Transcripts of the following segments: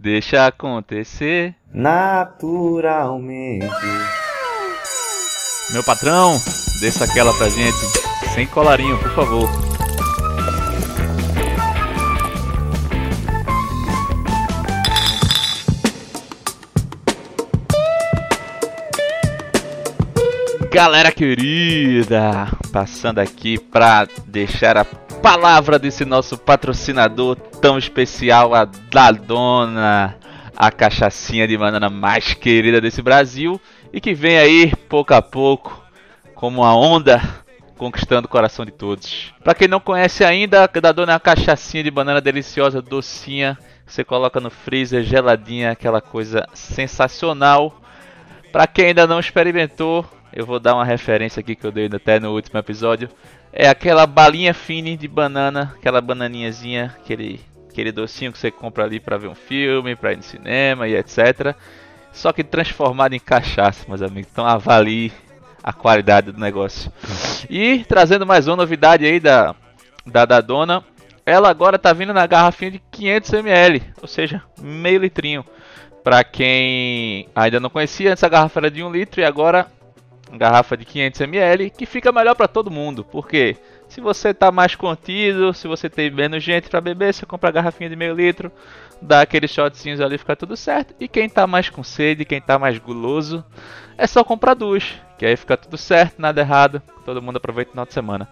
Deixa acontecer naturalmente. Meu patrão, desça aquela pra gente. Sem colarinho, por favor. Galera querida, passando aqui para deixar a palavra desse nosso patrocinador tão especial, a Dadona, a cachaçinha de banana mais querida desse Brasil e que vem aí pouco a pouco como uma onda conquistando o coração de todos. Para quem não conhece ainda, a Dadona é uma cachaçinha de banana deliciosa, docinha, você coloca no freezer geladinha, aquela coisa sensacional. Para quem ainda não experimentou, eu vou dar uma referência aqui que eu dei até no último episódio. É aquela balinha fine de banana, aquela bananinhazinha, aquele, aquele docinho que você compra ali para ver um filme, para ir no cinema e etc. Só que transformado em cachaça, meus amigos. Então avalie a qualidade do negócio. E trazendo mais uma novidade aí da, da, da dona. Ela agora tá vindo na garrafinha de 500ml, ou seja, meio litrinho. Para quem ainda não conhecia, essa garrafa era de 1 litro e agora garrafa de 500 ml, que fica melhor para todo mundo. Porque se você tá mais contido, se você tem menos gente para beber, você compra a garrafinha de meio litro, dá aqueles shotzinhos ali, fica tudo certo. E quem tá mais com sede, quem tá mais guloso, é só comprar duas, que aí fica tudo certo, nada errado, todo mundo aproveita o final de semana.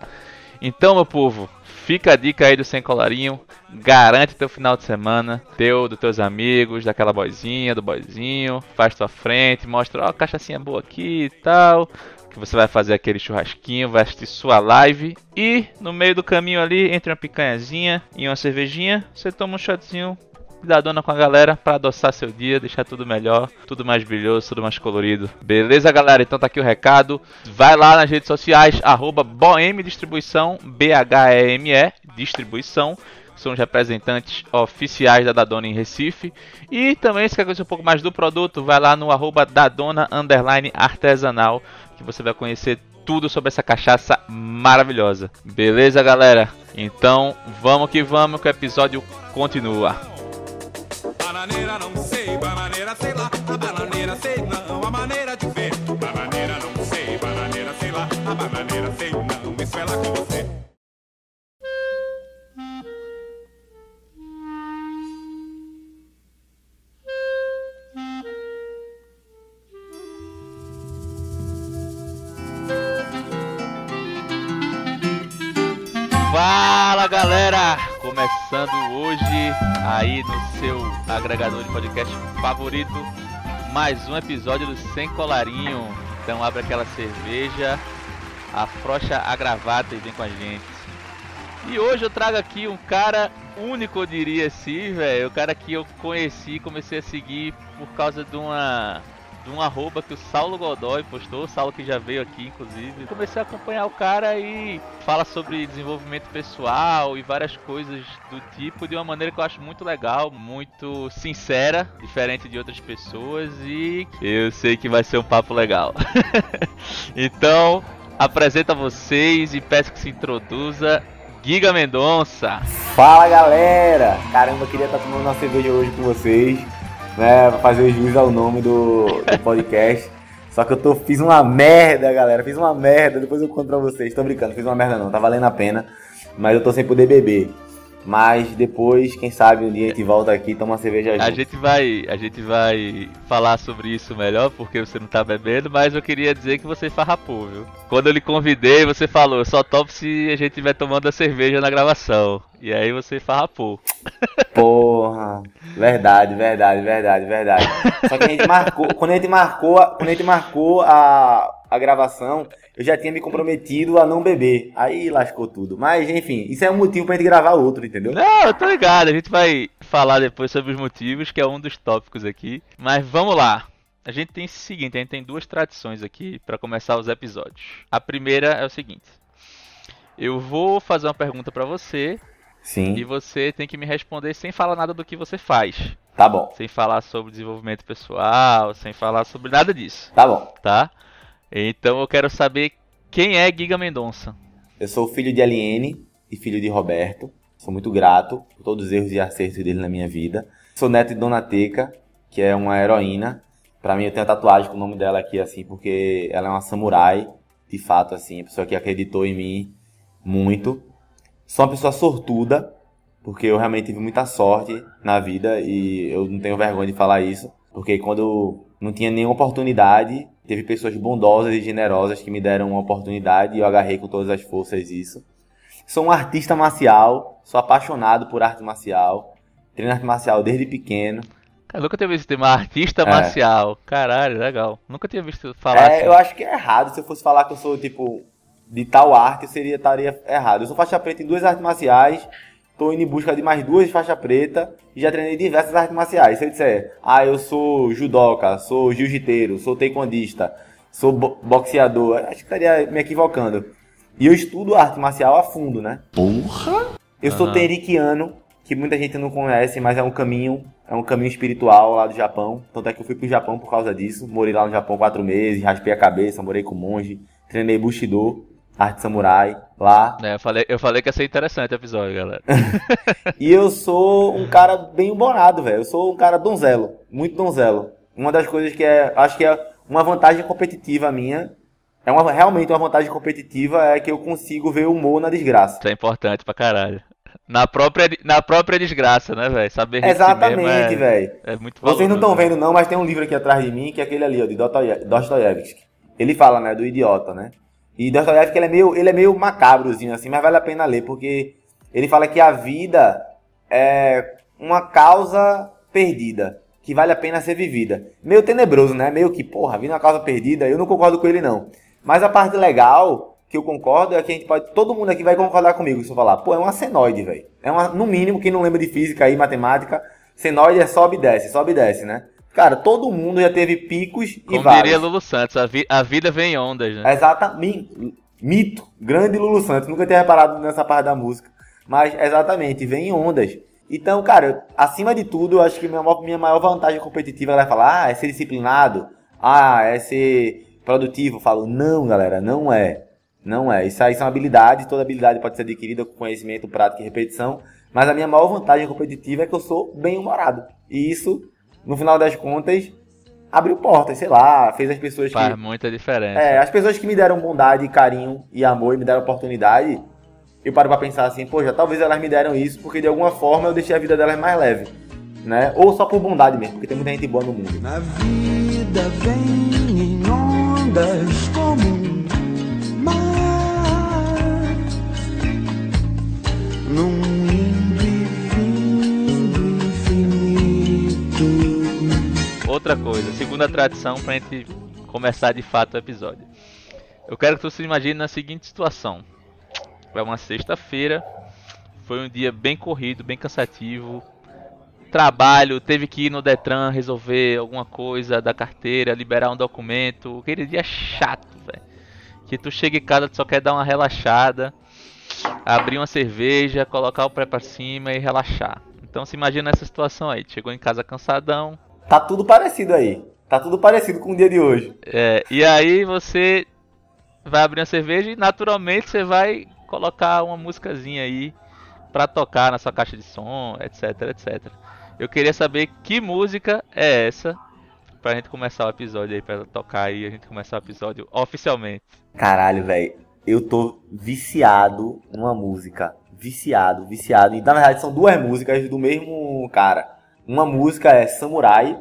Então, meu povo, fica a dica aí do Sem Colarinho. Garante teu final de semana, teu, dos teus amigos, daquela boizinha, do boizinho. Faz tua frente, mostra, ó, oh, cachaçinha boa aqui e tal. Que você vai fazer aquele churrasquinho, vai assistir sua live. E no meio do caminho ali, entre uma picanhazinha e uma cervejinha, você toma um shotzinho da dona com a galera para adoçar seu dia, deixar tudo melhor, tudo mais brilhoso, tudo mais colorido. Beleza, galera? Então tá aqui o recado. Vai lá nas redes sociais, arroba Boeme Distribuição, B-H-E-M-E, Distribuição. São os representantes oficiais da Dadona em Recife. E também, se quer conhecer um pouco mais do produto, vai lá no arroba Dadona Underline Artesanal, que você vai conhecer tudo sobre essa cachaça maravilhosa. Beleza, galera? Então, vamos que vamos que o episódio continua. Bananeira não sei, bananeira sei lá, a bananeira sei não, a maneira de ver. Bananeira não sei, bananeira sei lá, a bananeira sei não, isso é lá com você. Fala galera! Começando hoje aí no seu agregador de podcast favorito, mais um episódio do Sem Colarinho. Então abre aquela cerveja, afrocha a gravata e vem com a gente. E hoje eu trago aqui um cara único, eu diria assim, velho. O cara que eu conheci, comecei a seguir por causa de uma de um arroba que o Saulo Godoy postou, o Saulo que já veio aqui, inclusive. Comecei a acompanhar o cara e fala sobre desenvolvimento pessoal e várias coisas do tipo de uma maneira que eu acho muito legal, muito sincera, diferente de outras pessoas e eu sei que vai ser um papo legal. então, apresento a vocês e peço que se introduza Giga Mendonça. Fala galera! Caramba, queria estar tomando uma cerveja hoje com vocês né, pra fazer juiz ao nome do, do podcast. Só que eu tô, fiz uma merda, galera. Fiz uma merda. Depois eu conto pra vocês. Tô brincando, fiz uma merda não. Tá valendo a pena. Mas eu tô sem poder beber. Mas depois, quem sabe, um dia a gente volta aqui e toma uma cerveja junto. A gente vai, a gente vai falar sobre isso melhor, porque você não tá bebendo, mas eu queria dizer que você farrapou, viu? Quando eu lhe convidei, você falou, só topo se a gente estiver tomando a cerveja na gravação. E aí você farrapou. Porra, verdade, verdade, verdade, verdade. Só que a gente marcou, quando a gente marcou, quando a gente marcou a, a gravação, eu já tinha me comprometido a não beber. Aí lascou tudo. Mas, enfim, isso é um motivo pra gente gravar outro, entendeu? Não, eu tô ligado. A gente vai falar depois sobre os motivos, que é um dos tópicos aqui. Mas vamos lá. A gente tem o seguinte, a gente tem duas tradições aqui para começar os episódios. A primeira é o seguinte. Eu vou fazer uma pergunta para você. Sim. E você tem que me responder sem falar nada do que você faz. Tá bom. Sem falar sobre desenvolvimento pessoal, sem falar sobre nada disso. Tá bom. Tá? Então eu quero saber quem é Giga Mendonça. Eu sou filho de Aliene e filho de Roberto. Sou muito grato por todos os erros e acertos dele na minha vida. Sou neto de Dona Teca, que é uma heroína. Pra mim, eu tenho a tatuagem com o nome dela aqui, assim, porque ela é uma samurai, de fato, assim, a pessoa que acreditou em mim muito. Sou uma pessoa sortuda, porque eu realmente tive muita sorte na vida e eu não tenho vergonha de falar isso, porque quando não tinha nenhuma oportunidade, teve pessoas bondosas e generosas que me deram uma oportunidade e eu agarrei com todas as forças isso. Sou um artista marcial, sou apaixonado por arte marcial, treino arte marcial desde pequeno. Cara, nunca tinha visto uma artista é. marcial. Caralho, legal. Nunca tinha visto falar é, assim. Eu acho que é errado. Se eu fosse falar que eu sou, tipo, de tal arte, eu seria, estaria errado. Eu sou faixa preta em duas artes marciais, tô indo em busca de mais duas faixa preta e já treinei diversas artes marciais. Se eu disser, ah, eu sou judoca, sou jiu-jiteiro, sou taekwondista, sou bo boxeador, acho que estaria me equivocando. E eu estudo arte marcial a fundo, né? Porra! Eu sou terikiano, que muita gente não conhece, mas é um caminho, é um caminho espiritual lá do Japão. Tanto é que eu fui pro Japão por causa disso. Morei lá no Japão quatro meses, raspei a cabeça, morei com monge, treinei Bushido arte samurai lá. É, eu, falei, eu falei que ia ser interessante o episódio, galera. e eu sou um cara bem humorado, velho. Eu sou um cara donzelo, muito donzelo. Uma das coisas que é, acho que é uma vantagem competitiva minha, é uma, realmente uma vantagem competitiva é que eu consigo ver o humor na desgraça. Isso é importante pra caralho. Na própria, na própria desgraça, né, velho? Saber Exatamente, é, velho. É muito Vocês não estão vendo não, mas tem um livro aqui atrás de mim, que é aquele ali, ó, de Dostoiévski. Ele fala, né, do idiota, né? E Dostoiévski ele é meio, ele é meio macabrozinho assim, mas vale a pena ler porque ele fala que a vida é uma causa perdida, que vale a pena ser vivida. Meio tenebroso, né? Meio que, porra, vida é uma causa perdida. Eu não concordo com ele não. Mas a parte legal que eu concordo é que a gente pode, todo mundo aqui vai concordar comigo se eu falar, pô, é uma senoide, velho. É uma, no mínimo, quem não lembra de física e matemática, senoide é sobe e desce, sobe e desce, né? Cara, todo mundo já teve picos Como e vários. diria Lulu Santos, a, vi a vida vem em ondas, né? Exatamente. Mito. Grande Lulu Santos. Nunca tinha reparado nessa parte da música. Mas, exatamente, vem em ondas. Então, cara, acima de tudo, eu acho que minha, minha maior vantagem competitiva vai falar, ah, é ser disciplinado, ah, é ser produtivo. Eu falo, não, galera, não é. Não é. Isso aí são habilidades, toda habilidade pode ser adquirida com conhecimento, prática e repetição. Mas a minha maior vantagem competitiva é que eu sou bem humorado. E isso no final das contas, abriu portas, sei lá, fez as pessoas Faz que. Faz muita diferença. É, as pessoas que me deram bondade, carinho e amor e me deram oportunidade, eu paro pra pensar assim, poxa, talvez elas me deram isso porque de alguma forma eu deixei a vida delas mais leve. Né? Ou só por bondade mesmo, porque tem muita gente boa no mundo. Na vida vem em ondas como mar. Num outra coisa, segunda tradição pra gente começar de fato o episódio. Eu quero que você imagine na seguinte situação. É uma sexta-feira, foi um dia bem corrido, bem cansativo. Trabalho, teve que ir no Detran resolver alguma coisa da carteira, liberar um documento. Aquele dia chato, velho. Que tu chega em casa, tu só quer dar uma relaxada, abrir uma cerveja, colocar o pé pra cima e relaxar. Então se imagina essa situação aí. Chegou em casa cansadão, Tá tudo parecido aí. Tá tudo parecido com o dia de hoje. É, e aí você vai abrir uma cerveja e naturalmente você vai colocar uma musicazinha aí para tocar na sua caixa de som, etc, etc. Eu queria saber que música é essa pra gente começar o episódio aí, pra tocar aí, a gente começar o episódio oficialmente. Caralho, velho. Eu tô viciado numa música. Viciado, viciado. E na verdade são duas músicas do mesmo cara. Uma música é Samurai,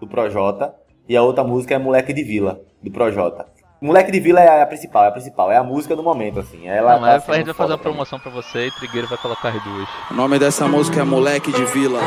do Projota, e a outra música é Moleque de Vila, do Projota. Moleque de Vila é a principal, é a principal, é a música do momento, assim. Ela Não, tá é, a gente vai fazer uma promoção pra você e Trigueiro vai colocar as duas. O nome dessa música é Moleque de Vila.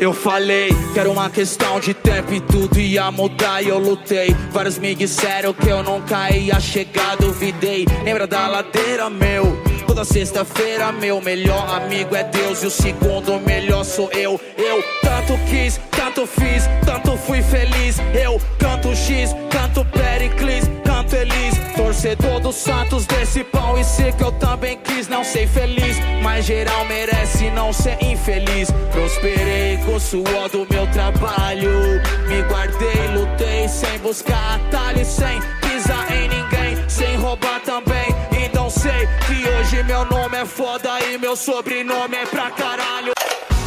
Eu falei que era uma questão de tempo e tudo ia mudar e eu lutei. Vários me disseram que eu nunca ia chegar, duvidei. Lembra da ladeira, meu? Toda sexta-feira, meu melhor amigo é Deus e o segundo melhor sou eu. Eu tanto quis, tanto fiz, tanto fui feliz. Eu canto X, canto Pericles, canto Elis. Torcedor dos Santos desse pão e sei que eu também quis não ser feliz, mas geral merece não ser infeliz. Prosperei com o suor do meu trabalho, me guardei, lutei sem buscar atalho, sem pisar em ninguém, sem roubar também. Então sei que hoje meu nome é foda e meu sobrenome é pra caralho.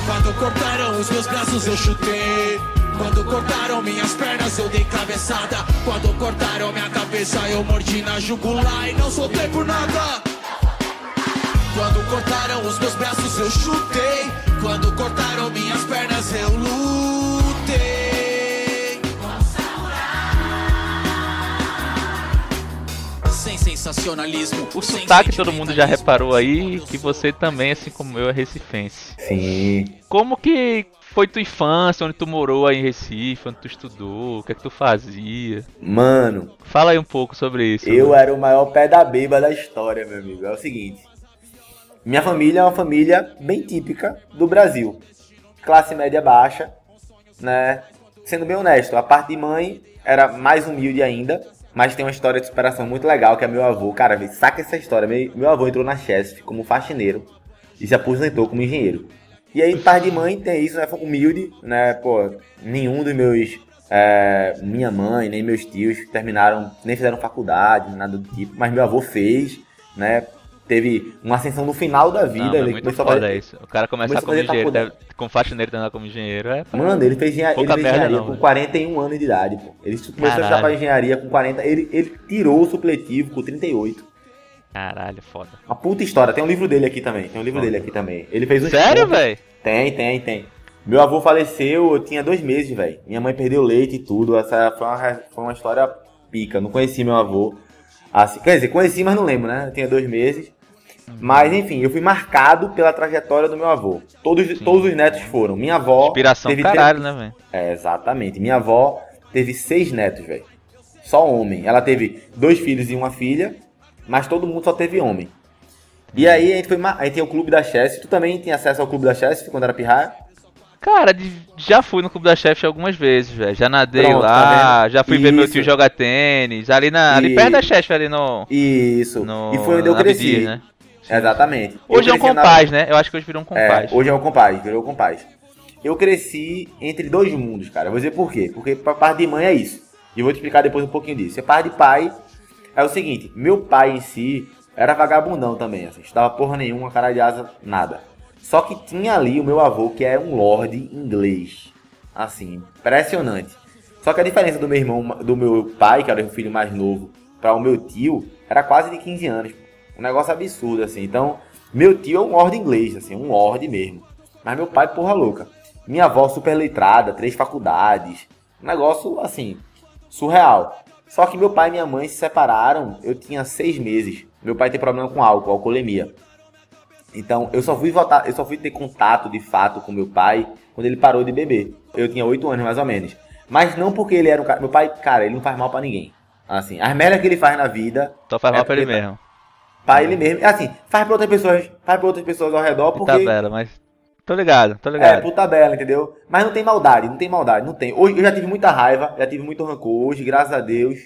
Quando cortaram os meus braços eu chutei. Quando cortaram minhas pernas eu dei cabeçada. Quando cortaram minha cabeça eu mordi na jugular e não soltei por nada. Quando cortaram os meus braços eu chutei. Quando cortaram minhas pernas eu lutei. Sem sensacionalismo. O sotaque todo mundo já reparou aí que você também, assim como eu, é recifense. Sim. Como que foi tua infância, onde tu morou aí em Recife, onde tu estudou, o que é que tu fazia? Mano, Fala aí um pouco sobre isso. eu era o maior pé da beba da história, meu amigo. É o seguinte. Minha família é uma família bem típica do Brasil. Classe média baixa, né? Sendo bem honesto, a parte de mãe era mais humilde ainda, mas tem uma história de superação muito legal, que é meu avô. Cara, saca essa história. Meu, meu avô entrou na Chesf como faxineiro e se aposentou como engenheiro. E aí, parte de mãe tem isso, né? Humilde, né? Pô, nenhum dos meus. é, minha mãe, nem meus tios terminaram, nem fizeram faculdade, nada do tipo, mas meu avô fez, né? Teve uma ascensão no final da vida. Não, é ele muito começou a foda fazer- isso. O cara começar começou a como fazer engenheiro, deve- com faxineiro terminar como engenheiro, é. Mano, ele fez, engenha- ele fez engenharia não, com velho. 41 anos de idade, pô. Ele começou a Caralho. estudar pra engenharia com 40. Ele, ele tirou o supletivo com 38. Caralho, foda. Uma puta história. Tem um livro dele aqui também. Tem um livro dele aqui também. Ele fez um Sério, velho? Tem, tem, tem. Meu avô faleceu, eu tinha dois meses, velho. Minha mãe perdeu leite e tudo. Essa foi uma, foi uma história pica. Não conheci meu avô. Assim, quer dizer, conheci, mas não lembro, né? Eu tinha dois meses. Mas, enfim, eu fui marcado pela trajetória do meu avô. Todos, todos os netos foram. Minha avó. Inspiração teve caralho, né, velho? é, exatamente. Minha avó teve seis netos, velho. Só homem. Ela teve dois filhos e uma filha, mas todo mundo só teve homem. E aí a gente foi. Aí tem o clube da Chess. Tu também tinha acesso ao clube da Chess quando era pirraia? Cara, já fui no Clube da Chef algumas vezes, velho. Já nadei Pronto, lá, tá já fui ver meu Isso. tio jogar tênis. Ali, na, ali E- perto da Chef, ali no. Isso. no e foi onde eu cresci. Né? Exatamente. Hoje é um cresci na- compás, né? Eu acho que hoje virou um É, compás. hoje é um compás, virou um compás. Eu cresci entre dois mundos, cara. Eu vou dizer por quê. Porque pra parte de mãe é isso. E eu vou te explicar depois um pouquinho disso. A parte de pai é o seguinte: meu pai em si era vagabundão também, assim. Estudava porra nenhuma, cara de asa, nada. Só que tinha ali o meu avô, que era um lord inglês. Assim, impressionante. Só que a diferença do meu irmão, do meu pai, que era o filho mais novo, para o meu tio, era quase de 15 anos. Um negócio absurdo, assim. Então, meu tio é um lord inglês, assim, um lord mesmo. Mas meu pai, porra louca. Minha avó super letrada, três faculdades. Um negócio, assim, surreal. Só que meu pai e minha mãe se separaram, eu tinha seis meses. Meu pai tem problema com álcool, alcoolemia. Então, eu só fui voltar, eu só fui ter contato de fato com meu pai quando ele parou de beber. Eu tinha oito anos mais ou menos. Mas não porque ele era um cara, meu pai, cara, ele não faz mal pra ninguém. Assim, as merdas que ele faz na vida, Só faz é mal pra ele porque- mesmo. pra ele mesmo, assim, faz pra outras pessoas, faz pra outras pessoas ao redor porque tabela, mas. Tô ligado, tô é, ligado. por tabela, entendeu? Mas não tem maldade, não tem maldade, não tem. Hoje eu já tive muita raiva, já tive muito rancor, hoje, graças a Deus,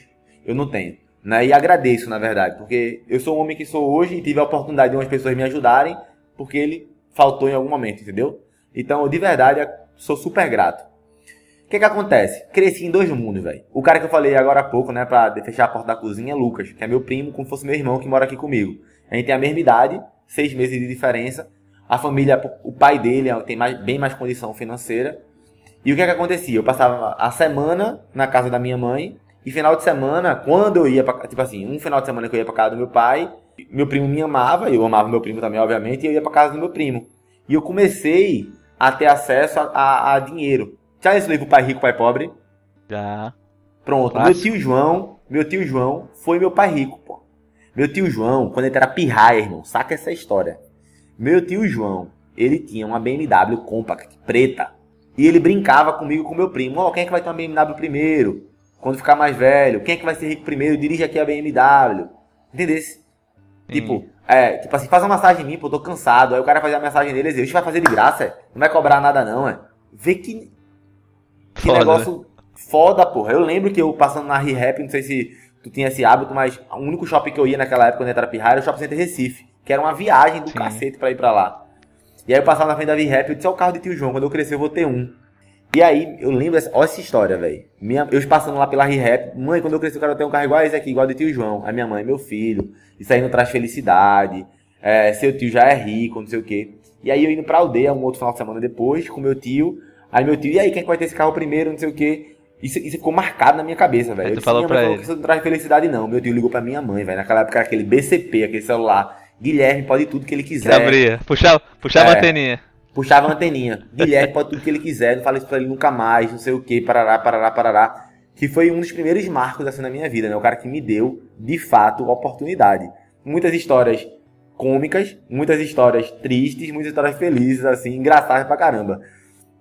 eu não tenho. Né? E agradeço, na verdade, porque eu sou o homem que sou hoje e tive a oportunidade de umas pessoas me ajudarem, porque ele faltou em algum momento, entendeu? Então, eu, de verdade, sou super grato. O que que acontece? Cresci em dois mundos, velho. O cara que eu falei agora há pouco, né, pra fechar a porta da cozinha é Lucas, que é meu primo, como se fosse meu irmão que mora aqui comigo. A gente tem a mesma idade, seis meses de diferença. A família, o pai dele tem mais, bem mais condição financeira. E o que é que acontecia? Eu passava a semana na casa da minha mãe e final de semana, quando eu ia pra, tipo assim, um final de semana que eu ia pra casa do meu pai, meu primo me amava, eu amava meu primo também, obviamente, e eu ia pra casa do meu primo. E eu comecei a ter acesso a, a- a dinheiro. Já esse livro Pai Rico, Pai Pobre? Já. Pronto, meu tio João, meu tio João foi meu pai rico, pô. Meu tio João, quando ele era pirraia, irmão, saca essa história. Meu tio João, ele tinha uma BMW Compact preta. E ele brincava comigo com meu primo. Ó, quem é que vai ter uma BMW primeiro? Quando ficar mais velho? Quem é que vai ser rico primeiro? Dirige aqui a BMW. Entendesse? Tipo, é, tipo assim, faz uma massagem em mim, pô, eu tô cansado. Aí o cara faz a massagem nele e diz, "Oxe, vai fazer de graça, é? Não vai cobrar nada não, é? Vê que que Foda, negócio foda, porra. Eu lembro que eu passando na ReHap, não sei se tu tinha esse hábito, mas o único shopping que eu ia naquela época, quando eu era pirraia, era o Shopping Center Recife, que era uma viagem do Sim. cacete pra ir pra lá. E aí eu passava na frente da V-Rap, eu disse, é o carro de tio João, quando eu crescer eu vou ter um. E aí, eu lembro, essa, olha essa história, velho. Eu passando lá pela R-Rap, mãe, quando eu crescer eu quero ter um carro igual a esse aqui, igual do tio João. Aí minha mãe, meu filho, isso aí não traz felicidade, é, seu tio já é rico, não sei o quê. E aí eu indo pra aldeia um outro final de semana depois, com meu tio, aí meu tio, e aí, quem é que vai ter esse carro primeiro, não sei o quê. Isso, isso ficou marcado na minha cabeça, velho. Tu disse, falou pra falou ele. que isso não traz felicidade não. Meu tio ligou pra minha mãe, velho. Naquela época era aquele BCP, aquele celular. Guilherme pode tudo que ele Que quiser. abria. Puxava, puxava É. a anteninha. Puxava a anteninha. Guilherme pode tudo que ele quiser, não fala isso pra ele nunca mais, não sei o que, parará, parará, parará. Que foi um dos primeiros marcos assim na minha vida, né? O cara que me deu, de fato, a oportunidade. Muitas histórias cômicas, muitas histórias tristes, muitas histórias felizes, assim, engraçadas pra caramba.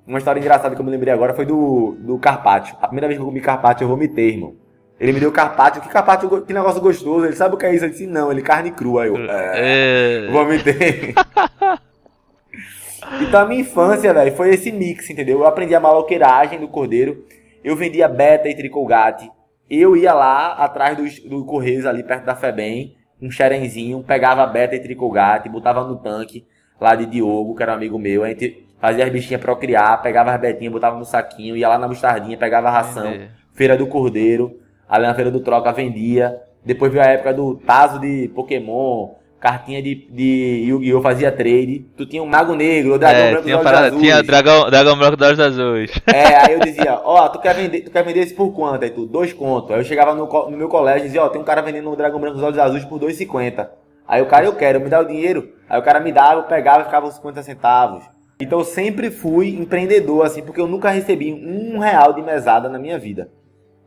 Uma história engraçada que eu me lembrei agora foi do, do carpaccio. A primeira vez que eu comi carpaccio, eu vomitei, irmão. Ele me deu carpaccio. Que carpaccio, que negócio gostoso. Ele sabe o que é isso? Eu disse, não, ele carne crua. Aí Eu, é... É. Vomitei. então a minha infância, velho, foi esse mix, entendeu? Eu aprendi a maloqueiragem do cordeiro. Eu vendia beta e tricolgate. Eu ia lá atrás dos, do Correios ali perto da Febem, um xerenzinho, pegava beta e tricolgate, botava no tanque lá de Diogo, que era um amigo meu. A gente fazia as bichinhas procriar, pegava as betinhas, botava no saquinho, ia lá na mostardinha, pegava a ração. Entendi. Feira do Cordeiro, ali na Feira do Troca vendia. Depois veio a época do Tazo de Pokémon, cartinha de, de Yu-Gi-Oh! fazia trade. Tu tinha um Mago Negro, o Dragão É, Branco tinha, dos parada- Azuis. tinha dragão, dragão branco dos olhos azuis. É, aí eu dizia, ó, tu quer vender, tu quer vender esse por quanto? Aí tu, dois contos. Aí eu chegava no, no meu colégio e dizia, ó, tem um cara vendendo um Dragão Branco dos Olhos Azuis por 2,50. Aí o cara, eu quero, me dá o dinheiro. Aí o cara me dava, eu pegava e ficava uns 50 centavos. Então eu sempre fui empreendedor, assim, porque eu nunca recebi um real de mesada na minha vida.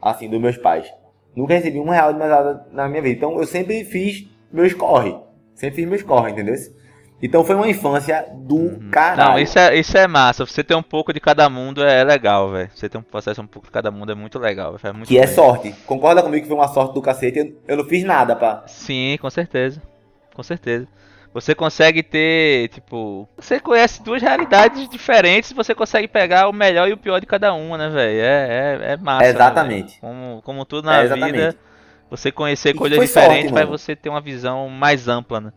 Assim, dos meus pais. Nunca recebi um real de mesada na minha vida. Então eu sempre fiz meus corre. Sempre fiz meus corre, entendeu? Então foi uma infância do caralho. Não, isso é, isso é massa. Você ter um pouco de cada mundo é, é legal, velho. Você ter um processo um pouco de cada mundo é muito legal. Faz muito Que é bem. sorte. Concorda comigo que foi uma sorte do cacete? Eu, eu não fiz nada pra. Sim, com certeza. Com certeza. Você consegue ter, tipo. Você conhece duas realidades diferentes e você consegue pegar o melhor e o pior de cada uma, né, velho? É, é, é massa. né, Exatamente. véi? como, como tudo na É, vida, você conhecer coisas diferentes vai você ter uma visão mais ampla, né?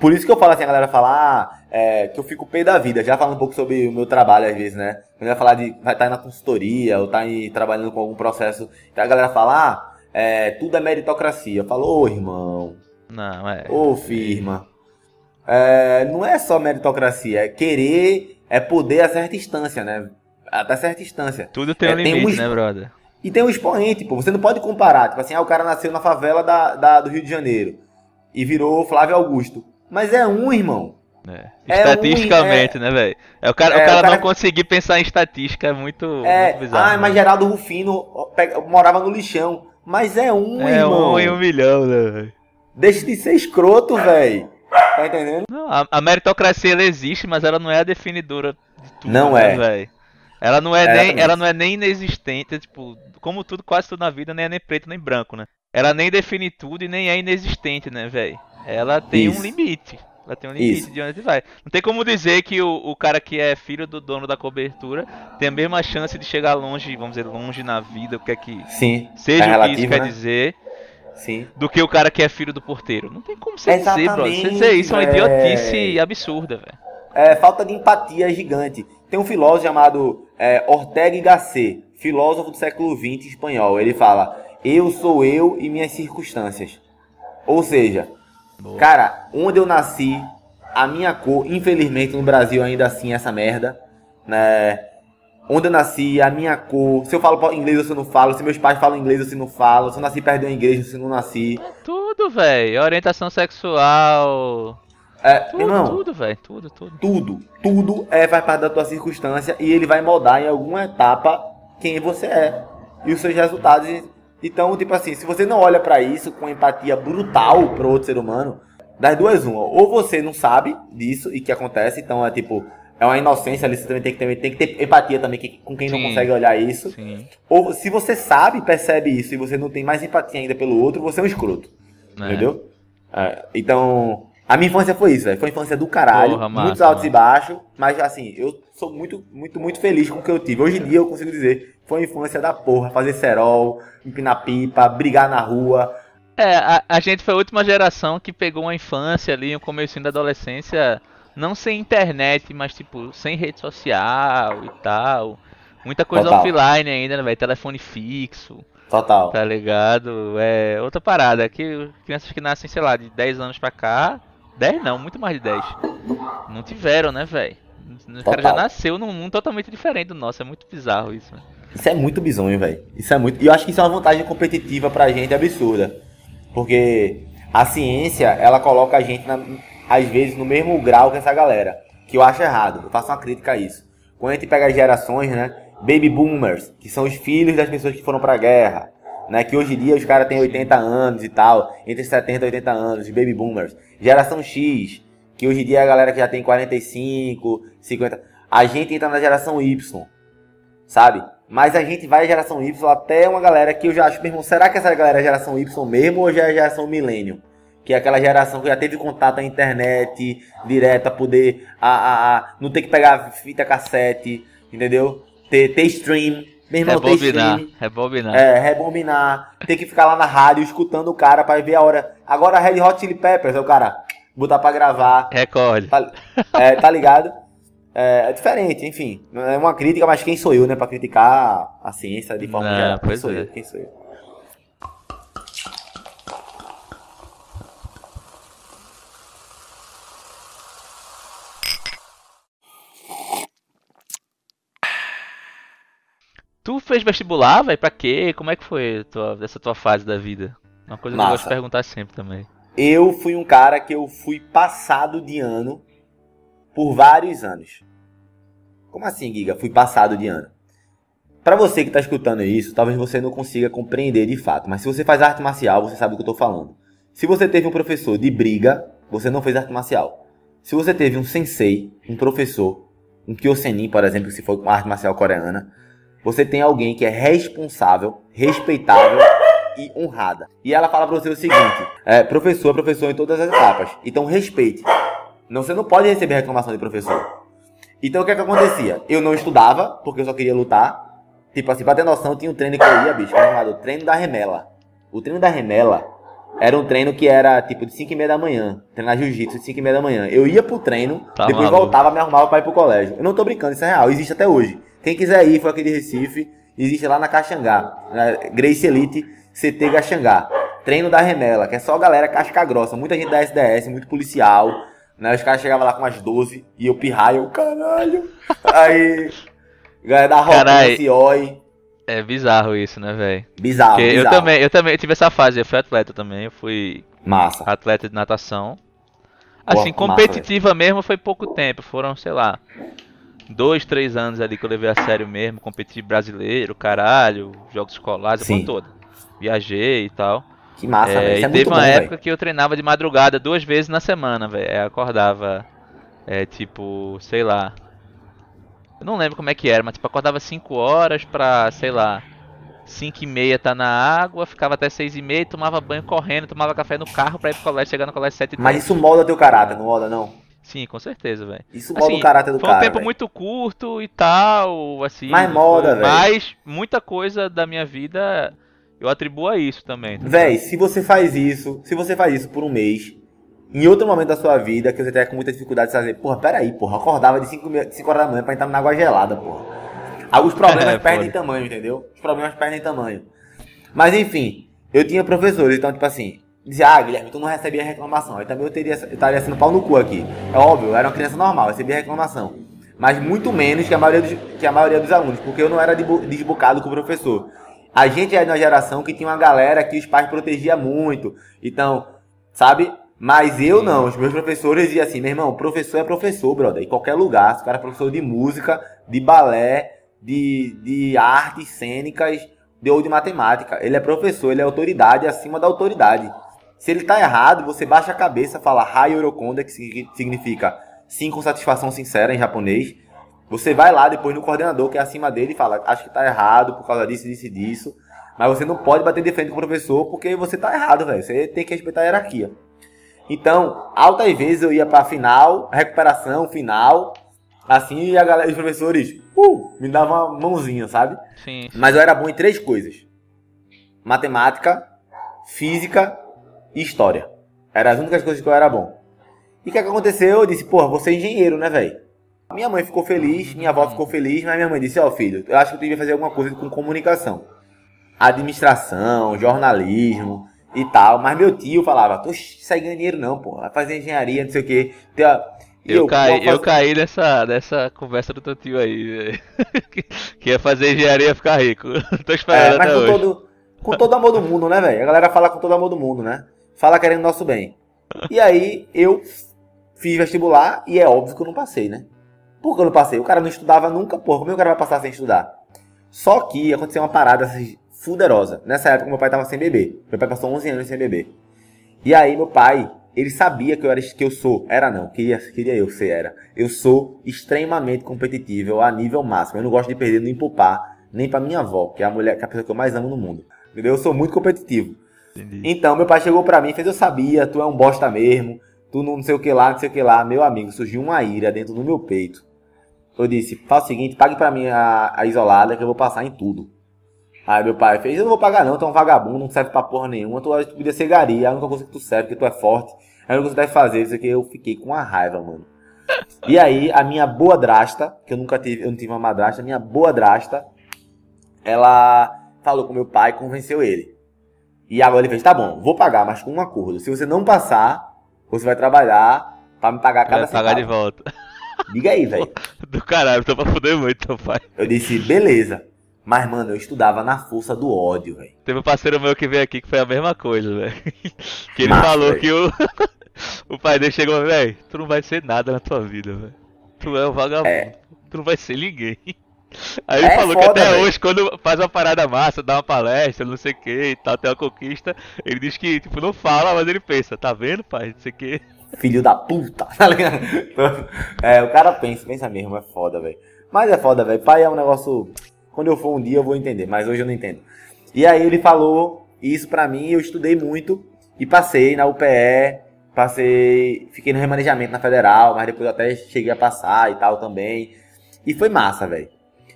Por isso que eu falo assim, a galera fala ah, é, que eu fico pé da vida. Já falando um pouco sobre o meu trabalho às vezes, né? Quando vai falar de vai estar na consultoria ou tá aí trabalhando com algum processo. Então a galera fala, ah, é, tudo é meritocracia. Eu falo, ô irmão, Não, é. ô firma. É, não é só meritocracia, é querer, é poder a certa instância, né? Até certa instância. Tudo tem É, um tem limite, uns- né, brother? E tem um expoente, pô. Você não pode comparar. Tipo assim, ah, o cara nasceu na favela da, da- do Rio de Janeiro e virou Flávio Augusto. Mas é um, irmão. É. É Estatisticamente, né, velho? É o cara, É, o cara o cara- não conseguir pensar em estatística é muito, É, muito bizarro. ah, mas né? Geraldo Rufino pega- morava no lixão. Mas é um, É irmão. um em um milhão, né, velho? Deixa de ser escroto, velho. Tá entendendo? Não, a, a meritocracia ela existe, mas ela não é a definidora de tudo, Não né, é. velho? Ela não é nem, Exatamente. ela não é nem inexistente, tipo, como tudo, quase tudo na vida, nem é nem preto nem branco, né? Ela nem define tudo e nem é inexistente, né, velho? Ela tem Isso. um limite. Ela tem um limite Isso. de onde vai. Não tem como dizer que o, o cara que é filho do dono da cobertura tem a mesma chance de chegar longe, vamos dizer, longe na vida, o que é que Sim. seja é o que isso relativo, quer né? dizer, Sim. do que o cara que é filho do porteiro. Não tem como você dizer, brother. Exatamente, Você dizer isso é uma idiotice absurda, velho. É, falta de empatia gigante. Tem um filósofo chamado é, Ortega y Gasset, filósofo do século XX espanhol. Ele fala: Eu sou eu e minhas circunstâncias. Ou seja, Boa. cara, onde eu nasci, a minha cor, infelizmente no Brasil ainda assim é essa merda, né? Onde eu nasci, a minha cor, se eu falo inglês ou se eu não falo, se meus pais falam inglês ou se eu não falo, se eu nasci perto de uma igreja ou se eu não nasci. Tudo, velho. Orientação sexual. É, Tudo, irmão, tudo, velho. Tudo, tudo. tudo, tudo é faz parte da tua circunstância e ele vai moldar em alguma etapa quem você é e os seus resultados. Então, tipo assim, se você não olha pra isso com empatia brutal pro outro ser humano, das duas uma, ou você não sabe disso e que acontece, então é tipo é uma inocência ali, você também tem que ter, tem que ter empatia também que- com quem não Sim. consegue olhar isso. Sim. Ou se você sabe, percebe isso e você não tem mais empatia ainda pelo outro, você é um escroto. né? Entendeu? É, então, A minha infância foi isso, velho. Foi uma infância do caralho. Porra, massa, muitos altos mano. e baixos. Mas assim, eu sou muito, muito, muito feliz com o que eu tive. Hoje em dia eu consigo dizer, foi uma infância da porra. Fazer cerol, empinar pipa, brigar na rua. É, a, a gente foi a última geração que pegou uma infância ali, um comecinho da adolescência, não sem internet, mas tipo, sem rede social e tal. Muita coisa Total. offline ainda, né, velho? Telefone fixo, Total. tá ligado? É outra parada. Que crianças que nascem, sei lá, de 10 anos pra cá. 10 não, muito mais de 10. Não tiveram, né, velho? O cara já nasceu num mundo totalmente diferente do nosso. É muito bizarro isso, né? Isso é muito bizonho, velho. Isso é muito. E eu acho que isso é uma vantagem competitiva pra gente absurda. Porque a ciência, ela coloca a gente, na- às vezes, no mesmo grau que essa galera. Que eu acho errado. Eu faço uma crítica a isso. Quando a gente pega as gerações, né? Baby boomers, que são os filhos das pessoas que foram pra guerra. Né, que hoje em dia os caras têm 80 anos e tal, entre 70 e 80 anos, os baby boomers. Geração X, que hoje em dia é a galera que já tem 45, 50. A gente entra na geração Y sabe? Mas a gente vai à geração Y até uma galera que eu já acho, meu irmão, será que essa galera é geração Y mesmo ou já é geração milênio? Que é aquela geração que já teve contato à internet direto, a poder a, a, a- não ter que pegar fita cassete, entendeu? Ter, ter stream. Meu irmão, ter stream. rebobinar. É, rebobinar, ter que ficar lá na rádio escutando o cara pra ver a hora. Agora Red Hot Chili Peppers, é o cara botar pra gravar, Recorde. Tá, é, tá ligado? É, é diferente, enfim. É uma crítica, mas quem sou eu, né? Pra criticar a ciência de forma Não, geral. Quem sou é. eu? Quem sou eu? Tu fez vestibular, velho? Pra quê? Como é que foi tua, essa tua fase da vida? Uma coisa que eu Massa. gosto de perguntar sempre também. Eu fui um cara que eu fui passado de ano por vários anos. Como assim, Giga? Fui passado de ano. Pra você que tá escutando isso, talvez você não consiga compreender de fato, mas se você faz arte marcial, você sabe do que eu tô falando. Se você teve um professor de briga, você não fez arte marcial. Se você teve um sensei, um professor, um Kyosenin, por exemplo, se for arte marcial coreana, você tem alguém que é responsável, respeitável e honrada. E ela fala pra você o seguinte: é, professor professor em todas as etapas. Então respeite. Não, você não pode receber reclamação de professor. Então o que é que acontecia? Eu não estudava, porque eu só queria lutar. Tipo assim, pra ter noção, tinha um treino que eu ia, bicho, chamado treino da remela. O treino da remela era um treino que era tipo de 5 e meia da manhã. Treinar jiu-jitsu de 5 e meia da manhã. Eu ia pro treino, Tá depois maluco. voltava, me arrumava pra ir pro colégio. Eu não tô brincando, isso é real, existe até hoje. Quem quiser ir, foi aqui de Recife, existe lá na Caxangá. Na Grace Elite CT Caxangá. Treino da remela, que é só galera casca grossa. Muita gente da SDS, muito policial. Né? Os caras chegavam lá com umas 12 e eu pirraia, eu, caralho. Aí, galera da Rock. Cioi. É bizarro isso, né, velho? Bizarro, Porque eu bizarro. também, eu também tive essa fase, eu fui atleta também, eu fui Massa. atleta de natação. Assim, massa, competitiva mesmo foi pouco tempo, foram, sei lá, dois, três anos ali que eu levei a sério mesmo, competi brasileiro, caralho, jogos escolares, a toda. Viajei e tal. Que massa, É, velho. Isso e é teve muito bom, uma época velho. que eu treinava de madrugada duas vezes na semana, velho. Eu acordava, é, tipo, sei lá. Eu não lembro como é que era, mas tipo, acordava 5 horas pra, sei lá, 5 e meia tá na água, ficava até 6 e meia, tomava banho correndo, tomava café no carro pra ir pro colégio, chegar no colégio 7 e Mas 10. isso molda teu caráter, não molda, não? Sim, com certeza, velho. Isso molda Assim, o caráter do Foi um cara. tempo velho. muito curto e tal, assim. Mas moda, velho. Mas muita coisa da minha vida eu atribuo a isso também. tá Véi, se você faz isso, se você faz isso por um mês, em outro momento da sua vida, que você tiver com muita dificuldade de fazer, porra, peraí, porra, acordava de 5 horas da manhã pra entrar na água gelada, porra. Os problemas É, perdem tamanho, entendeu? Os problemas perdem tamanho. Mas enfim, eu tinha professores, então, tipo assim, dizia, ah, Guilherme, tu não recebia reclamação. Aí também eu, teria, eu estaria sendo pau no cu aqui. É óbvio, eu era uma criança normal, recebia reclamação. Mas muito menos que a maioria dos, que a maioria dos alunos, porque eu não era desbocado com o professor. A gente é de uma geração que tinha uma galera que os pais protegiam muito. Então, sabe? Mas eu não, os meus professores diziam assim, meu irmão, professor é professor, brother. Em qualquer lugar, se o cara é professor de música, de balé, de, de artes cênicas, de, ou de matemática. Ele é professor, ele é autoridade acima da autoridade. Se ele tá errado, você baixa a cabeça, fala Hai Orokonda, que signi- significa sim com satisfação sincera em japonês. Você vai lá depois no coordenador que é acima dele e fala, acho que tá errado por causa disso, disso e disso. Mas você não pode bater de frente com o professor porque você tá errado, velho. Você tem que respeitar a hierarquia. Então, altas vezes eu ia pra final, recuperação, final, assim, e a galera, os professores, uh, me davam uma mãozinha, sabe? Sim. Mas eu era bom em três coisas: matemática, física e história. Eram as únicas coisas que eu era bom. E o que, que aconteceu? Eu disse, porra, você é engenheiro, né, velho? Minha mãe ficou feliz, minha avó ficou feliz, mas minha mãe disse, ó, filho, eu acho que tu devia fazer alguma coisa com comunicação. Administração, jornalismo e tal. Mas meu tio falava, tu sai ganhando dinheiro não, pô. Vai fazer engenharia, não sei o quê. Tem a- E Eu, caí, fazer- eu caí nessa, nessa conversa do teu tio aí, velho. que, que ia fazer engenharia e ficar rico. Tô É, esperando mas até com hoje. todo, com todo amor do mundo, né, velho? A galera fala com todo amor do mundo, né? Fala querendo nosso bem. E aí eu fiz vestibular e é óbvio que eu não passei, né? Por que eu não passei? O cara não estudava nunca, porra. Como é que o cara vai passar sem estudar? Só que aconteceu uma parada assim, fuderosa. Nessa época meu pai tava sem bebê. Meu pai passou 11 anos sem bebê. E aí meu pai, ele sabia que eu era que eu sou, era não, queria, queria eu ser era. Eu sou extremamente competitivo a nível máximo. Eu não gosto de perder nem pá, nem pra minha avó, que é a mulher, que é a pessoa que eu mais amo no mundo. Entendeu? Eu sou muito competitivo. Entendi. Então, meu pai chegou pra mim e fez, eu sabia, tu é um bosta mesmo, tu não sei o que lá, não sei o que lá. Meu amigo, surgiu uma ira dentro do meu peito. Eu disse, faz o seguinte, pague pra mim a, a isolada que eu vou passar em tudo. Aí meu pai fez, eu não vou pagar não, tu é um vagabundo, não serve pra porra nenhuma, tu, tu podia ser gari, é a única coisa que tu serve, porque tu é forte, é a única coisa que tu deve fazer, isso aqui eu fiquei com uma raiva, mano. E aí, a minha boa drasta, que eu nunca tive, eu não tive uma madrasta, a minha boa drasta, ela falou com meu pai, convenceu ele. E agora ele fez, tá bom, vou pagar, mas com um acordo. Se você não passar, você vai trabalhar pra me pagar cada Vai pagar de volta. Diga aí, velho. Do caralho, tô pra fuder muito, teu pai. Eu disse, beleza. Mas, mano, eu estudava na força do ódio, velho. Teve um parceiro meu que veio aqui que foi a mesma coisa, velho. Que ele Massa, falou velho. que o. o pai dele chegou, velho, tu não vai ser nada na tua vida, velho. Tu é um vagabundo. É. Tu não vai ser ninguém. Aí ele É falou que foda, até velho. hoje, quando faz uma parada massa, dá uma palestra, não sei o que e tal, tem uma conquista, ele diz que, tipo, não fala, mas ele pensa, tá vendo, pai? Não sei o que. Filho da puta, tá ligado? É, o cara pensa, pensa mesmo, é foda, velho. Mas é foda, velho. Pai é um negócio. Quando eu for um dia eu vou entender, mas hoje eu não entendo. E aí ele falou isso pra mim, eu estudei muito e passei na UPE, passei, fiquei no remanejamento na Federal, mas depois até cheguei a passar e tal também. E foi massa, velho.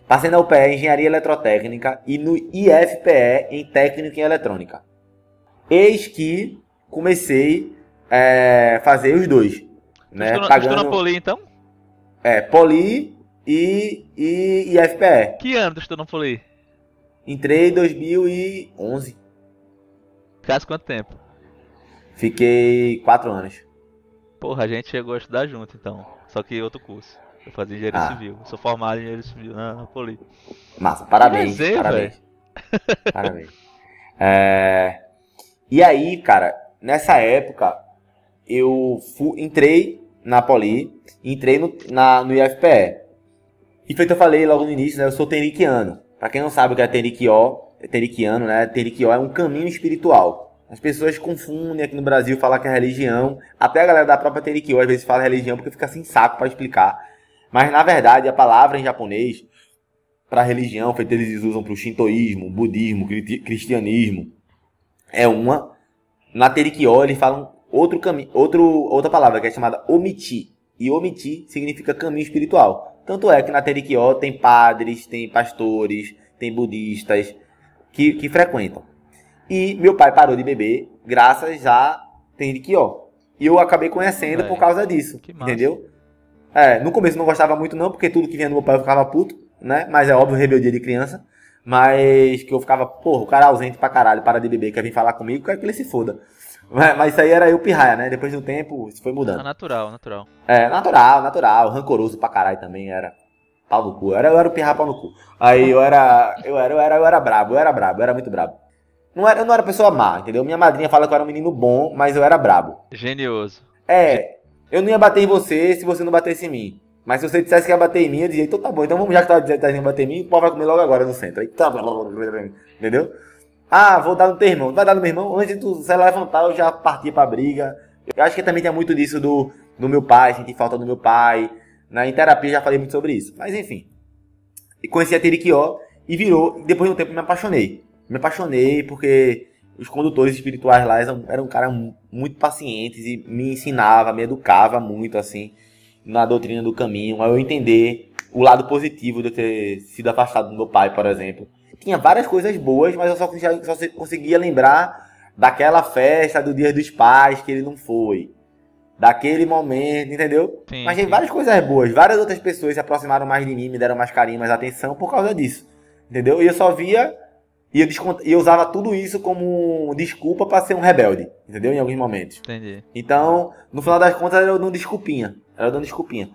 Passei na UPE em Engenharia Eletrotécnica e no IFPE em Técnica em Eletrônica. Eis que comecei a fazer os dois. Né? tu Pagando, estudou na Poli, então? é, Poli e, e IFPE. Que ano tu estudou na Poli? Entrei em 2011. Faz quanto tempo? Fiquei quatro anos. Porra, a gente chegou a estudar junto, então. Só que outro curso. Eu fazia engenharia Ah. civil. Sou formado em engenharia civil na, na Poli. Massa, parabéns. Parabéns. parabéns. É, E aí, cara, nessa época, eu fu- entrei na Poli, entrei no, na, no IFPE. E feito eu falei logo no início, né? Eu sou teriquiano. Pra quem não sabe o que é teriquió, é teriquiano, né? Teriquió é um caminho espiritual. As pessoas confundem aqui no Brasil falar que é religião. Até a galera da própria teriquió às vezes fala religião porque fica sem saco pra explicar. Mas na verdade a palavra em japonês para religião, feito eles usam para o shintoísmo, budismo, cri- cristianismo, é uma. Na Terikió eles falam outro caminho, outro, outra palavra que é chamada omiti. E omiti significa caminho espiritual. Tanto é que na Terikió tem padres, tem pastores, tem budistas que, que frequentam. E meu pai parou de beber graças a Terikió. E eu acabei conhecendo Véi, por causa disso. Entendeu? É, no começo não gostava muito não, porque tudo que vinha do meu pai eu ficava puto, né? Mas é óbvio, rebeldia de criança. Mas que eu ficava, porra, o cara ausente pra caralho, para de beber, quer vir falar comigo, quer que ele se foda. Mas, isso aí era eu pirraia, né? Depois do tempo, isso foi Ah, mudando. natural, natural. É, natural, natural, rancoroso pra caralho também, era pau no cu. Eu era, eu era o pirra pau no cu. Aí eu era, eu era, eu era, eu era brabo, eu era brabo, eu era muito brabo. Não era, eu não era pessoa má, entendeu? Minha madrinha fala que eu era um menino bom, mas eu era brabo. Genioso. É, eu não ia bater em você se você não batesse em mim. Mas se você dissesse que ia bater em mim, eu dizia, então tá bom, então vamos já que tá dizendo que tá bater em mim, o pau vai comer logo agora no centro. Aí, tá, entendeu? Ah, vou dar no teu irmão. Vai dar no meu irmão? Antes de tu se levantar, eu já partia pra briga. Eu acho que também tem muito disso do, do meu pai, sentir falta do meu pai. Na, em terapia já falei muito sobre isso. Mas enfim. E conheci a Teriquió e virou. Depois de um tempo me apaixonei. Me apaixonei porque os condutores espirituais lá eram, eram caras muito pacientes e me ensinava, me educava muito, assim, na doutrina do caminho, a eu entender o lado positivo de eu ter sido afastado do meu pai, por exemplo. Tinha várias coisas boas, mas eu só conseguia, só conseguia lembrar daquela festa do Dia dos Pais que ele não foi. Daquele momento, entendeu? Sim, mas tem sim. várias coisas boas. Várias outras pessoas se aproximaram mais de mim, me deram mais carinho, mais atenção por causa disso. Entendeu? E eu só via e eu, descont... eu usava tudo isso como desculpa para ser um rebelde, entendeu? Em alguns momentos. Entendi. Então, no final das contas, era dando desculpinha. Era dando desculpinha.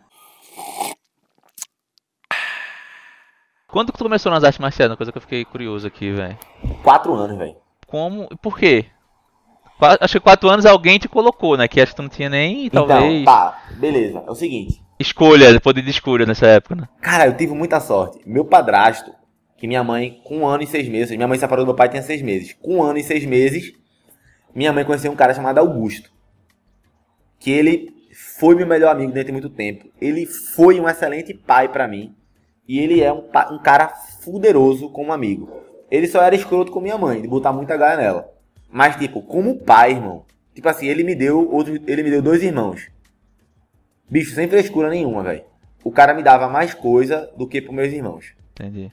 Quando que tu começou nas artes marciais? Uma coisa que eu fiquei curioso aqui, velho. Quatro anos, velho. Como? Por quê? Acho que quatro anos alguém te colocou, né? Que acho que tu não tinha nem, então, talvez... Então, tá. Beleza. É o seguinte. Escolha, poder de escolha nessa época, né? Cara, eu tive muita sorte. Meu padrasto, que minha mãe, com um ano e seis meses, minha mãe separou do meu pai tinha seis meses. Com um ano e seis meses, minha mãe conheceu um cara chamado Augusto. Que ele foi meu melhor amigo durante muito tempo. Ele foi um excelente pai para mim. E ele é um, um cara fuderoso como amigo. Ele só era escroto com minha mãe, de botar muita gaia nela. Mas, tipo, como pai, irmão. Tipo assim, ele me deu outro, ele me deu dois irmãos. Bicho, sem frescura nenhuma, velho. O cara me dava mais coisa do que pros meus irmãos. Entendi.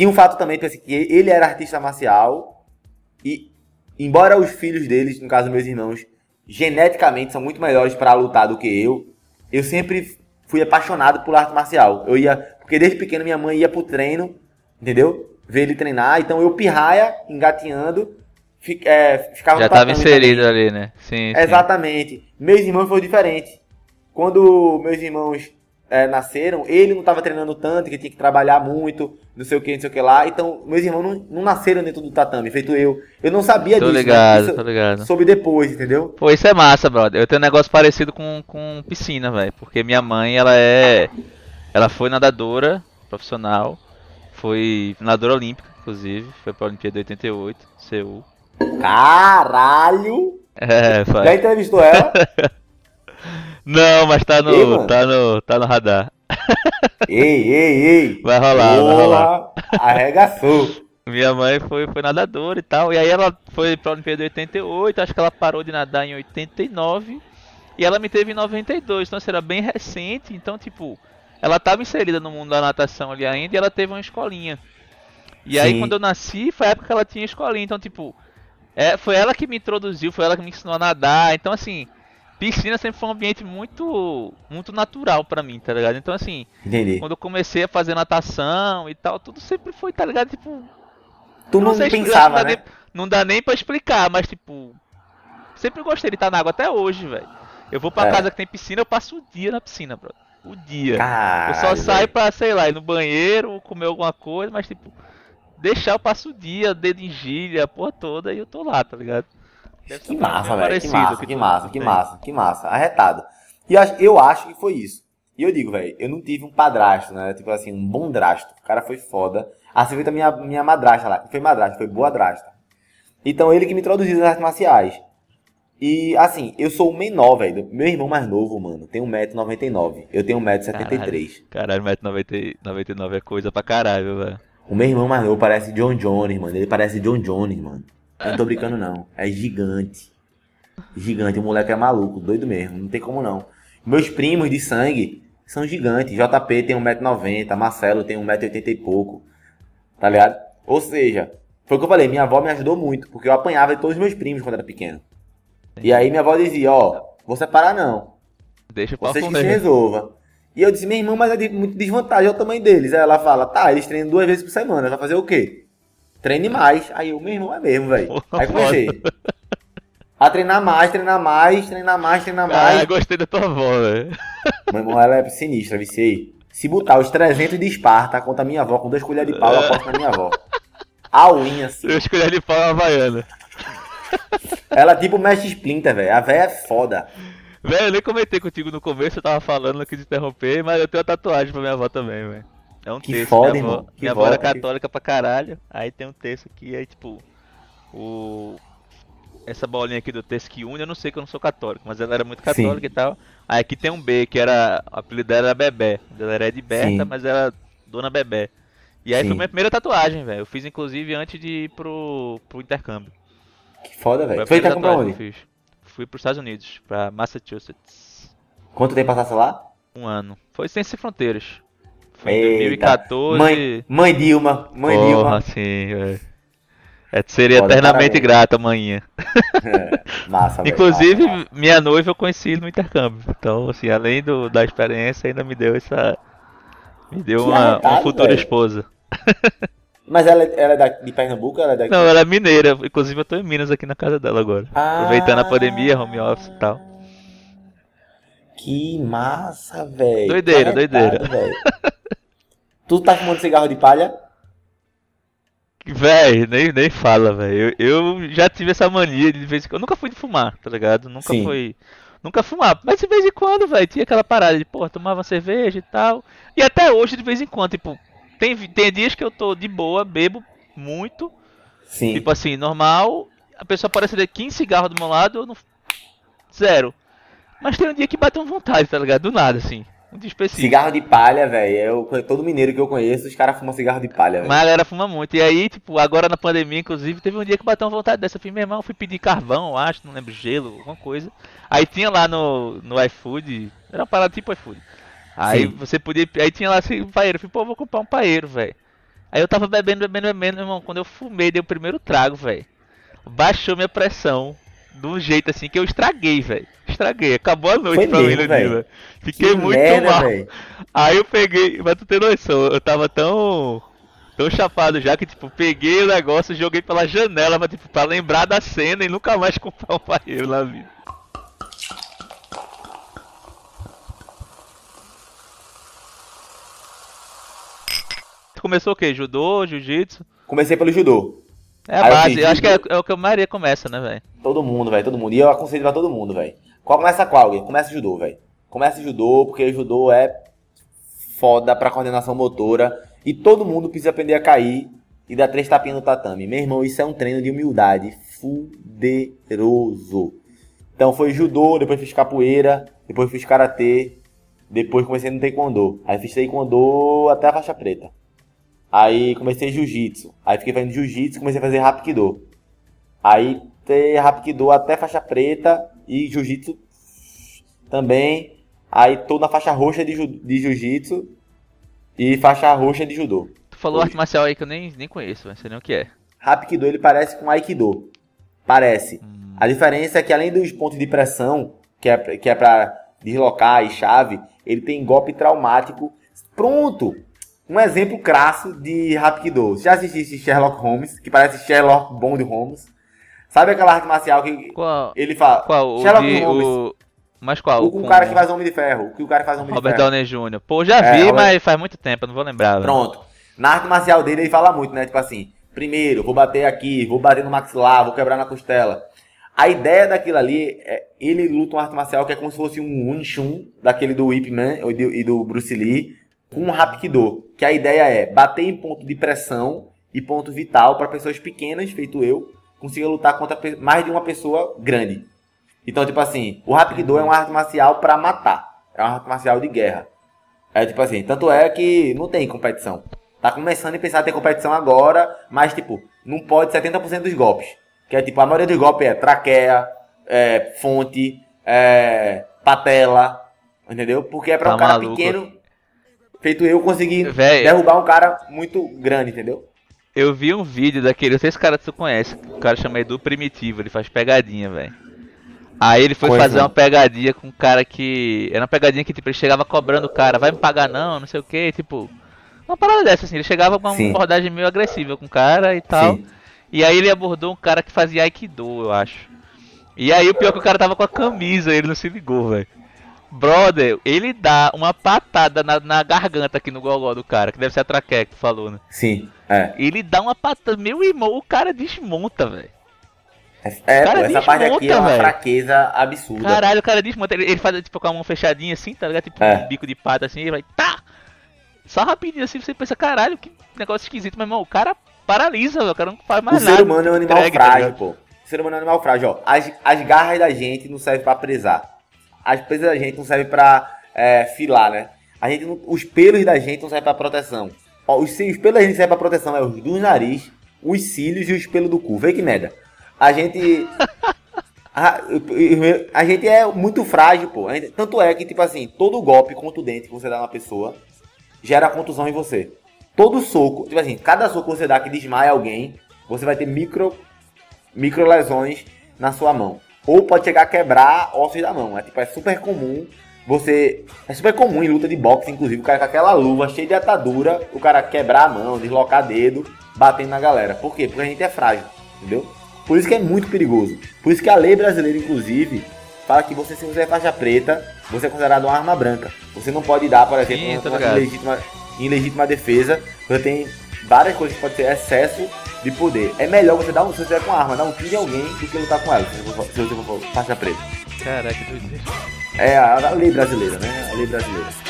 Tinha um fato também, que ele era artista marcial e, embora os filhos deles, no caso meus irmãos, geneticamente são muito melhores para lutar do que eu, eu sempre fui apaixonado por arte marcial. Eu ia, porque desde pequeno minha mãe ia pro treino, entendeu? Ver ele treinar, então eu pirraia, engatinhando, fic, é, ficava Já estava inserido ali, né? Sim, Exatamente. Sim. Meus irmãos foi diferente. Quando meus irmãos é, nasceram, ele não estava treinando tanto, que tinha que trabalhar muito, não sei o que, não sei o que lá. Então, meus irmãos não, não nasceram dentro do tatame, feito eu. Eu não sabia tô disso. Né? Ligado, né? Tô ligado, Soube depois, entendeu? Pô, isso é massa, brother. Eu tenho um negócio parecido com, com piscina, velho. Porque minha mãe, ela é. Ela foi nadadora profissional. Foi nadadora olímpica, inclusive. Foi pra Olimpíada de 88, Seul. Caralho! É, pai. Já entrevistou ela? Não, mas tá no, ei, tá no, tá no radar. Ei, ei, ei. Vai rolar, Boa, vai rolar. Arregaçou. Minha mãe foi, foi nadadora e tal. E aí ela foi pra Olimpíada em 88, acho que ela parou de nadar em 89. E ela me teve em 92, então assim, era bem recente. Então, tipo, ela tava inserida no mundo da natação ali ainda e ela teve uma escolinha. E Sim. aí quando eu nasci, foi a época que ela tinha escolinha. Então, tipo, é, foi ela que me introduziu, foi ela que me ensinou a nadar. Então, assim, piscina sempre foi um ambiente muito muito natural para mim, tá ligado? Então assim, Entendi. quando eu comecei a fazer natação e tal, tudo sempre foi, tá ligado? Tipo, tu não, não pensava, não né? Nem, não dá nem para explicar, mas tipo, sempre gostei de estar na água até hoje, velho. Eu vou pra é. casa que tem piscina, eu passo o dia na piscina, bro. O dia. Caralho, eu só saio pra, sei lá, ir no banheiro, comer alguma coisa, mas tipo, deixar eu passo o dia, dedo em gíria, a porra toda, e eu tô lá, tá ligado? Que massa, velho. Que massa, que massa, que massa, que massa. Arretado. E eu acho, eu acho que foi isso. E eu digo, velho, eu não tive um padrasto, né? Tipo assim, um bom drasto. O cara foi foda. Assim foi também a minha madrasta lá. Foi madrasta, foi boa drasta. Então ele que me introduziu nas artes marciais. E assim, eu sou o menor, velho. Meu irmão mais novo, mano, tem 1,99m. Eu tenho 1,73m. Caralho, 1,99m é coisa pra caralho, velho. O meu irmão mais novo parece John Jones, mano. Ele parece John Jones, mano. Eu não tô brincando, não. É gigante. Gigante. O moleque é maluco, doido mesmo. Não tem como não. Meus primos de sangue são gigantes. JP tem 1,90m, Marcelo tem 1,80m e pouco. Tá ligado? Ou seja, foi o que eu falei, minha avó me ajudou muito, porque eu apanhava de todos os meus primos quando era pequeno. E aí minha avó dizia, ó, vou separar não. Deixa Vocês que se resolva. E eu disse, meu irmão, mas é de, muito desvantagem é o tamanho deles. Aí ela fala, tá, eles treinam duas vezes por semana, vai fazer o quê? Treine mais. Aí o meu irmão é mesmo, velho. Aí comecei. A treinar mais, treinar mais, treinar mais, treinar mais. Ah, gostei da tua avó, velho. Meu irmão, ela é sinistra, viciei. Se botar os 300 de Esparta contra a minha avó com duas colheres de pau, eu aposto na minha avó. A unha, assim. Duas colheres de pau na Havaiana. Ela tipo mexe Splinter, velho. A véia é foda. Velho, eu nem comentei contigo no começo, eu tava falando, não quis interromper, mas eu tenho uma tatuagem pra minha avó também, velho. É um que texto. Foda, minha avó, minha avó era católica pra caralho. Aí tem um texto aqui, aí tipo. O. Essa bolinha aqui do texto que une, eu não sei que eu não sou católico, mas ela era muito católica Sim. e tal. Aí aqui tem um B, que era. O apelido dela era Bebé. Ela era de Berta, Sim. mas era Dona Bebé. E aí Sim. foi minha primeira tatuagem, velho. Eu fiz inclusive antes de ir pro, pro intercâmbio. Que foda, velho. Foi tatuagem onde? que eu fiz. Fui pros Estados Unidos, pra Massachusetts. Quanto tempo passasse lá? Um ano. Foi sem ser fronteiras. Foi em Eita. 2014. Mãe, mãe Dilma, mãe Porra, Dilma. sim, velho. É, seria Foda, eternamente grata amanhã. É, massa. Inclusive, massa, minha noiva eu conheci no intercâmbio. Então, assim, além do, da experiência, ainda me deu essa. Me deu uma, uma futura velho. esposa. Mas ela, ela é da, de Pernambuco? Ela é daqui? Não, ela é mineira. Inclusive, eu tô em Minas aqui na casa dela agora. Ah. Aproveitando a pandemia, home office e tal. Que massa, velho. Doideira, arretado, doideira. velho. tu tá fumando cigarro de palha? Véi, nem, nem fala, velho. Eu, eu já tive essa mania de vez em quando. Eu nunca fui de fumar, tá ligado? Nunca Sim. foi. Nunca fumar. Mas de vez em quando, velho, tinha aquela parada de, pô, tomava cerveja e tal. E até hoje, de vez em quando, tipo, tem, tem dias que eu tô de boa, bebo muito. Sim. Tipo assim, normal. A pessoa parece ter 15 cigarros do meu lado, eu não. Zero. Mas tem um dia que bate uma vontade, tá ligado? Do nada, assim. Um dia específico. Cigarro de palha, velho. Todo mineiro que eu conheço, os caras fumam cigarro de palha, velho. Mas a galera fuma muito. E aí, tipo, agora na pandemia, inclusive, teve um dia que bateu uma vontade dessa. Eu fui, meu irmão, fui pedir carvão, acho, não lembro, gelo, alguma coisa. Aí tinha lá no, no iFood, era uma parada tipo iFood. Aí Sim. você podia. Aí tinha lá assim, um paeiro. Eu falei, pô, vou comprar um paeiro, velho. Aí eu tava bebendo, bebendo, bebendo, meu irmão. Quando eu fumei, dei o primeiro trago, velho. Baixou minha pressão. De um jeito assim que eu estraguei, velho. Estraguei. Acabou a noite Foi pra mim no dia. Fiquei Que muito merda, mal. velho. Aí eu peguei, mas tu tem noção, eu tava tão. tão chapado já que, tipo, peguei o negócio, joguei pela janela, mas, tipo, pra lembrar da cena e nunca mais comprar um paeiro na vida. Tu começou o quê? Judô, jiu-jitsu? Comecei pelo judô. É a Aí eu base, fiz eu acho que é, é o que a maioria começa, né, velho? Todo mundo, velho, todo mundo. E eu aconselho pra todo mundo, velho. Qual começa qual, Gui? Começa judô, velho. Começa judô, porque judô é foda pra coordenação motora. E todo mundo precisa aprender a cair e dar três tapinhas no tatame. Meu irmão, isso é um treino de humildade fuderoso. Então foi judô, depois fiz capoeira, depois fiz karatê, depois comecei no taekwondo. Aí fiz taekwondo até a faixa preta. Aí comecei jiu-jitsu. Aí fiquei fazendo jiu-jitsu, comecei a fazer hapkido. Aí ter Hapkido até faixa preta e Jiu-Jitsu também. Aí tô na faixa roxa de, de Jiu-Jitsu e faixa roxa de Judô. Tu falou arte marcial aí que eu nem, nem conheço, não sei nem o que é. Hapkido ele parece com Aikido. Parece. A diferença é que além dos pontos de pressão, que é, que é pra deslocar e chave, ele tem golpe traumático. Pronto! Um exemplo crasso de Hapkido. Você já assististe Sherlock Holmes, que parece Sherlock Bond Holmes? Sabe aquela arte marcial que Qual? ele fala? Qual? O Sherlock de. Holmes. O... Mas qual? O, com o cara que faz Homem de Ferro. O que o cara faz Homem Robert de Ferro. Downey Jr. Pô, já É, vi, Robert- mas faz muito tempo, não vou lembrar. velho. Pronto. Na arte marcial dele, ele fala muito, né? Tipo assim, primeiro, vou bater aqui, vou bater no maxilar, vou quebrar na costela. A ideia daquilo ali, é, ele luta uma arte marcial que é como se fosse um Wing Chun, daquele do Ip Man e do Bruce Lee, com um Hapkido. Que a ideia é bater em ponto de pressão e ponto vital para pessoas pequenas, feito eu, consiga lutar contra mais de uma pessoa grande. Então, tipo assim, o Hapkido é uma arte marcial para matar. É uma arte marcial de guerra. É tipo assim, tanto é que não tem competição. Tá começando a pensar em ter competição agora, mas tipo, não pode 70% dos golpes. Que é tipo, a maioria dos golpes é traqueia, é, fonte, é, patela, entendeu? Porque é pra Tá um cara maluco. pequeno, feito eu, conseguir Véi. derrubar um cara muito grande, entendeu? Eu vi um vídeo daquele, não sei se esse cara tu conhece, o cara chama Edu Primitivo, ele faz pegadinha, velho. Aí ele foi Conheço fazer não. uma pegadinha com um cara que. Era uma pegadinha que tipo, ele chegava cobrando o cara, vai me pagar não, não sei o que, tipo. Uma parada dessa, assim, ele chegava com uma Sim. abordagem meio agressiva com o cara e tal. Sim. E aí ele abordou um cara que fazia Aikido, eu acho. E aí o pior é que o cara tava com a camisa, ele não se ligou, velho. Brother, ele dá uma patada na, na garganta aqui no gogó do cara, que deve ser a traqueia que tu falou, né? Sim, é. Ele dá uma patada, meu irmão, o cara desmonta, velho. É, Cara, pô, essa parte aqui desmonta, é uma velho. fraqueza absurda. Caralho, o cara desmonta, ele, ele faz tipo com a mão fechadinha assim, tá ligado? Tipo É. um bico de pata assim, ele vai, tá! Só rapidinho assim, você pensa, caralho, que negócio esquisito, meu irmão, o cara paralisa, velho, o cara não faz O mais nada. ser humano é um animal entregue, tá frágil, ligado? pô. O ser humano é um animal frágil, ó. As, as garras da gente não servem pra presar. As presas da gente não servem pra é, filar, né? A gente não- os pelos da gente não servem pra proteção. Ó, os, os pelos da gente servem pra proteção, é os do nariz, os cílios e os pelos do cu. Vê que merda. A gente. A, a, gente é muito frágil, pô. Gente, tanto é que, tipo assim, todo golpe contundente que você dá na pessoa gera contusão em você. Todo soco, tipo assim, cada soco que você dá que desmaia alguém, você vai ter micro, micro lesões na sua mão. Ou pode chegar a quebrar ossos da mão. É, tipo, é super comum você. É super comum em luta de boxe, inclusive, o cara com aquela luva cheia de atadura, o cara quebrar a mão, deslocar dedo, batendo na galera. Por quê? Porque a gente é frágil, entendeu? Por isso que é muito perigoso. Por isso que a lei brasileira, inclusive, fala que você, se você é faixa preta, você é considerado uma arma branca. Você não pode dar, por exemplo, Sim, uma, uma ilegítima, em legítima defesa. Você tem várias coisas que pode ser excesso de poder. É melhor você dar um, se você tiver com arma, dar um tiro em alguém do que lutar com ela, se você for, se você for faixa preta. Caraca, que doideira. É a, a lei brasileira, né? A lei brasileira.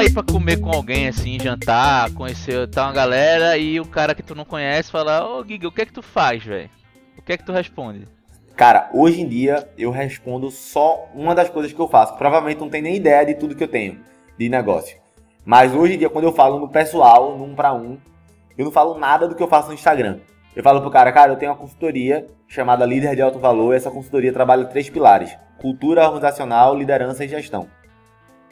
Sair pra comer com alguém assim, jantar, conhecer tá uma galera e o cara que tu não conhece fala, ô oh, Giga, o que é que tu faz, velho? O que é que tu responde? Cara, hoje em dia eu respondo só uma das coisas que eu faço. Provavelmente não tem nem ideia de tudo que eu tenho de negócio. Mas hoje em dia, quando eu falo no pessoal, num pra um, eu não falo nada do que eu faço no Instagram. Eu falo pro cara, cara, eu tenho uma consultoria chamada Líder de Alto Valor. Essa consultoria trabalha três pilares: cultura organizacional, liderança e gestão.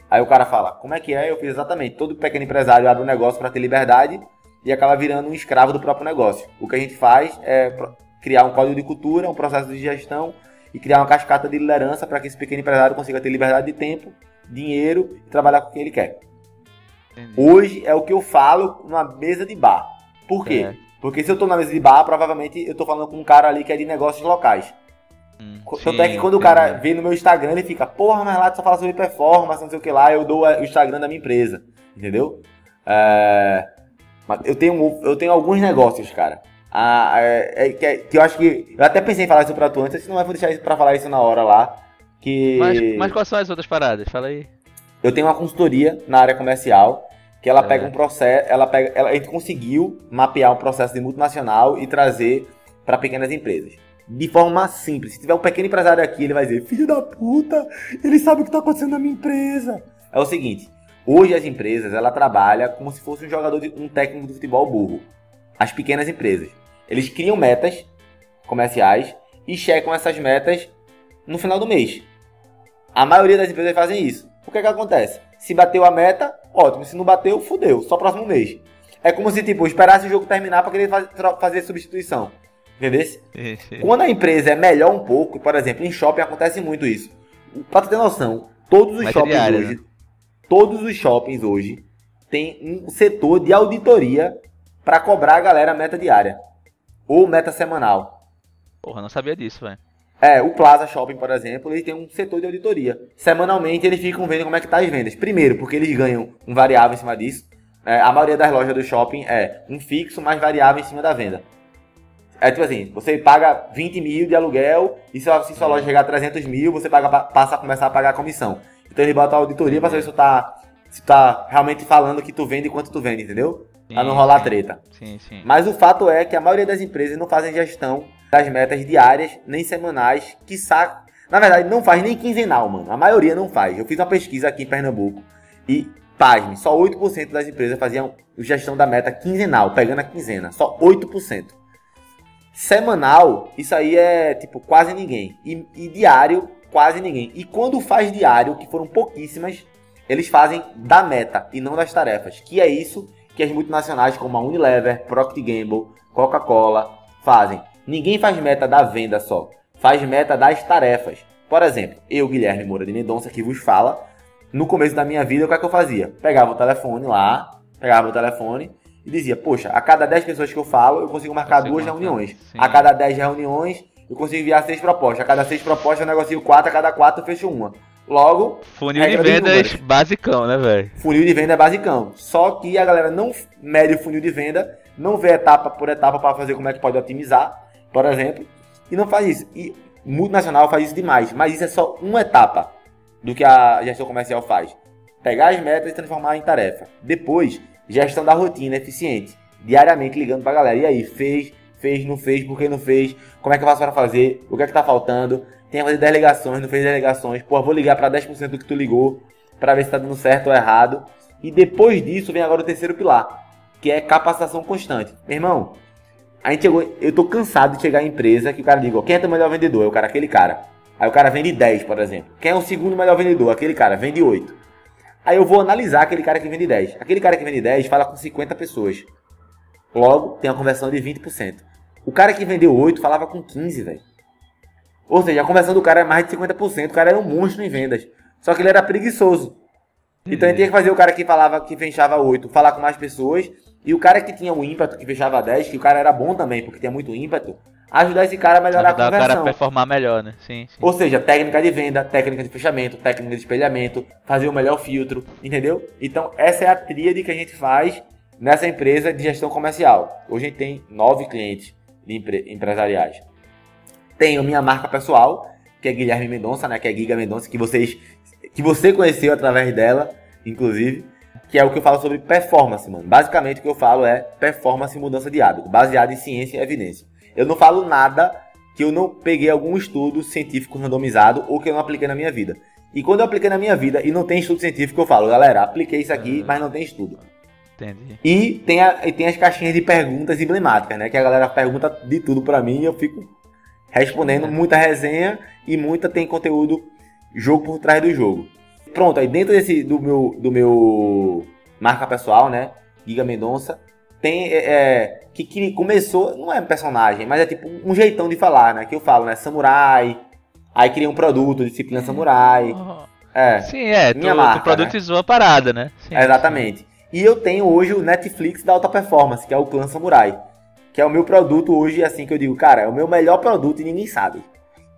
Aí o cara fala, como é que é? Eu fiz exatamente. Todo pequeno empresário abre um negócio para ter liberdade e acaba virando um escravo do próprio negócio. O que a gente faz é criar um código de cultura, um processo de gestão e criar uma cascata de liderança para que esse pequeno empresário consiga ter liberdade de tempo, dinheiro e trabalhar com quem ele quer. Entendi. Hoje é o que eu falo numa mesa de bar. Por quê? É. Porque se eu estou na mesa de bar, provavelmente eu estou falando com um cara ali que é de negócios locais. Hum, Tanto é que quando o cara vê no meu Instagram, ele fica, porra, mas lá tu só fala sobre performance, não sei o que lá, eu dou o Instagram da minha empresa. Entendeu? É... Eu, tenho, eu tenho alguns negócios, cara. Ah, é, é, que, é, que, eu acho que. Eu até pensei em falar isso pra tu antes, não vai deixar isso pra falar isso na hora lá. Que... Mas, mas quais são as outras paradas? Fala aí. Eu tenho uma consultoria na área comercial que ela é. pega um processo, ela pega, ela, a gente conseguiu mapear um processo de multinacional e trazer para pequenas empresas de forma simples. Se tiver um pequeno empresário aqui, ele vai dizer: Filho da puta, ele sabe o que está acontecendo na minha empresa. É o seguinte: hoje as empresas ela trabalha como se fosse um jogador, de, um técnico de futebol burro. As pequenas empresas. Eles criam metas comerciais e checam essas metas no final do mês. A maioria das empresas fazem isso. O que, é que acontece? Se bateu a meta, ótimo. Se não bateu, fudeu. Só próximo mês. É como se, tipo, esperasse o jogo terminar para querer fazer substituição. Entendeu? Quando a empresa é melhor um pouco, por exemplo, em shopping acontece muito isso. Pra tu ter noção, todos os shoppings diária, hoje, né? todos os shoppings hoje tem um setor de auditoria para cobrar a galera meta diária ou meta semanal. Porra, não sabia disso, velho. É, o Plaza Shopping, por exemplo, ele tem um setor de auditoria. Semanalmente eles ficam vendo como é que tá as vendas. Primeiro, porque eles ganham um variável em cima disso. É, a maioria das lojas do shopping é um fixo mais variável em cima da venda. É tipo assim, você paga 20 mil de aluguel e se, se sua loja chegar a 300 mil, você paga, passa a começar a pagar a comissão. Então ele bota a auditoria pra saber se tu tá, se tu tá realmente falando que tu vende e quanto tu vende, entendeu? Sim, pra não rolar sim. treta. Sim, sim. Mas o fato é que a maioria das empresas não fazem gestão das metas diárias, nem semanais, que saca. Na verdade, não faz nem quinzenal, mano. A maioria não faz. Eu fiz uma pesquisa aqui em Pernambuco e, pasme, só 8% das empresas faziam gestão da meta quinzenal, pegando a quinzena. Só 8%. Semanal, isso aí é tipo quase ninguém. E, e, diário, quase ninguém. E quando faz diário, que foram pouquíssimas, eles fazem da meta e não das tarefas. Que é isso que as multinacionais como a Unilever, Procter Gamble, Coca-Cola fazem. Ninguém faz meta da venda só, faz meta das tarefas. Por exemplo, eu, Guilherme Moura de Mendonça, que vos fala, no começo da minha vida, o que, é que eu fazia? Pegava o telefone lá, pegava o telefone e dizia, poxa, a cada 10 pessoas que eu falo, eu consigo marcar consigo duas marcar. reuniões. Sim. A cada 10 reuniões, eu consigo enviar 6 propostas. A cada 6 propostas, eu negocio 4, a cada 4 eu fecho uma. Logo, funil de vendas basicão, né, velho? Funil de venda é basicão. Só que a galera não mede o funil de venda, não vê etapa por etapa para fazer como é que pode otimizar, por exemplo, e não faz isso. E multinacional faz isso demais, mas isso é só uma etapa do que a gestão comercial faz. Pegar as metas e transformar em tarefa. Depois, Gestão da rotina eficiente. Diariamente ligando pra galera. E aí, fez, Fez, não fez, por que não fez? Como é que eu faço para fazer? O que é que tá faltando? Tem que fazer delegações, não fez delegações. Pô, vou ligar para 10% do que tu ligou para ver se tá dando certo ou errado. E depois disso vem agora o terceiro pilar, que é capacitação constante. Meu irmão, a gente chegou, eu tô cansado de chegar em empresa que o cara diga, quem é o melhor vendedor? É o cara, aquele cara. Aí o cara vende 10, por exemplo. Quem é o segundo melhor vendedor? Aquele cara, vende 8. Aí eu vou analisar aquele cara que vende 10. Aquele cara que vende 10 fala com 50 pessoas. Logo, tem uma conversão de 20%. O cara que vendeu 8 falava com 15, velho. Ou seja, a conversão do cara é mais de 50%. O cara era um monstro em vendas. Só que ele era preguiçoso. Então a gente tinha que fazer o cara que falava que fechava 8 falar com mais pessoas. E o cara que tinha o ímpeto, que fechava 10, que o cara era bom também, porque tinha muito ímpeto, ajudar esse cara a melhorar ajudar a conversão. o cara a performar melhor, né? Sim, sim. Ou seja, técnica de venda, técnica de fechamento, técnica de espelhamento, fazer o melhor filtro, entendeu? Então essa é a tríade que a gente faz nessa empresa de gestão comercial. Hoje a gente tem nove clientes empre empresariais. Tenho minha marca pessoal, que é Guilherme Mendonça, né? Que é Giga Mendonça, que vocês que você conheceu através dela, inclusive, que é o que eu falo sobre performance, mano. Basicamente o que eu falo é performance e mudança de hábito, baseado em ciência e evidência. Eu não falo nada que eu não peguei algum estudo científico randomizado ou que eu não apliquei na minha vida. E quando eu apliquei na minha vida e não tem estudo científico, eu falo, galera, apliquei isso aqui, mas não tem estudo. Entendi. E tem, a, e tem as caixinhas de perguntas emblemáticas, né? Que a galera pergunta de tudo para mim e eu fico respondendo é. muita resenha e muita tem conteúdo jogo por trás do jogo. Pronto, aí dentro desse do meu do meu marca pessoal, né? Giga Mendonça, tem é, é, que, que começou, não é um personagem, mas é tipo um jeitão de falar, né? Que eu falo, né? Samurai. Aí cria um produto, disciplina samurai. É. Sim, é. Minha tu, marca, tu produtizou né? a parada, né? Sim, Exatamente. Sim. E eu tenho hoje o Netflix da alta performance, que é o Clã Samurai. Que é o meu produto hoje, assim que eu digo, cara, é o meu melhor produto e ninguém sabe.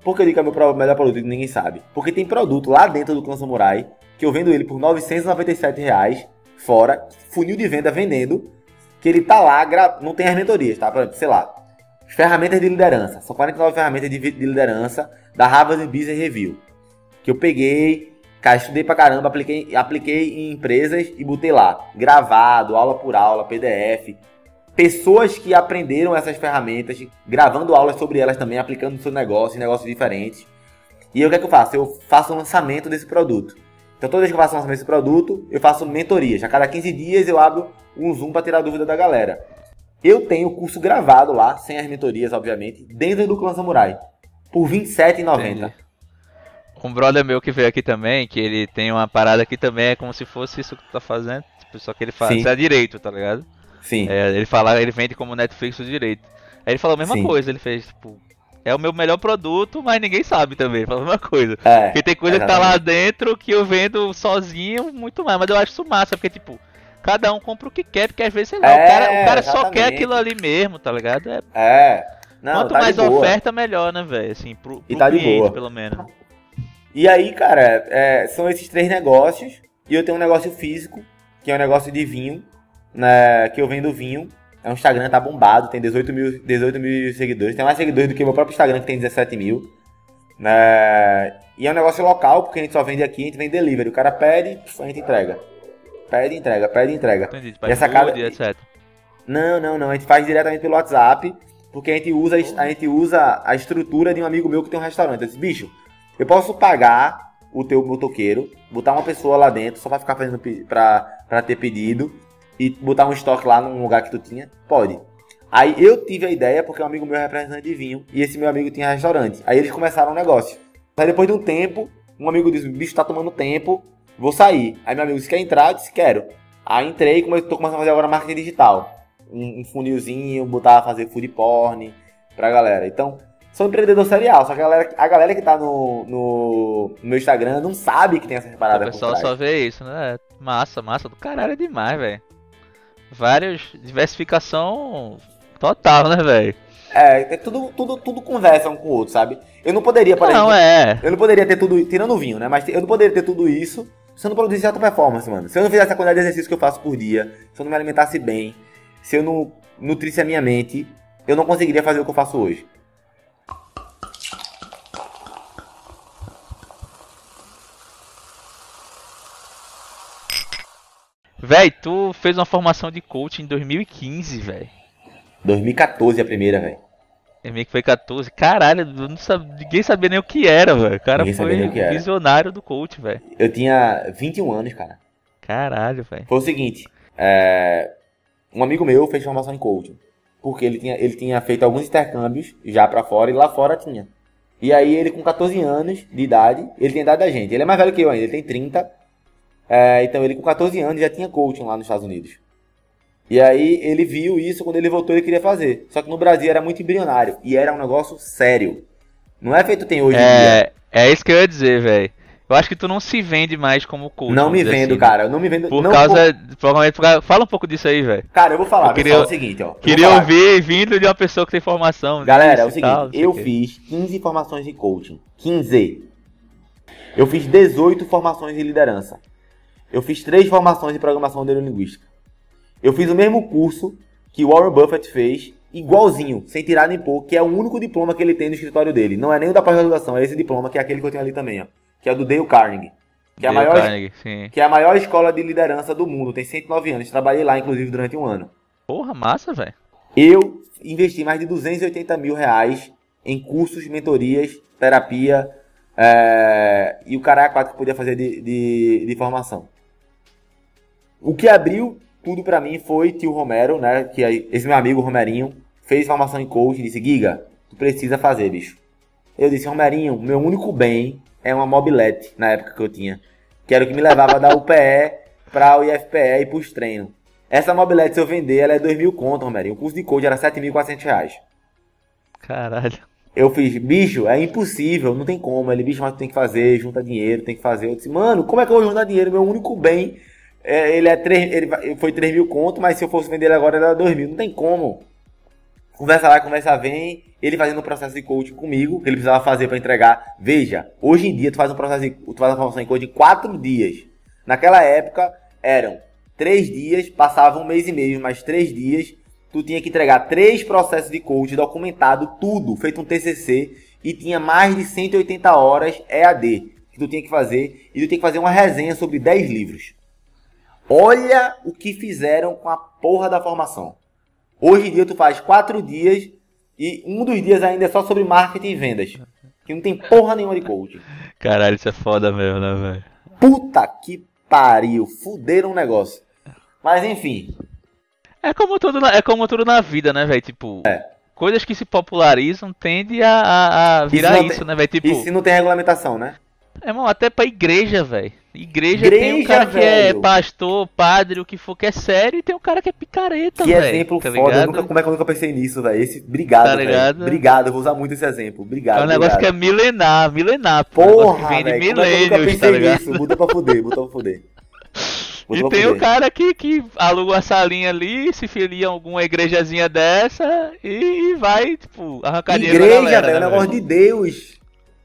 Por que eu digo que é o meu melhor produto e ninguém sabe? Porque tem produto lá dentro do Clã Samurai, que eu vendo ele por 997 reais, fora, funil de venda vendendo, que ele tá lá, não tem as mentorias, tá? Por exemplo, sei lá, ferramentas de liderança. São 49 ferramentas de, de liderança da Harvard Business Review. Que eu peguei, Cara, estudei pra caramba, apliquei, apliquei em empresas e botei lá. Gravado, aula por aula, PDF. Pessoas que aprenderam essas ferramentas, gravando aulas sobre elas também, aplicando no seu negócio, em negócios diferentes. E aí, o que é que eu faço? Eu faço o lançamento desse produto. Então toda vez que eu faço lançamento desse produto, eu faço mentorias. A cada 15 dias eu abro um Zoom para tirar dúvida da galera. Eu tenho o curso gravado lá, sem as mentorias, obviamente, dentro do Clã Samurai. Por R$27,90 um brother meu que veio aqui também, que ele tem uma parada que também é como se fosse isso que tu tá fazendo, tipo, só que ele faz é direito, tá ligado? Sim. É, ele fala, ele vende como Netflix o direito. Aí ele falou a mesma Sim. coisa, ele fez, tipo, é o meu melhor produto, mas ninguém sabe também, fala a mesma coisa. É, porque tem coisa exatamente. que tá lá dentro que eu vendo sozinho muito mais, mas eu acho isso massa, porque tipo, cada um compra o que quer, porque às vezes, sei lá, é, o cara, o cara só quer aquilo ali mesmo, tá ligado? É. é. Não, Quanto tá mais oferta, melhor, né, velho? Assim, pro, pro e tá cliente, de boa. pelo menos. E aí, cara, é, são esses três negócios. E eu tenho um negócio físico, que é um negócio de vinho, né, que eu vendo vinho. É um Instagram, tá bombado, tem 18 mil, 18 mil seguidores. Tem mais seguidores do que o meu próprio Instagram, que tem 17 mil. Né? E é um negócio local, porque a gente só vende aqui, a gente vende delivery. O cara pede, a gente entrega. Pede, entrega, pede, entrega. Entendi, e essa casa... etc. Não, não, não. A gente faz diretamente pelo WhatsApp, porque a gente usa, a gente usa a estrutura de um amigo meu que tem um restaurante. Eu disse, bicho, eu posso pagar o teu motoqueiro, botar uma pessoa lá dentro só pra ficar fazendo pra, pra ter pedido e botar um estoque lá num lugar que tu tinha? Pode. Aí eu tive a ideia porque um amigo meu é representante de vinho e esse meu amigo tinha restaurante. Aí eles começaram um negócio. Aí depois de um tempo, um amigo disse: bicho, tá tomando tempo, vou sair. Aí meu amigo disse: quer entrar? Eu disse: quero. Aí entrei e tô começando a fazer agora marketing digital. Um, um funilzinho, botar a fazer food porn pra galera. Então, sou empreendedor serial, só que a galera, a galera que tá no, no, no meu Instagram não sabe que tem essas paradas. O pessoal só vê isso, né? Massa, massa do caralho é demais, velho. Vários. Diversificação total, né, velho? É, é, tudo, tudo, tudo conversa um com o outro, sabe? Eu não poderia, por não, é. Eu não poderia ter tudo, tirando o vinho, né? Mas eu não poderia ter tudo isso se eu não produzisse alta performance, mano. Se eu não fizesse a quantidade de exercícios que eu faço por dia, se eu não me alimentasse bem, se eu não nutrisse a minha mente, eu não conseguiria fazer o que eu faço hoje. Véi, tu fez uma formação de coach em 2015, velho. 2014 a primeira, velho. meio que foi 14. Caralho, não sabia, ninguém sabia nem o que era, velho. O cara Ninguém foi o que era. visionário do coach, velho. Eu tinha 21 anos, cara. Caralho, velho. Foi o seguinte, é, um amigo meu fez formação em coaching. Porque ele tinha, ele tinha feito alguns intercâmbios já pra fora e lá fora tinha. E aí ele com 14 anos de idade, ele tem idade da gente. Ele é mais velho que eu ainda, ele tem 30. É, então ele com 14 anos já tinha coaching lá nos Estados Unidos. E aí ele viu isso, quando ele voltou ele queria fazer. Só que no Brasil era muito embrionário. E era um negócio sério. Não é feito tem hoje em dia. É, é isso que eu ia dizer, velho. Eu acho que tu não se vende mais como coach. Não me vendo, assim, cara. Eu não me vendo. Por causa. Provavelmente por causa- Fala um pouco disso aí, velho. Cara, eu vou falar, Eu queria- é o seguinte, ó. Eu Queria ouvir vindo de uma pessoa que tem formação. Galera, é o tal, seguinte, sei eu fiz 15 formações de coaching. 15. Eu fiz 18 formações de liderança. Eu fiz 3 formações de programação neurolinguística. Eu fiz o mesmo curso que o Warren Buffett fez, igualzinho, sem tirar nem pôr, que é o único diploma que ele tem no escritório dele. Não é nem o da pós-graduação, é esse diploma, que é aquele que eu tenho ali também, ó. Que é do Dale Carnegie. Que é a Dale maior, Carnegie, sim. que é a maior escola de liderança do mundo. Tem 109 anos. Trabalhei lá, inclusive, durante um ano. Porra, massa, velho. Eu investi mais de 280 mil reais em cursos, mentorias, terapia é, e o cara quatro que podia fazer de, de, de formação. O que abriu tudo pra mim foi tio Romero, né? Que esse meu amigo Romerinho fez formação em coaching e disse: Giga, tu precisa fazer, bicho. Eu disse: Romerinho, meu único bem é uma mobilete na época que eu tinha, que era o que me levava da UPE pra o IFPE e pros treinos. Essa mobilete, se eu vender, ela é 2 mil conto, Romerinho. O custo de coach era 7.400 reais. Caralho. Eu fiz, bicho, é impossível, não tem como. Ele, bicho, mas tu tem que fazer, junta dinheiro, tem que fazer. Eu disse, mano, como é que eu vou juntar dinheiro? Meu único bem, é, ele é 3, ele foi 3 mil conto, mas se eu fosse vender ele agora, era 2 mil. Não tem como. Conversa lá, conversa vem. Ele fazendo um processo de coaching comigo, que ele precisava fazer pra entregar. Veja, hoje em dia tu faz um processo de, tu faz uma formação em coaching em 4 dias. Naquela época, eram 3 dias, passava um mês e meio, mais 3 dias. Tu tinha que entregar três processos de coaching documentado, tudo, feito um TCC, e tinha mais de 180 horas EAD que tu tinha que fazer, e tu tinha que fazer uma resenha sobre 10 livros. Olha o que fizeram com a porra da formação. Hoje em dia tu faz 4 dias e um dos dias ainda é só sobre marketing e vendas. Que não tem porra nenhuma de coaching. Caralho, isso é foda mesmo, né, velho? Puta que pariu, fuderam o negócio. Mas enfim, É como tudo na, é como tudo na vida, né, velho? Tipo, coisas que se popularizam tende a, a, a virar isso, tem- né, velho? Tipo, e se não tem regulamentação, né? irmão, até pra igreja, velho. Igreja, Igreja, tem um cara que é velho. pastor, padre, o que for que é sério, e tem um cara que é picareta, Que velho. exemplo tá foda. Eu nunca, como é que eu nunca pensei nisso, velho? Esse, obrigado, Tá velho. ligado? Obrigado, eu vou usar muito esse exemplo. Obrigado. É um negócio que é obrigado. milenar, milenar. Um Porra, velho. É eu nunca tá pensei ligado? nisso? Botou pra fuder, botou pra fuder. E Botou pra tem o fuder. cara que, que aluga uma salinha ali, se filia em alguma igrejazinha dessa e vai, tipo, arrancar dinheiro da Igreja, velho, é né, um negócio de Deus.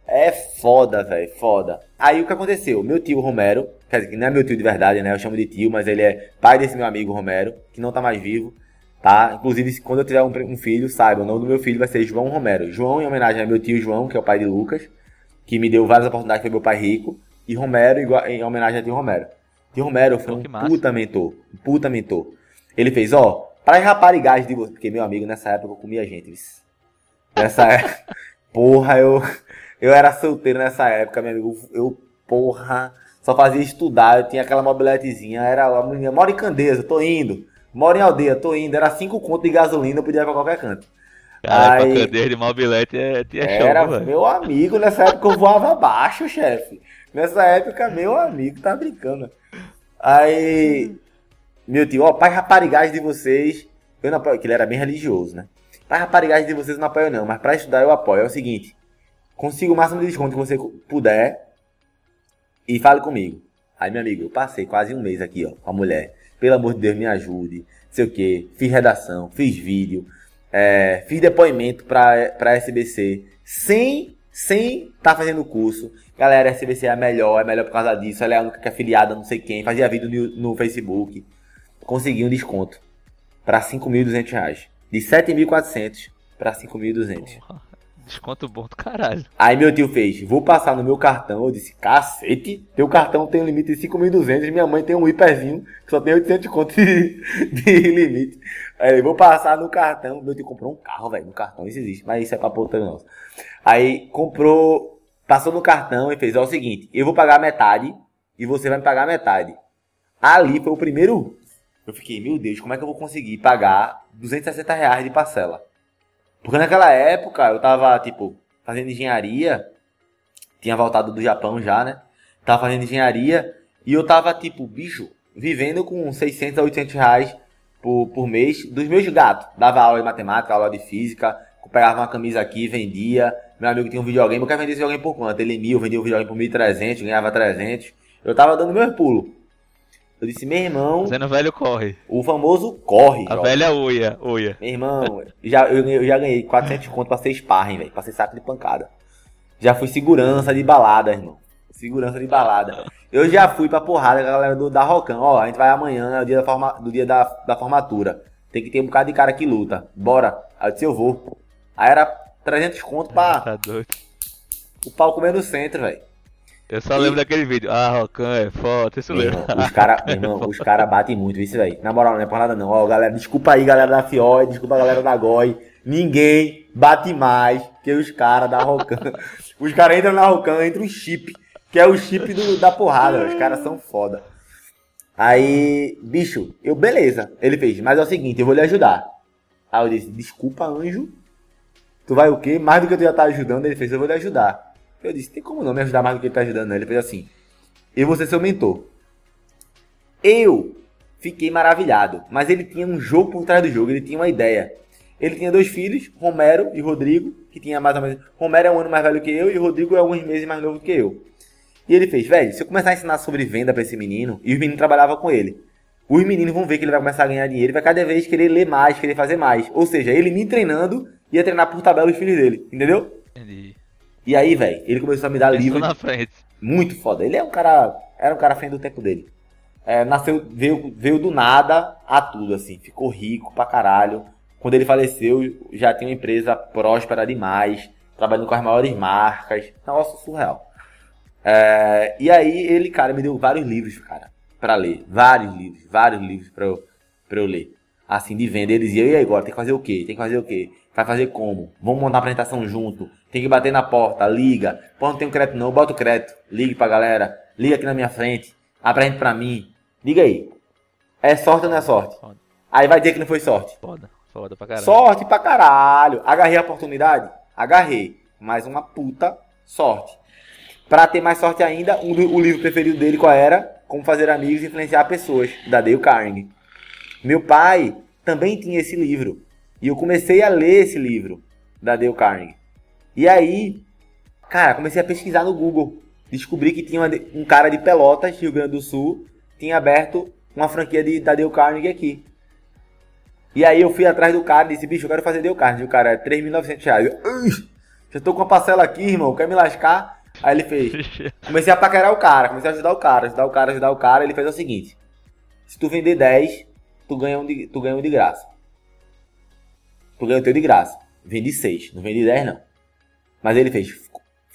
É foda, velho, foda. Aí o que aconteceu? Meu tio Romero, quer dizer, que não é meu tio de verdade, né? Eu chamo de tio, mas ele é pai desse meu amigo Romero, que não tá mais vivo, tá? Inclusive, se- quando eu tiver um, um filho, saiba, o nome do meu filho vai ser João Romero. João em homenagem ao meu tio João, que é o pai de Lucas, que me deu várias oportunidades, foi meu pai rico, e Romero igual- em homenagem a tio Romero. Tio Romero foi um puta mentor, um puta mentor. Ele fez, ó, para as raparigais de você, porque meu amigo nessa época eu comia gente. Nessa época, porra, eu, eu era solteiro nessa época, meu amigo, eu, porra, só fazia estudar, eu tinha aquela mobiletezinha, era a menina, moro em Candeias, eu tô indo, moro em aldeia, tô indo, era cinco contos de gasolina, eu podia ir pra qualquer canto. Cara, Aí- pra cadeira de mobilete é, show, Era meu amigo, nessa época eu voava baixo, chefe. Nessa época, meu amigo, tá brincando. Aí, meu tio, ó, pai raparigais de vocês, eu não apoio, que ele era bem religioso, né? Pai raparigais de vocês eu não apoio não, mas pra estudar eu apoio. É o seguinte, consiga o máximo de desconto que você puder e fale comigo. Aí, meu amigo, eu passei quase um mês aqui, ó, com a mulher. Pelo amor de Deus, me ajude. Sei o que. Fiz redação, fiz vídeo, é, fiz depoimento pra, pra SBC. Sem, sem tá fazendo curso. Galera, a SBC é melhor, é melhor por causa disso. Ela é a única que é afiliada, não sei quem. Fazia vídeo no, no Facebook. Consegui um desconto pra 5.200 reais. De 7.400 pra 5.200. Desconto bom do caralho. Aí meu tio fez, vou passar no meu cartão. Eu disse, cacete, teu cartão tem um limite de 5.200. Minha mãe tem um hiperzinho que só tem 800 conto de, de limite. Aí ele, vou passar no cartão. Meu tio comprou um carro, velho, no cartão, isso existe, mas isso é pra puta nossa. Aí comprou, passou no cartão e fez, ó, o seguinte, eu vou pagar metade e você vai me pagar metade. Ali foi o primeiro. Eu fiquei, meu Deus, como é que eu vou conseguir pagar 260 reais de parcela? Porque naquela época eu tava, tipo, fazendo engenharia, tinha voltado do Japão já, né? Tava fazendo engenharia e eu tava, tipo, bicho, vivendo com 600 a 800 reais por, por mês dos meus gatos. Dava aula de matemática, aula de física, pegava uma camisa aqui, vendia. Meu amigo tinha um videogame, eu quero vender esse videogame por quanto? Ele mil, vendia o videogame por 1.300, ganhava 300. Eu tava dando meus pulos. Eu disse, meu irmão. Sendo velho, corre. O famoso corre. A velha uia, uia. Meu irmão, já, eu, eu já ganhei 400 conto pra ser sparring, velho. Pra ser saco de pancada. Já fui segurança de balada, irmão. Segurança de balada. Eu já fui pra porrada com a galera do, da Rocan. Ó, a gente vai amanhã, é o dia, da, forma, do dia da, da formatura. Tem que ter um bocado de cara que luta. Bora. Aí eu disse, eu vou. Aí era 300 conto pra. Tá doido. O pau comer no centro, velho. Eu só e... lembro daquele vídeo. Ah, Rocan é foda, isso lembra. Os caras, os cara batem muito, isso, velho. Na moral, não é por nada não. Ó, galera, desculpa aí, galera da FIOI, desculpa a galera da GOI. Ninguém bate mais que os caras da Rocan. os caras entram na Rocan, entra um chip, que é o chip do, da porrada. Os caras são foda. Aí, bicho, eu, beleza. Ele fez, mas é o seguinte, eu vou lhe ajudar. Aí eu disse, desculpa, anjo. Tu vai o quê? Mais do que tu já tá ajudando. Ele fez, eu vou lhe ajudar. Eu disse, tem como não me ajudar mais do que ele tá ajudando? Ele fez assim, eu vou ser seu mentor. Eu fiquei maravilhado, mas ele tinha um jogo por trás do jogo, ele tinha uma ideia. Ele tinha dois filhos, Romero e Rodrigo, que tinha mais ou menos. Romero é um ano mais velho que eu e Rodrigo é alguns meses mais novo que eu. E ele fez, velho, se eu começar a ensinar sobre venda para esse menino, e os meninos trabalhavam com ele, os meninos vão ver que ele vai começar a ganhar dinheiro e vai cada vez querer ler mais, querer fazer mais. Ou seja, ele me treinando ia treinar por tabela os filhos dele, entendeu? Entendi. E aí, velho, ele começou a me dar Pensou livro. na frente. Muito foda. Ele é um cara. Era um cara à frente do tempo dele. É, nasceu, veio, veio do nada a tudo, assim. Ficou rico pra caralho. Quando ele faleceu, já tinha uma empresa próspera demais, trabalhando com as maiores marcas. Negócio surreal. É, e aí ele, cara, me deu vários livros, cara, para ler. Vários livros, vários livros pra eu, pra eu ler. Assim, de venda. Ele dizia, e aí agora, tem que fazer o quê? Tem que fazer o quê? Vai fazer como? Vamos montar uma apresentação junto. Tem que bater na porta, liga. Pô, não tem crédito não, bota o crédito. Ligue pra galera. Liga aqui na minha frente. Apresente pra mim. Liga aí. É sorte ou não é sorte? Foda. Aí vai dizer que não foi sorte. Foda. Foda pra caralho. Sorte pra caralho. Agarrei a oportunidade? Agarrei. Mais uma puta sorte. Pra ter mais sorte ainda, um, o livro preferido dele qual era? Como fazer amigos e influenciar pessoas, da Dale Carnegie. Meu pai também tinha esse livro. E eu comecei a ler esse livro da Dale Carnegie. E aí, cara, comecei a pesquisar no Google. Descobri que tinha um cara de Pelotas, Rio Grande do Sul, tinha aberto uma franquia de, da Dale Carnegie aqui. E aí eu fui atrás do cara e disse, bicho, eu quero fazer Dale Carnegie. O cara é 3.900 reais. Eu, já tô com uma parcela aqui, irmão, quer me lascar? Aí ele fez. Comecei a paquerar o cara, comecei a ajudar o cara, ajudar o cara, ajudar o cara. Ele fez o seguinte: se tu vender 10, tu ganha um de, tu ganha um de graça. Tu ganha o teu de graça. Vende 6, não vende 10 não. Mas ele fez.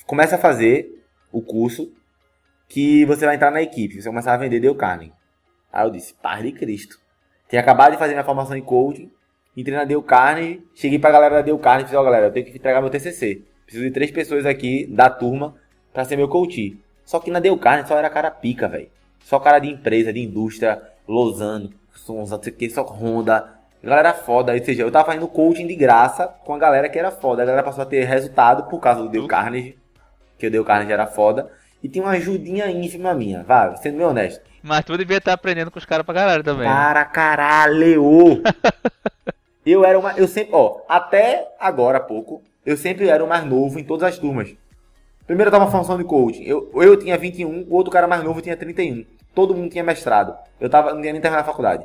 Começa a fazer o curso que você vai entrar na equipe. Você começar a vender Dale Carnegie. Aí eu disse, Pai de Cristo. Tinha acabado de fazer minha formação em coaching, entrei na Dale Carnegie, cheguei pra galera da Dale Carnegie e falei, ó oh, galera, eu tenho que entregar meu TCC. Preciso de três pessoas aqui da turma pra ser meu coach. Só que na Dale Carnegie só era cara pica, velho. Só cara de empresa, de indústria, Lozano, só Honda. Galera foda, ou seja, eu tava fazendo coaching de graça com a galera que era foda. A galera passou a ter resultado por causa do Dale Carnegie, que o Dale Carnegie era foda. E tinha uma ajudinha ínfima minha, vai, sendo meu honesto. Mas tu devia estar aprendendo com os caras pra caralho também. Né? Para caralho! eu era uma. Eu sempre. Ó, até agora há pouco, eu sempre era o mais novo em todas as turmas. Primeiro eu tava função de coaching. Eu, eu tinha 21, o outro cara mais novo tinha 31. Todo mundo tinha mestrado. Eu tava, não tinha nem terminado a faculdade.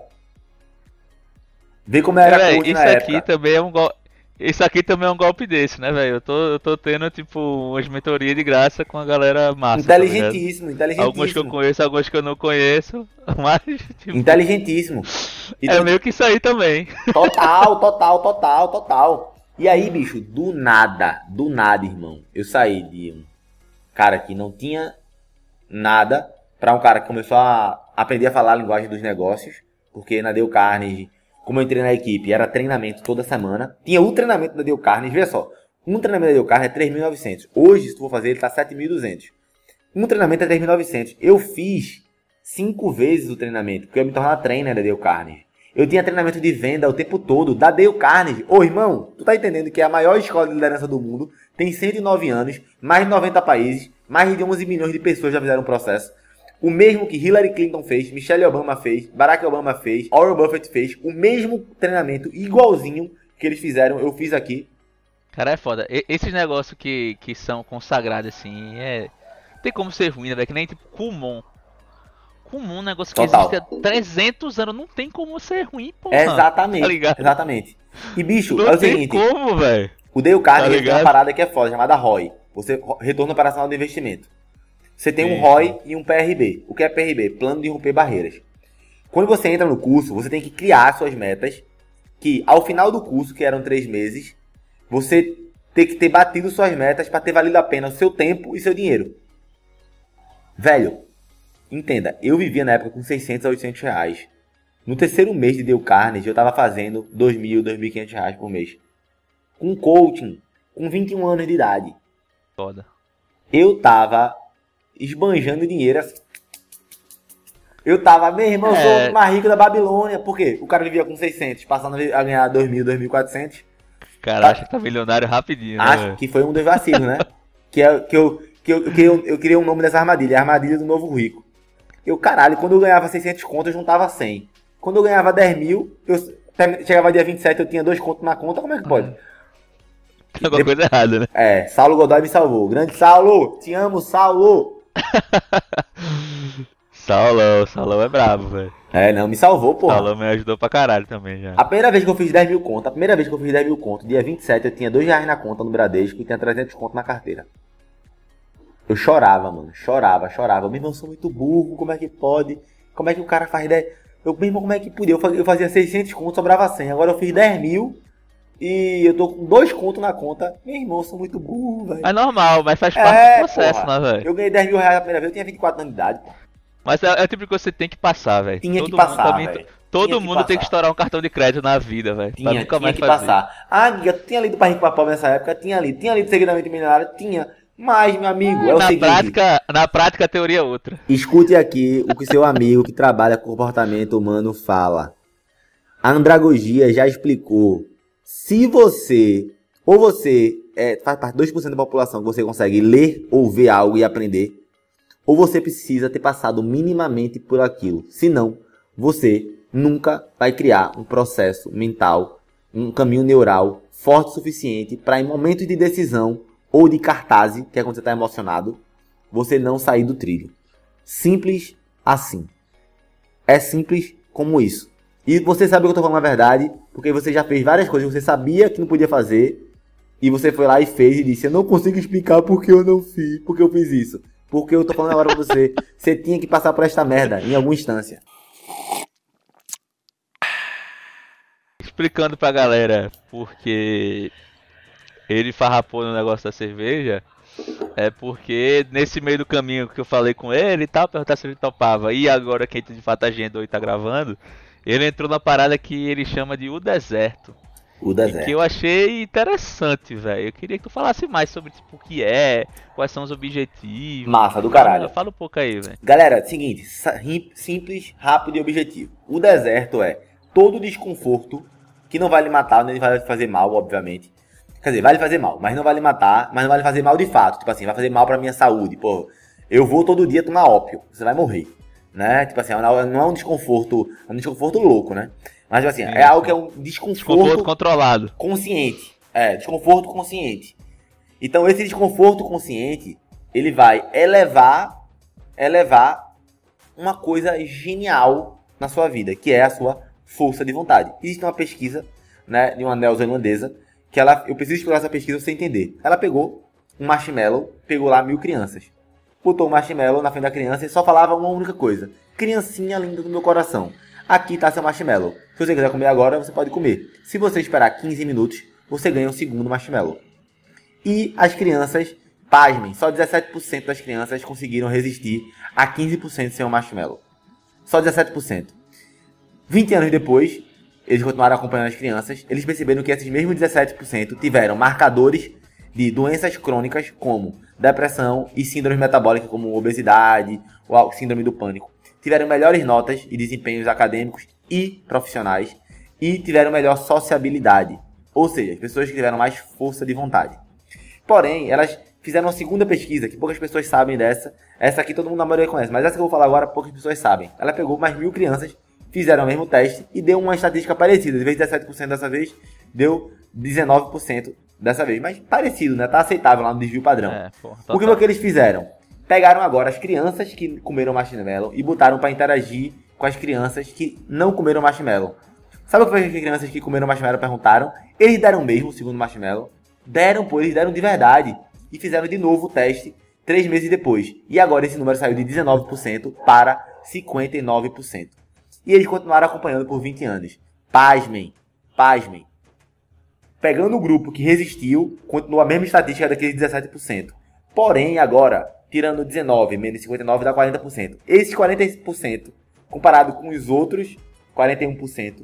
Vê como era é, coach isso aqui época. também é um golpe. Isso aqui também é um golpe desse, né, velho? Eu tô, eu tô tendo, tipo, umas mentorias de graça com a galera massa. Tá inteligentíssimo, tá inteligentíssimo. Alguns que eu conheço, alguns que eu não conheço, mas. Tipo, inteligentíssimo. E é meio que isso aí também. Total, total, total, total. E aí, bicho, do nada, do nada, irmão, eu saí de um cara que não tinha nada para um cara que começou a aprender a falar a linguagem dos negócios, porque na Dale Carnegie como eu entrei na equipe, era treinamento toda semana. Tinha o treinamento da Deu Carnes, veja só. Um treinamento da Deu Carnes é 3.900. Hoje, se tu for fazer, ele tá 7.200. Um treinamento é 3.900. Eu fiz cinco vezes o treinamento, porque eu me tornar trainer da Deu Carnes. Eu tinha treinamento de venda o tempo todo, da Dale Carnegie. Ô irmão, tu tá entendendo que é a maior escola de liderança do mundo, tem 109 anos, mais de 90 países, mais de 11 milhões de pessoas já fizeram o processo. O mesmo que Hillary Clinton fez, Michelle Obama fez, Barack Obama fez, Warren Buffett fez, o mesmo treinamento igualzinho que eles fizeram, eu fiz aqui. Cara, é foda. E, esses negócios que, que são consagrados assim, é. Tem como ser ruim, né, velho? Que nem tipo Kumon comum, um negócio que Total. existe há 300 anos, não tem como ser ruim, pô. exatamente. tá exatamente. E bicho, Não é o tem seguinte, como, velho. o Dale Tá Carnegie tem ligado? uma parada que é foda, chamada ROI. Você, Retorno Operacional do Investimento. Você tem um ROI e um PRB. O que é PRB? Plano de romper barreiras. Quando você entra no curso, você tem que criar suas metas, que ao final do curso, que eram três meses, você tem que ter batido suas metas para ter valido a pena o seu tempo e seu dinheiro. Velho, entenda, eu vivia na época com 600 a 800 reais. No terceiro mês de Dale Carnegie, eu tava fazendo 2.000, 2.500 reais por mês. Com coaching, com 21 anos de idade. Foda. Eu tava esbanjando dinheiro assim. Eu tava, meu irmão, eu É. sou o mais rico da Babilônia. Por quê? O cara vivia com 600, passando a ganhar 2.000, 2.400. Cara, acha que tá milionário rapidinho, né, Acho que foi um dos vacilos, né? que, é, que, eu, que, eu, que eu, eu criei um nome dessa armadilha, a armadilha do novo rico. Eu, caralho, quando eu ganhava 600 conto, eu juntava 100. Quando eu ganhava 10 mil, eu chegava dia 27, eu tinha dois contos na conta, como é que pode? Tem alguma coisa errada, né? É, Saulo Godoy me salvou. Grande Saulo, te amo, Saulo. Saulão, Saulão é brabo, velho. É, não, me salvou, porra. Saulão me ajudou pra caralho também já. A primeira vez que eu fiz 10 mil conto, a primeira vez que eu fiz 10 mil conto, dia 27, eu tinha 2 reais na conta no Bradesco e tinha 300 conto na carteira. Eu chorava, mano. Chorava, chorava. Meu irmão, eu sou muito burro. Como é que pode? Como é que o cara faz 10... Eu, meu irmão, como é que podia? Eu fazia, eu fazia 600 conto, sobrava 100. Agora eu fiz 10 mil e eu tô com 2 contos na conta. Meu irmão, sou muito burro, velho. Mas normal, mas faz parte É, do processo, porra. né, velho? Eu ganhei 10 mil reais a primeira vez, eu tinha 24 anos de idade. pô. Mas é, é o tipo de coisa que você tem que passar, velho. Tinha Todo que mundo passar, também- velho. Todo Tinha que mundo tem que estourar um cartão de crédito na vida, velho. Tinha, nunca tinha mais que fazer. passar. Ah, amiga, tu tinha lido pra rico pra pobre nessa época? Tinha lido. Tinha lido Seguidamente Milionário? Tinha. Mas, meu amigo, é o na seguinte. prática, na prática a teoria é outra. Escute aqui o que seu amigo que trabalha com comportamento humano fala. A andragogia já explicou. Se você, ou você é, faz parte de 2% da população que você consegue ler ou ver algo e aprender, ou você precisa ter passado minimamente por aquilo. Senão, você nunca vai criar um processo mental, um caminho neural forte o suficiente para em momentos de decisão ou de cartaz, que é quando você está emocionado, você não sair do trilho. Simples assim. É simples como isso. E você sabe que eu tô falando a verdade, porque você já fez várias coisas que você sabia que não podia fazer, e você foi lá e fez e disse: Eu não consigo explicar porque eu não fiz, porque eu fiz isso. Porque eu tô falando agora pra você. Você tinha que passar por esta merda em alguma instância. Explicando pra galera porque ele farrapou no negócio da cerveja. É porque nesse meio do caminho que eu falei com ele e tal, perguntar se ele topava. E agora quem de fato agendou e tá gravando, ele entrou na parada que ele chama de o deserto. O deserto. que eu achei interessante, velho. Eu queria que tu falasse mais sobre tipo, o que é, quais são os objetivos. Massa do caralho. Fala um pouco aí, velho. Galera, seguinte, simples, rápido e objetivo. O deserto é todo desconforto que não vai lhe matar, nem vai fazer mal, obviamente. Quer dizer, vai lhe fazer mal, mas não vai lhe matar, mas não vai lhe fazer mal de fato. Tipo assim, vai fazer mal pra minha saúde. Pô, eu vou todo dia tomar ópio, você vai morrer. Né? Tipo assim, não não é um desconforto, é um desconforto louco, né? Mas tipo assim, é Isso. algo que é um desconforto Desconforto controlado. consciente. É, desconforto consciente. Então esse desconforto consciente, ele vai elevar, elevar uma coisa genial na sua vida, que é a sua força de vontade. Existe uma pesquisa, né, de uma neozelandesa, que ela, eu preciso explorar essa pesquisa pra você entender. Ela pegou um marshmallow, pegou lá mil crianças, botou o marshmallow na frente da criança e só falava uma única coisa: criancinha linda do meu coração. Aqui tá seu marshmallow. Se você quiser comer agora, você pode comer. Se você esperar 15 minutos, você ganha um segundo marshmallow. E as crianças, pasmem, só 17% das crianças conseguiram resistir a 15% sem o marshmallow. Só 17%. 20 anos depois, eles continuaram acompanhando as crianças, eles perceberam que esses mesmos 17% tiveram marcadores de doenças crônicas como depressão e síndrome metabólica como obesidade ou síndrome do pânico. Tiveram melhores notas e desempenhos acadêmicos e profissionais e tiveram melhor sociabilidade, ou seja, as pessoas que tiveram mais força de vontade. Porém, elas fizeram uma segunda pesquisa, que poucas pessoas sabem dessa. Essa aqui todo mundo na maioria conhece, mas essa que eu vou falar agora poucas pessoas sabem. Ela pegou mais mil crianças, fizeram o mesmo teste e deu uma estatística parecida. De vez de 17% dessa vez, deu 19% dessa vez. Mas parecido, né? Tá aceitável lá no desvio padrão. É, porra, o que foi que eles fizeram? Pegaram agora as crianças que comeram marshmallow e botaram para interagir com as crianças que não comeram marshmallow. Sabe o que as crianças que comeram marshmallow perguntaram? Eles deram mesmo, segundo marshmallow. Deram, pô, eles deram de verdade. E fizeram de novo o teste três meses depois. E agora esse número saiu de 19% para 59%. E eles continuaram acompanhando por 20 anos. Pasmem, pasmem. Pegando o grupo que resistiu, continua a mesma estatística daqueles 17%. Porém, agora, tirando 19 menos 59 dá 40%. Esses 40%, comparado com os outros 41%,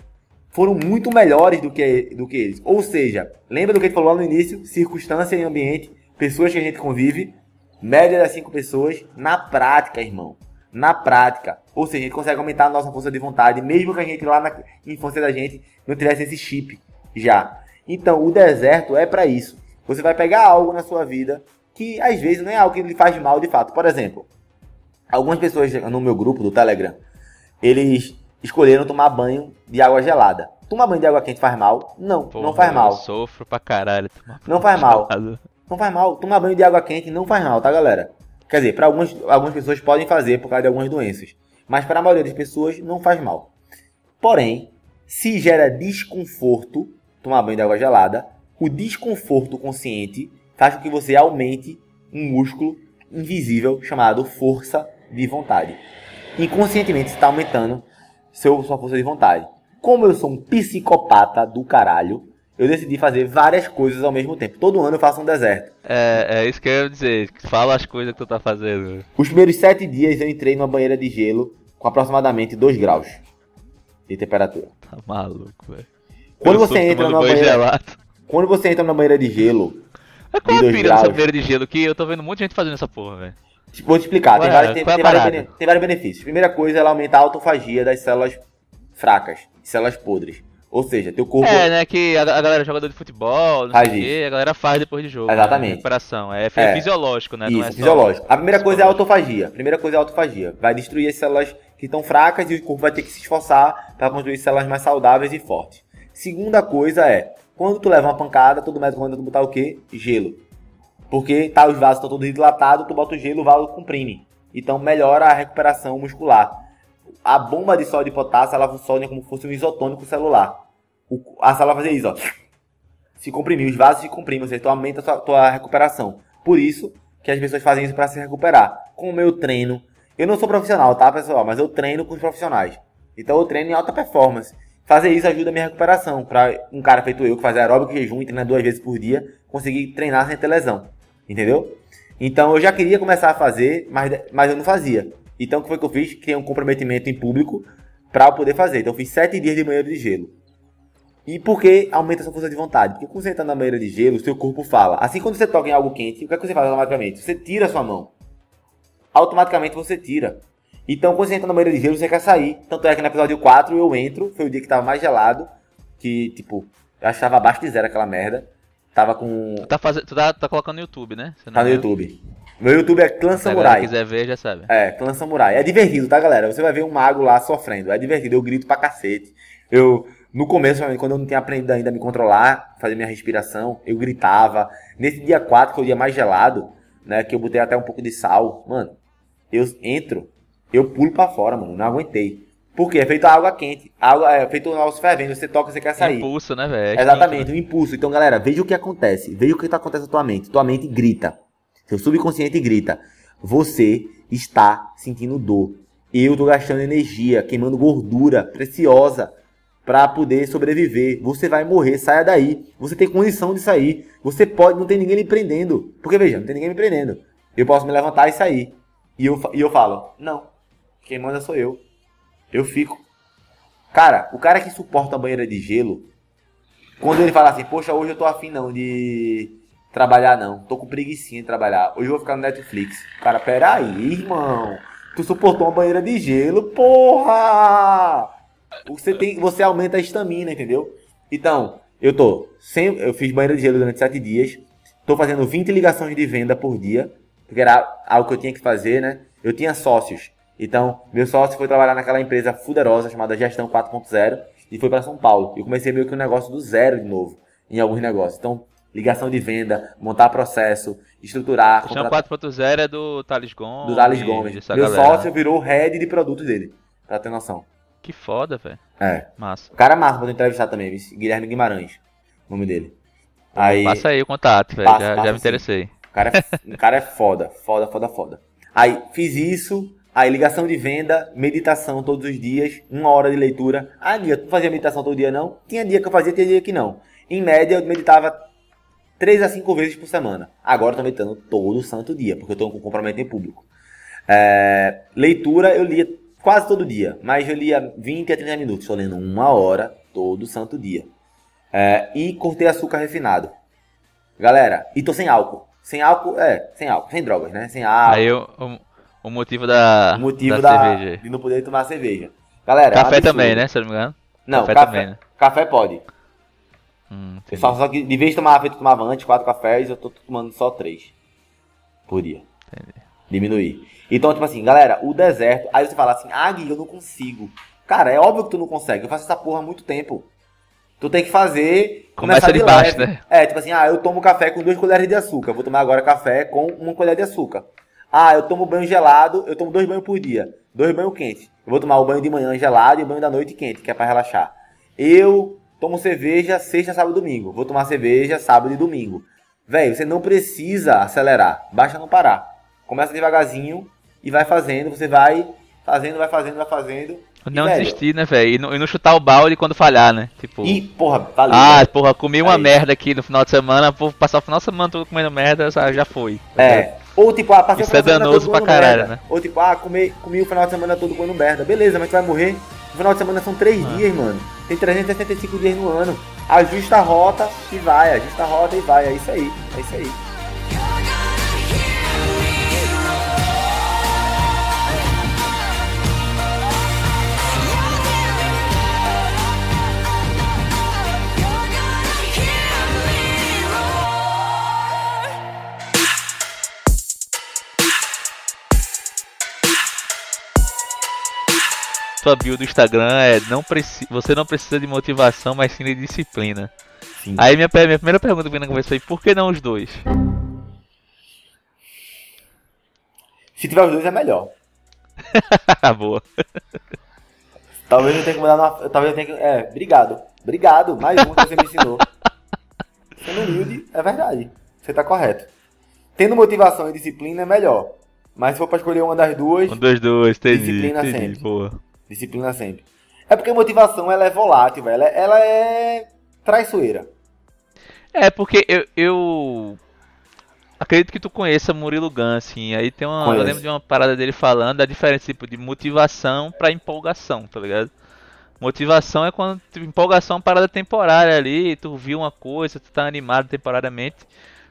foram muito melhores do que, do que eles. Ou seja, lembra do que ele falou lá no início? Circunstância e ambiente, pessoas que a gente convive, média das 5 pessoas, na prática, irmão. Na prática. Ou seja, a gente consegue aumentar a nossa força de vontade, mesmo que a gente lá na infância da gente não tivesse esse chip já. Então, o deserto é para isso. Você vai pegar algo na sua vida que às vezes não é algo que lhe faz mal de fato. Por exemplo, algumas pessoas no meu grupo do Telegram, eles escolheram tomar banho de água gelada. Tomar banho de água quente faz mal? Não, Porra, não faz mal. Eu sofro pra caralho. Não faz mal. Não faz mal. Tomar banho de água quente não faz mal, tá, galera? Quer dizer, para algumas, algumas pessoas podem fazer por causa de algumas doenças. Mas para a maioria das pessoas não faz mal. Porém, se gera desconforto tomar banho de água gelada, o desconforto consciente faz com que você aumente um músculo invisível chamado força de vontade. Inconscientemente você está aumentando seu, sua força de vontade. Como eu sou um psicopata do caralho, eu decidi fazer várias coisas ao mesmo tempo. Todo ano eu faço um deserto. É, é isso que eu ia dizer. Fala as coisas que tu tá fazendo. Os primeiros sete dias eu entrei numa banheira de gelo com aproximadamente 2 graus de temperatura. Tá maluco, velho. Quando você entra numa banheira. Gelado. Quando você entra numa banheira de gelo. Mas qual é a pira dessa banheira de gelo que eu tô vendo muita gente fazendo essa porra, velho? Vou te explicar, tem, vários, tem, tem, vários tem, vários, benefícios. Primeira coisa, ela aumenta a autofagia das células fracas, células podres. Ou seja, teu corpo. É, né? Que a, a galera jogador de futebol, não faz sei quê, a galera faz depois de jogo. Né, Exatamente. Né? Recuperação. É, é, fisiológico, né? Isso, não é fisiológico. A primeira coisa é a autofagia. A primeira coisa é a autofagia. Vai destruir as células que estão fracas e o corpo vai ter que se esforçar para construir células mais saudáveis e fortes. Segunda coisa é, quando tu leva uma pancada, todo médico manda tu botar o quê? Gelo. Porque tá, os vasos estão todos dilatados, tu bota o gelo, o vaso comprime. Então melhora a recuperação muscular. A bomba de sódio e potássio, ela funciona como se fosse um isotônico celular. O, a célula vai fazer isso, ó. Se comprimir, os vasos se comprimem, ou seja, tu aumenta a tua, tua recuperação. Por isso que as pessoas fazem isso para se recuperar. Com o meu treino, eu não sou profissional, tá, pessoal? Mas eu treino com os profissionais. Então eu treino em alta performance. Fazer isso ajuda a minha recuperação. Para um cara feito eu, que faz aeróbico jejum e treina duas vezes por dia, conseguir treinar sem ter lesão. Entendeu? Então eu já queria começar a fazer, mas, mas eu não fazia. Então o que foi que eu fiz? Criei um comprometimento em público para eu poder fazer. Então eu fiz sete dias de banheiro de gelo. E por que aumenta a sua força de vontade? Porque quando você entra na banheira de gelo, o seu corpo fala. Assim quando você toca em algo quente, o que, é que você faz automaticamente? Você tira a sua mão. Automaticamente você tira. Então quando você entra na banheira de gelo, você quer sair. Tanto é que no episódio 4 eu entro, foi o dia que tava mais gelado. Que, tipo, eu achava abaixo de zero aquela merda. Tava com. Tu tá, faz... tu tá, tá colocando no YouTube, né? tá no é... YouTube. Meu YouTube é Clã Samurai. Se quiser ver, já sabe. É, Clã Samurai. É divertido, tá, galera? Você vai ver um mago lá sofrendo. É divertido. Eu grito pra cacete. Eu, no começo, quando eu não tinha aprendido ainda a me controlar, fazer minha respiração, eu gritava. Nesse dia 4, que é o dia mais gelado, né? Que eu botei até um pouco de sal. Mano, eu entro, eu pulo pra fora, mano. Não aguentei. Porque é feito água quente. Água, é feito nosso fervendo. Você toca, você quer sair. Impulso, né, velho? Exatamente, o um impulso. Então, galera, veja o que acontece. Veja o que tá acontecendo na tua mente. Tua mente grita. Seu subconsciente grita. Você está sentindo dor. Eu tô gastando energia, queimando gordura preciosa para poder sobreviver. Você vai morrer, saia daí. Você tem condição de sair. Você pode, não tem ninguém lhe prendendo. Porque veja, não tem ninguém me prendendo. Eu posso me levantar e sair. E eu, e eu falo, não. Quem manda sou eu. Eu fico. Cara, o cara que suporta a banheira de gelo, quando ele fala assim, poxa, hoje eu tô afim não de trabalhar não, tô com preguiçinha de trabalhar, hoje eu vou ficar no Netflix. Cara, peraí, irmão, tu suportou uma banheira de gelo, porra! Você, tem, você aumenta a estamina, entendeu? Então, eu tô, sem, eu fiz banheira de gelo durante 7 dias, tô fazendo 20 ligações de venda por dia, porque era algo que eu tinha que fazer, né? Eu tinha sócios, então, meu sócio foi trabalhar naquela empresa fuderosa chamada Gestão 4.0 e foi para São Paulo. Eu comecei meio que um negócio do zero de novo em alguns negócios. Então, ligação de venda, montar processo, estruturar. Gestão contratar... 4.0 é do Thales Gomes. Do Thales Gomes. Meu galera. sócio virou head de produtos dele, pra ter noção. Que foda, velho. É. Massa. O cara é massa pra entrevistar também, Guilherme Guimarães, o nome dele. Aí, passa aí o contato, velho. Já, já me interessei. O cara, é, o cara é foda, foda, foda, foda. Aí, fiz isso, Aí, ligação de venda, meditação todos os dias, uma hora de leitura. Ah, dia, tu fazia meditação todo dia não? Tinha dia que eu fazia, tinha dia que não. Em média, eu meditava 3 a 5 vezes por semana. Agora eu tô meditando todo santo dia, porque eu tô com comprometimento em público. É, leitura eu lia quase todo dia, mas eu lia 20 a 30 minutos. Estou lendo uma hora todo santo dia. É, e cortei açúcar refinado. Galera, e tô sem álcool. Sem álcool, é, sem álcool, sem drogas, né? Sem álcool. Aí eu, eu o motivo da, o motivo da, da cerveja. de não poder tomar cerveja. Galera, café é um também, né? Se eu não me engano. Não, café, café também, né? Café pode. Hum, eu só, só que de vez de tomar feito tomava antes quatro cafés, eu tô tomando só três por dia. Entendi. Diminuir. Então, tipo assim, galera, o deserto. Aí você fala assim, ah, Gui, eu não consigo. Cara, é óbvio que tu não consegue. Eu faço essa porra há muito tempo. Tu tem que fazer. Começa de, de baixo, leve. né? É, tipo assim, ah, eu tomo café com duas colheres de açúcar. Vou tomar agora café com uma colher de açúcar. Ah, eu tomo banho gelado, eu tomo dois banhos por dia. Dois banhos quentes. Eu vou tomar o banho de manhã gelado e o banho da noite quente, que é para relaxar. Eu tomo cerveja sexta, sábado e domingo. Vou tomar cerveja sábado e domingo. Velho, você não precisa acelerar. Basta não parar. Começa devagarzinho e vai fazendo. Você vai fazendo, vai fazendo, vai fazendo. Não e, desistir, né, velho? E, e, não chutar o balde quando falhar, né? Tipo. E, porra, valeu. Ah, véio. porra, comi uma Aí. merda aqui no final de semana, vou passar o final de semana todo comendo merda, já foi. É. Ou tipo, ah, passei Isso o final é danoso pra caralho, merda. né? Ou tipo, ah, comi, comi o final de semana todo comendo merda. Beleza, mas tu vai morrer. O final de semana são 3 ah. dias, mano. Tem 365 dias no ano. Ajusta a rota e vai, ajusta a rota e vai. É isso aí. É isso aí. Tua bio do Instagram é não preci você não precisa de motivação, mas sim de disciplina. Sim. Aí minha, minha primeira pergunta que vem na foi, por que não os dois? Se tiver os dois é melhor. Boa. Talvez eu tenha que mudar uma, Talvez eu tenha que. É, obrigado. Obrigado. Mais um que você me ensinou. Sendo humilde, é verdade. Você tá correto. Tendo motivação e disciplina é melhor. Mas se for pra escolher uma das duas. Um das duas, entendi. Disciplina entendi, sempre. Boa. Disciplina sempre. É porque motivação ela é volátil, velho. Ela é traiçoeira. É, porque eu, eu acredito que tu conheça Murilo Gun, assim. Aí tem uma. Conheço. Eu lembro de uma parada dele falando da diferença tipo, de motivação pra empolgação, tá ligado? Motivação é quando tipo, empolgação é uma parada temporária ali, tu viu uma coisa, tu tá animado temporariamente.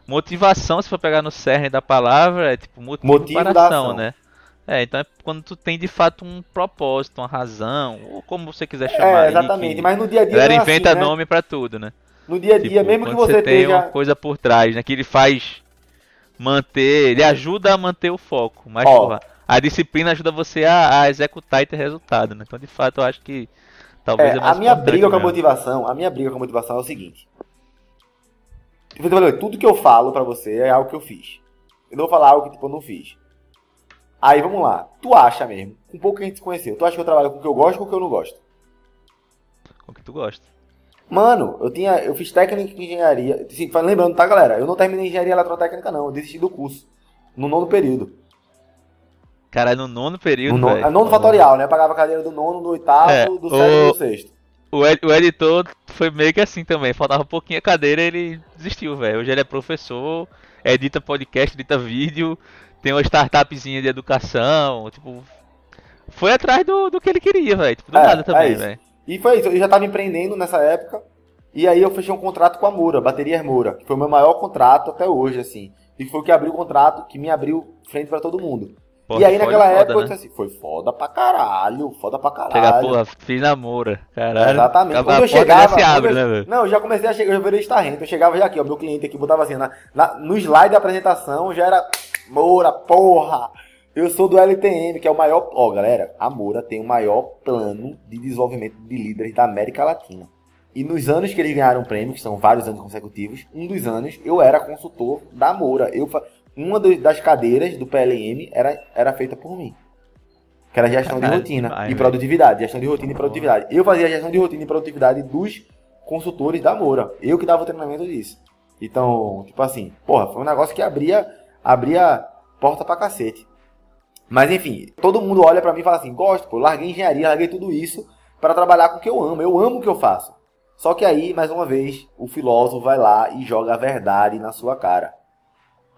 Motivação, se for pegar no cerne da palavra, é tipo motivo, motivo da ação, né? É, então é quando tu tem de fato um propósito, uma razão, ou como você quiser é, chamar. É, exatamente, aí, mas no dia a dia. Galera é inventa assim, né? nome para tudo, né? No dia a dia, tipo, mesmo que você, você tem uma coisa por trás, né? Que ele faz manter, ele ajuda a manter o foco, mas Ó, porra, a disciplina ajuda você a, a, executar e ter resultado, né? Então de fato eu acho que talvez é, é a minha briga com a motivação, a minha briga com a motivação é o seguinte. Tudo que eu falo para você é algo que eu fiz. Eu não vou falar algo que tipo, eu não fiz. Aí vamos lá. Tu acha mesmo, com pouco que a gente se conheceu, tu acha que eu trabalho com o que eu gosto ou com o que eu não gosto? Com o que tu gosta. Mano, eu tinha. Eu fiz técnica em engenharia. Assim, lembrando, tá, galera? Eu não terminei engenharia eletrotécnica, não. Eu desisti do curso. No nono período. Cara, no nono período. No nono, nono fatorial, né? Eu pagava a cadeira do nono, do oitavo, é, do sétimo e do sexto. O, ed, o editor foi meio que assim também. Faltava um pouquinho a cadeira ele desistiu, velho. Hoje ele é professor, edita podcast, edita vídeo tem uma startupzinha de educação, tipo. Foi atrás do, do que ele queria, velho. Tipo, do é, nada também, é velho. E foi isso, eu já tava empreendendo nessa época. E aí eu fechei um contrato com a Moura, Baterias Moura, que foi o meu maior contrato até hoje, assim. E foi o que abriu o contrato, que me abriu frente pra todo mundo. Porra, e aí naquela foda, época eu né? disse assim, foi foda pra caralho, foda pra caralho. Chega, porra, fiz namora. Caralho. Exatamente. A, Quando eu chegava. se abre, eu- né? Não, eu já comecei a chegar, eu já virei estarrento. Eu chegava já aqui, ó, meu cliente aqui botava assim, na, na- no slide da apresentação já era Moura, porra! Eu sou do LTM, que é o maior. Ó, galera, a Moura tem o maior plano de desenvolvimento de líderes da América Latina. E nos anos que eles ganharam o prêmio, que são vários anos consecutivos, um dos anos eu era consultor da Moura. Eu, uma das cadeiras do PLM era, era feita por mim. Que era gestão de rotina e produtividade. Gestão de rotina e produtividade. Eu fazia a gestão de rotina e produtividade dos consultores da Moura. Eu que dava o treinamento disso. Então, tipo assim, porra, foi um negócio que abria, abria porta pra cacete. Mas enfim, todo mundo olha pra mim e fala assim: gosto, pô, larguei engenharia, larguei tudo isso para trabalhar com o que eu amo. Eu amo o que eu faço. Só que aí, mais uma vez, o filósofo vai lá e joga a verdade na sua cara.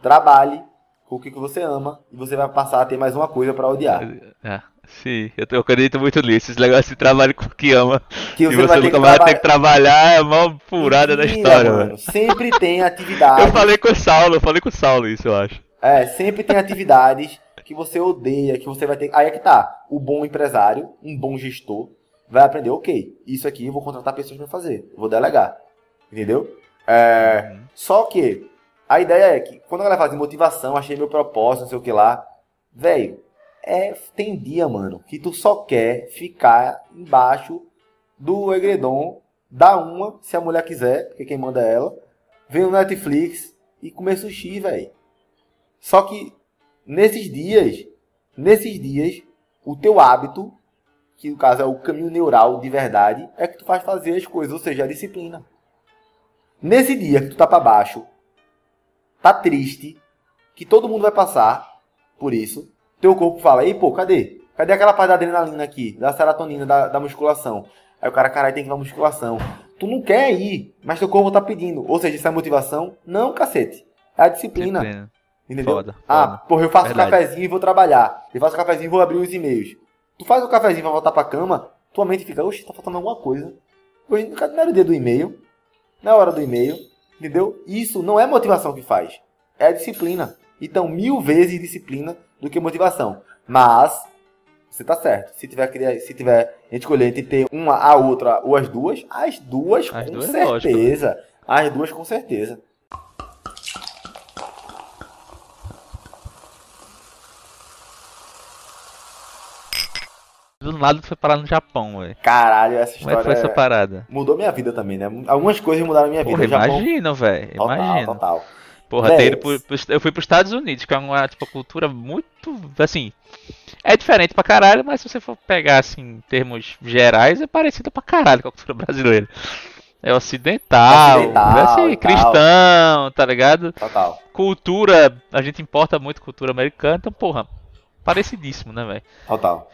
Trabalhe com o que você ama e você vai passar a ter mais uma coisa pra odiar. É, sim, eu, eu acredito muito nisso. Esse negócio de trabalho com o que ama. Que e você você vai ter nunca vai ter trabalhar. que trabalhar, é a maior furada da história, mano. mano. Sempre tem atividade. Eu falei com o Saulo, eu falei com o Saulo isso, eu acho. É, sempre tem atividades que você odeia, que você vai ter. Aí é que tá. O bom empresário, um bom gestor, vai aprender, ok, isso aqui eu vou contratar pessoas pra fazer. Vou delegar. Entendeu? É, Só que a ideia é que quando a galera fala de motivação, achei meu propósito, não sei o que lá. Velho, é, tem dia, mano, que tu só quer ficar embaixo do egredom, dar uma, se a mulher quiser, porque quem manda é ela, ver no Netflix e comer sushi, velho. Só que nesses dias, nesses dias, o teu hábito, que no caso é o caminho neural de verdade, é que tu faz fazer as coisas, ou seja, a disciplina. Nesse dia que tu tá pra baixo, tá triste, que todo mundo vai passar por isso, teu corpo fala, ei pô, cadê? Cadê aquela parte da adrenalina aqui, da serotonina, da, da musculação? Aí o cara, caralho, tem que ir pra musculação. Tu não quer ir, mas teu corpo tá pedindo. Ou seja, isso é motivação? Não, cacete. É a disciplina. Disciplina. Entendeu? Foda, Ah, foda. porra, eu faço Verdade. cafezinho e vou trabalhar. Eu faço cafezinho e vou abrir os e-mails. Tu faz o cafezinho pra voltar pra cama, tua mente fica, oxe, tá faltando alguma coisa. Hoje não era o dia do e-mail, não é hora do e-mail, entendeu? Isso não é motivação que faz, é disciplina. Então, mil vezes disciplina do que motivação. Mas, você tá certo. Se tiver, se tiver a gente escolher entre ter uma, a outra ou as duas, as duas As com duas é lógico, certeza. As duas com certeza. Do nada tu foi parar no Japão, velho. Caralho, essa Como é que história foi essa é- parada? mudou minha vida também, né? Algumas coisas mudaram minha vida. Porra, imagina, velho. Total, Imagina. total. Porra, Véi, ter ido pro- pro- eu fui pros Estados Unidos, que é uma tipo, cultura muito. Assim. É diferente pra caralho, mas se você for pegar assim, em termos gerais, é parecida pra caralho com a cultura brasileira. É ocidental, Ocidental é assim, e tal. cristão, tá ligado? Total. Cultura, a gente importa muito cultura americana, então, porra, parecidíssimo, né, velho? Total.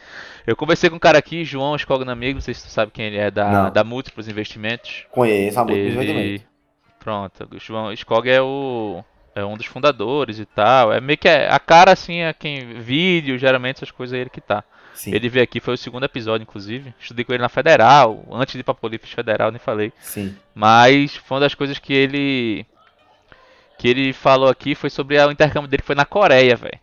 Eu conversei com um cara aqui, João Escogna Amigo, não sei se tu sabe quem ele é, da, Não. da Múltiplos Investimentos. Conheço a muito Ele... perfeitamente. Pronto, o João Skog é o é um dos fundadores e tal. É meio que é- a cara assim, é quem vídeo, geralmente essas coisas é ele que tá. Sim. Ele veio aqui, foi o segundo episódio, inclusive. Estudei com ele na Federal, antes de ir pra Polifes Federal, nem falei. Sim. Mas foi uma das coisas que ele que ele falou aqui foi sobre o intercâmbio dele que foi na Coreia, velho.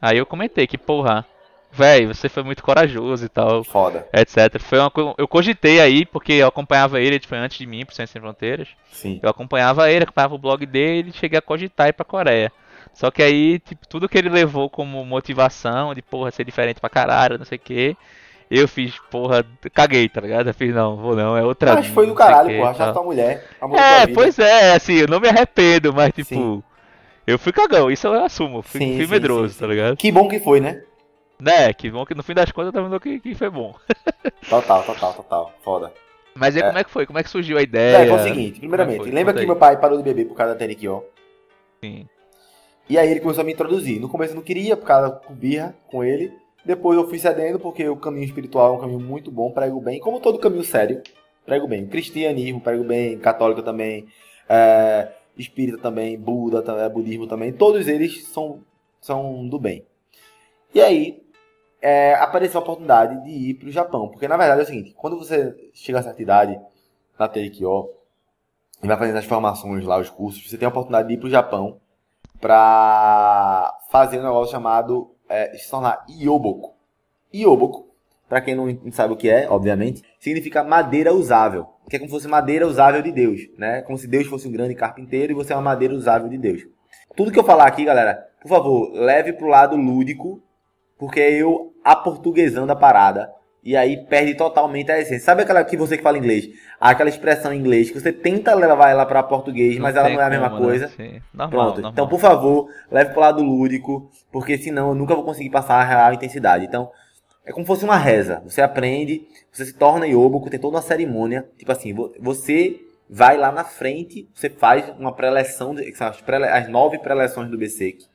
Aí eu comentei que, porra, velho, você foi muito corajoso e tal Foda. etc. Foi uma, co- eu cogitei aí, porque eu acompanhava ele, ele foi antes de mim pro Ciência Sem Fronteiras. Sim. Eu acompanhava ele, acompanhava o blog dele, cheguei a cogitar ir pra Coreia. Só que aí, tipo, tudo que ele levou como motivação, de porra, ser diferente pra caralho, não sei o que, eu fiz, porra, caguei, tá ligado? Eu fiz, não, vou não, é outra. Mas foi do caralho, quê Achaste tal. tua mulher. Tua É, vida. pois é, assim, eu não me arrependo, mas tipo, Sim. Eu fui cagão, isso eu assumo, fui, Sim, fui sim, medroso, sim, tá ligado? Que bom que foi, né? Né, que bom que no fim das contas tá vendo que, que foi bom. Total, total, total. Foda. Mas aí É. como é que foi? Como é que surgiu a ideia? É, foi o seguinte, primeiramente, é que foi? lembra Conta que aí. meu pai parou de beber por causa da Tenikyo? Sim. E aí ele começou a me introduzir. No começo eu não queria, por causa com birra com ele. Depois eu fui cedendo, porque o caminho espiritual é um caminho muito bom, prego bem. Como todo caminho sério, prego bem. Cristianismo, prego bem. Católico também. É, espírita também. Buda também. Budismo também. Todos eles são, são do bem. E aí, é, apareceu a oportunidade de ir para o Japão. Porque na verdade é o seguinte, quando você chega a certa idade na TQO e vai fazendo as formações lá, os cursos, você tem a oportunidade de ir para o Japão para fazer um negócio chamado é, se tornar Ioboku. Ioboku, para quem não sabe o que é, obviamente, significa madeira usável. Que é como se fosse madeira usável de Deus, né? Como se Deus fosse um grande carpinteiro e você é uma madeira usável de Deus. Tudo que eu falar aqui, galera, por favor, leve pro lado lúdico, porque eu aportuguesando a parada. E aí perde totalmente a essência. Sabe aquela que você que fala inglês? Aquela expressão em inglês que você tenta levar ela para português, não mas ela não é a mesma como, né? coisa. Né? Normal, Pronto. Normal. Então, por favor, leve pro lado lúdico, porque senão eu nunca vou conseguir passar a real intensidade. Então, é como se fosse uma reza. Você aprende, você se torna Yoboku, tem toda uma cerimônia. Tipo assim, você vai lá na frente, você faz uma preleção, as, pré, as nove preleções do BSEC,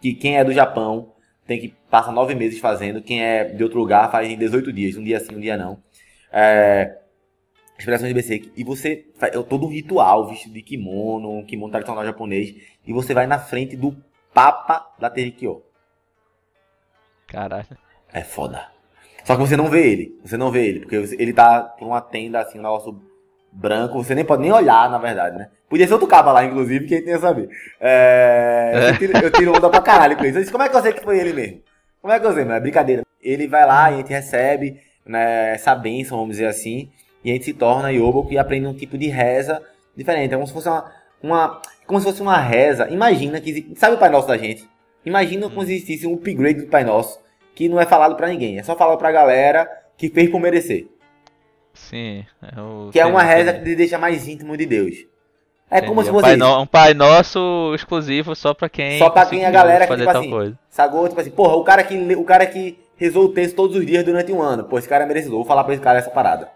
que quem é do Japão tem que passar nove meses fazendo, quem é de outro lugar faz em 18 dias, um dia sim, um dia não. É, as preleções do BSEC, e você faz é todo um ritual, vestido de kimono, um kimono tradicional japonês, e você vai na frente do Papa da Terikyo. Caralho. É foda. Só que você não vê ele. Você não vê ele, porque ele tá por uma tenda assim, um negócio branco, você nem pode nem olhar, na verdade, né? Podia ser outro cabo lá, inclusive, quem tem a saber. É... Eu, tiro, eu tiro onda pra caralho com isso. Eu disse, como é que eu sei que foi ele mesmo? Como é que eu sei, mano? É brincadeira. Ele vai lá e a gente recebe né, essa bênção, vamos dizer assim, e a gente se torna Yoboku e aprende um tipo de reza diferente. É como se fosse uma, uma como se fosse uma reza. Imagina que sabe o Pai Nosso da gente? Imagina como se existisse um upgrade do Pai Nosso que não é falado para ninguém, é só falado pra galera que fez por merecer. Sim. É o... Que é uma reza que te deixa mais íntimo de Deus. É Entendi. como se fosse um pai, no, um pai Nosso exclusivo só pra quem Só pra quem a galera que, tipo assim, coisa. sagou, tipo assim, porra, o cara que, o cara que rezou o texto todos os dias durante um ano, pô, esse cara é merecedor, vou falar pra esse cara essa parada.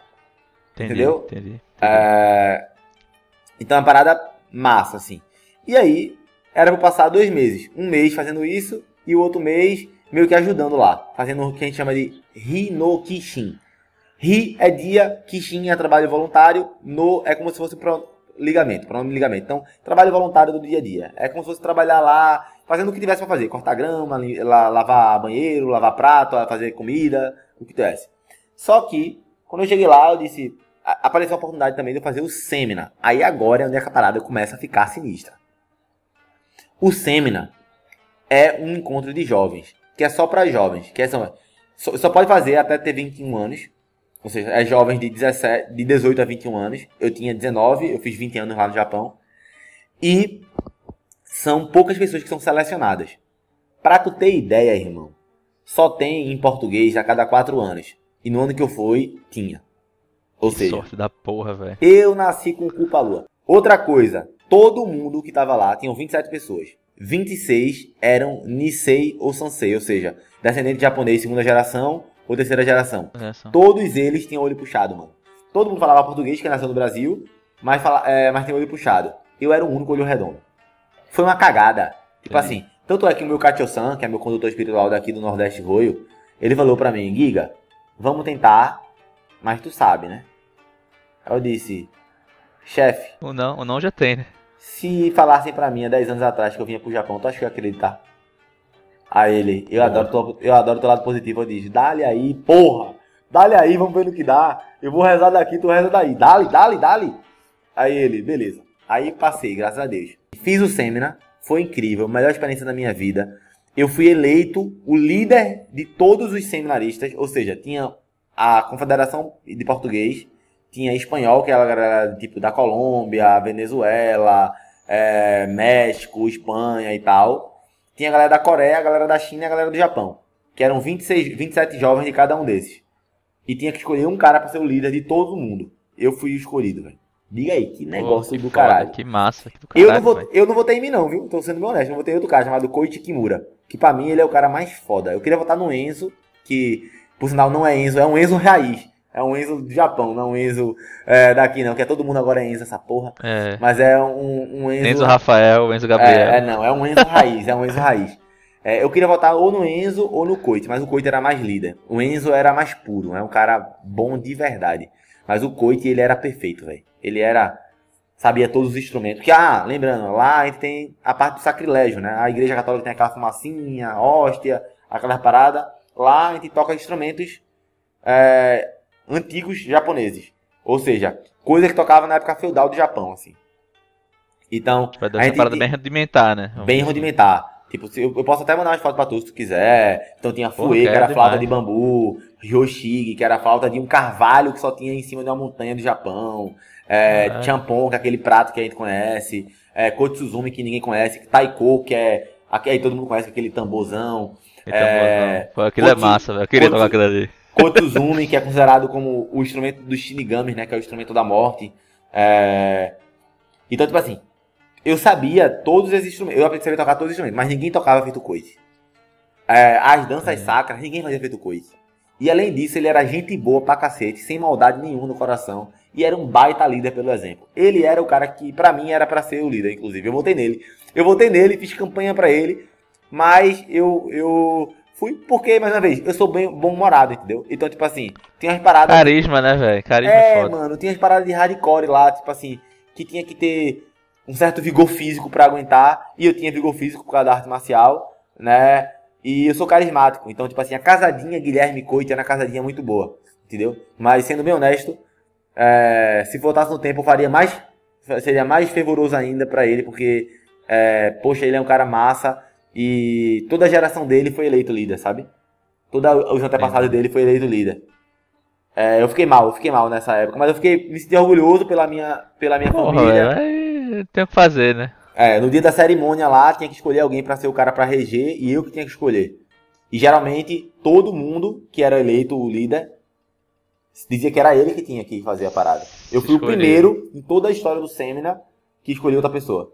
Entendi, Entendeu? Entendi. entendi. É... Então é uma parada massa, assim. E aí, era pra passar dois meses. Um mês fazendo isso, e o outro mês meio que ajudando lá, fazendo o que a gente chama de Ri no Kishin. Ri é dia, Kishin é trabalho voluntário, no é como se fosse pro ligamento, pronome ligamento. Então, trabalho voluntário do dia a dia. É como se fosse trabalhar lá, fazendo o que tivesse para fazer, cortar grama, lavar banheiro, lavar prato, fazer comida, o que tivesse. Só que, quando eu cheguei lá, eu disse, apareceu a oportunidade também de eu fazer o seminar. Aí agora é onde a parada começa a ficar sinistra. O seminar é um encontro de jovens que é só para jovens, que é só, só, pode fazer até ter 21 anos. Ou seja, é jovens de, 17, de 18 a 21 anos. Eu tinha 19, eu fiz 20 anos lá no Japão. E são poucas pessoas que são selecionadas. Para tu ter ideia, irmão, só tem em português a cada 4 anos. E no ano que eu fui, tinha. Ou que seja, sorte da porra, velho. Eu nasci com culpa lua. Outra coisa, todo mundo que tava lá, tinham 27 pessoas. 26 eram Nisei ou Sansei, ou seja, descendente de japonês segunda geração ou terceira geração. Todos eles tinham olho puxado, mano. Todo mundo falava português, que nasceu no Brasil, mas, fala, é, mas tem olho puxado. Eu era o único olho redondo. Foi uma cagada. Tipo assim, tanto é que o meu Kachio-san, que é meu condutor espiritual daqui do Nordeste Roio, ele falou pra mim, Giga, vamos tentar, mas tu sabe, né? Aí eu disse, chefe. O não, o não já tem, né? Se falassem para mim há 10 anos atrás que eu vinha pro Japão, tu acha que eu ia acreditar? A ele, eu adoro, eu adoro teu lado positivo, eu disse, dale aí, porra! Dale aí, vamos ver no que dá. Eu vou rezar daqui, tu reza daí. Dale, dale, dale. Aí ele, beleza. Aí passei, graças a Deus. Fiz o seminar, foi incrível, melhor experiência da minha vida. Eu fui eleito o líder de todos os seminaristas, ou seja, tinha a Confederação de Português, tinha espanhol, que era tipo da Colômbia, Venezuela, é, México, Espanha e tal. Tinha a galera da Coreia, a galera da China e a galera do Japão. Que eram 26, 27 jovens de cada um desses. E tinha que escolher um cara para ser o líder de todo mundo. Eu fui escolhido, velho. Diga aí, que negócio do caralho. Que massa. Que caralho, eu, não vou, eu não votei em mim, não, viu? Tô sendo bem honesto. Eu votei em outro cara chamado Koichi Kimura. Que pra mim ele é o cara mais foda. Eu queria votar no Enzo, que por sinal não é Enzo, é um Enzo raiz. É um Enzo do Japão, não um Enzo é, daqui não, que é todo mundo agora é Enzo essa porra. É. Mas é um, um Enzo... Enzo Rafael, Enzo Gabriel. É, é, não, é um Enzo raiz, é um Enzo raiz. É, eu queria votar ou no Enzo ou no Coit, mas o Coit era mais líder. O Enzo era mais puro, é um cara bom de verdade. Mas o Coit, ele era perfeito, velho. Ele era... Sabia todos os instrumentos. Que, ah, lembrando, lá a gente tem a parte do sacrilégio, né? A igreja católica tem aquela fumacinha, hóstia, aquela parada. lá a gente toca instrumentos é, antigos japoneses. Ou seja, coisa que tocava na época feudal do Japão, assim. Então, Vai dar a gente- parada bem rudimentar, né? bem rudimentar. Tipo, eu, eu posso até mandar umas fotos pra tu se tu quiser. Então tinha fuê, que era flauta de bambu, ryoshige, que era a flauta de um carvalho que só tinha em cima de uma montanha do Japão. É, champon, que é aquele prato que a gente conhece. É, kotsuzumi, que ninguém conhece. Taiko, que é... aqui- Aí todo mundo conhece aquele tamborzão. Então, É, Pô, aquilo é Kotsu- massa, velho. Eu queria Kotsu- tocar aquilo ali. Kotsuzumi, que é considerado como o instrumento dos shinigamis, né? Que é o instrumento da morte. É... Então, tipo assim, eu sabia todos os instrumentos. Eu aprendi a tocar todos os instrumentos, mas ninguém tocava feito coise. É, as danças Hum. sacras, ninguém fazia feito coise. E além disso, ele era gente boa pra cacete, sem maldade nenhuma no coração. E era um baita líder pelo exemplo. Ele era o cara que, pra mim, era pra ser o líder, inclusive. Eu votei nele. Eu votei nele, fiz campanha pra ele. Mas eu, eu fui porque, mais uma vez, eu sou bem bom-humorado, entendeu? Então, tipo assim, tem umas paradas. Carisma, né, velho? Carisma É, é foda. mano, tinha as paradas de hardcore lá, tipo assim, que tinha que ter um certo vigor físico pra aguentar, e eu tinha vigor físico por causa da arte marcial, né? E eu sou carismático, então, tipo assim, a casadinha Guilherme Coit era uma casadinha muito boa, entendeu? Mas, sendo bem honesto, é, se voltasse no tempo, eu faria mais, seria mais fervoroso ainda pra ele, porque, é, poxa, ele é um cara massa, e toda a geração dele foi eleito líder, sabe? Todos os antepassados dele foi eleito líder. É, eu fiquei mal, eu fiquei mal nessa época, mas eu fiquei me senti orgulhoso pela minha, pela minha Porra, família. tem que fazer, né? É, no dia da cerimônia lá, tinha que escolher alguém pra ser o cara pra reger e eu que tinha que escolher. E geralmente todo mundo que era eleito o líder dizia que era ele que tinha que fazer a parada. Eu fui o primeiro em toda a história do Semina que escolheu outra pessoa.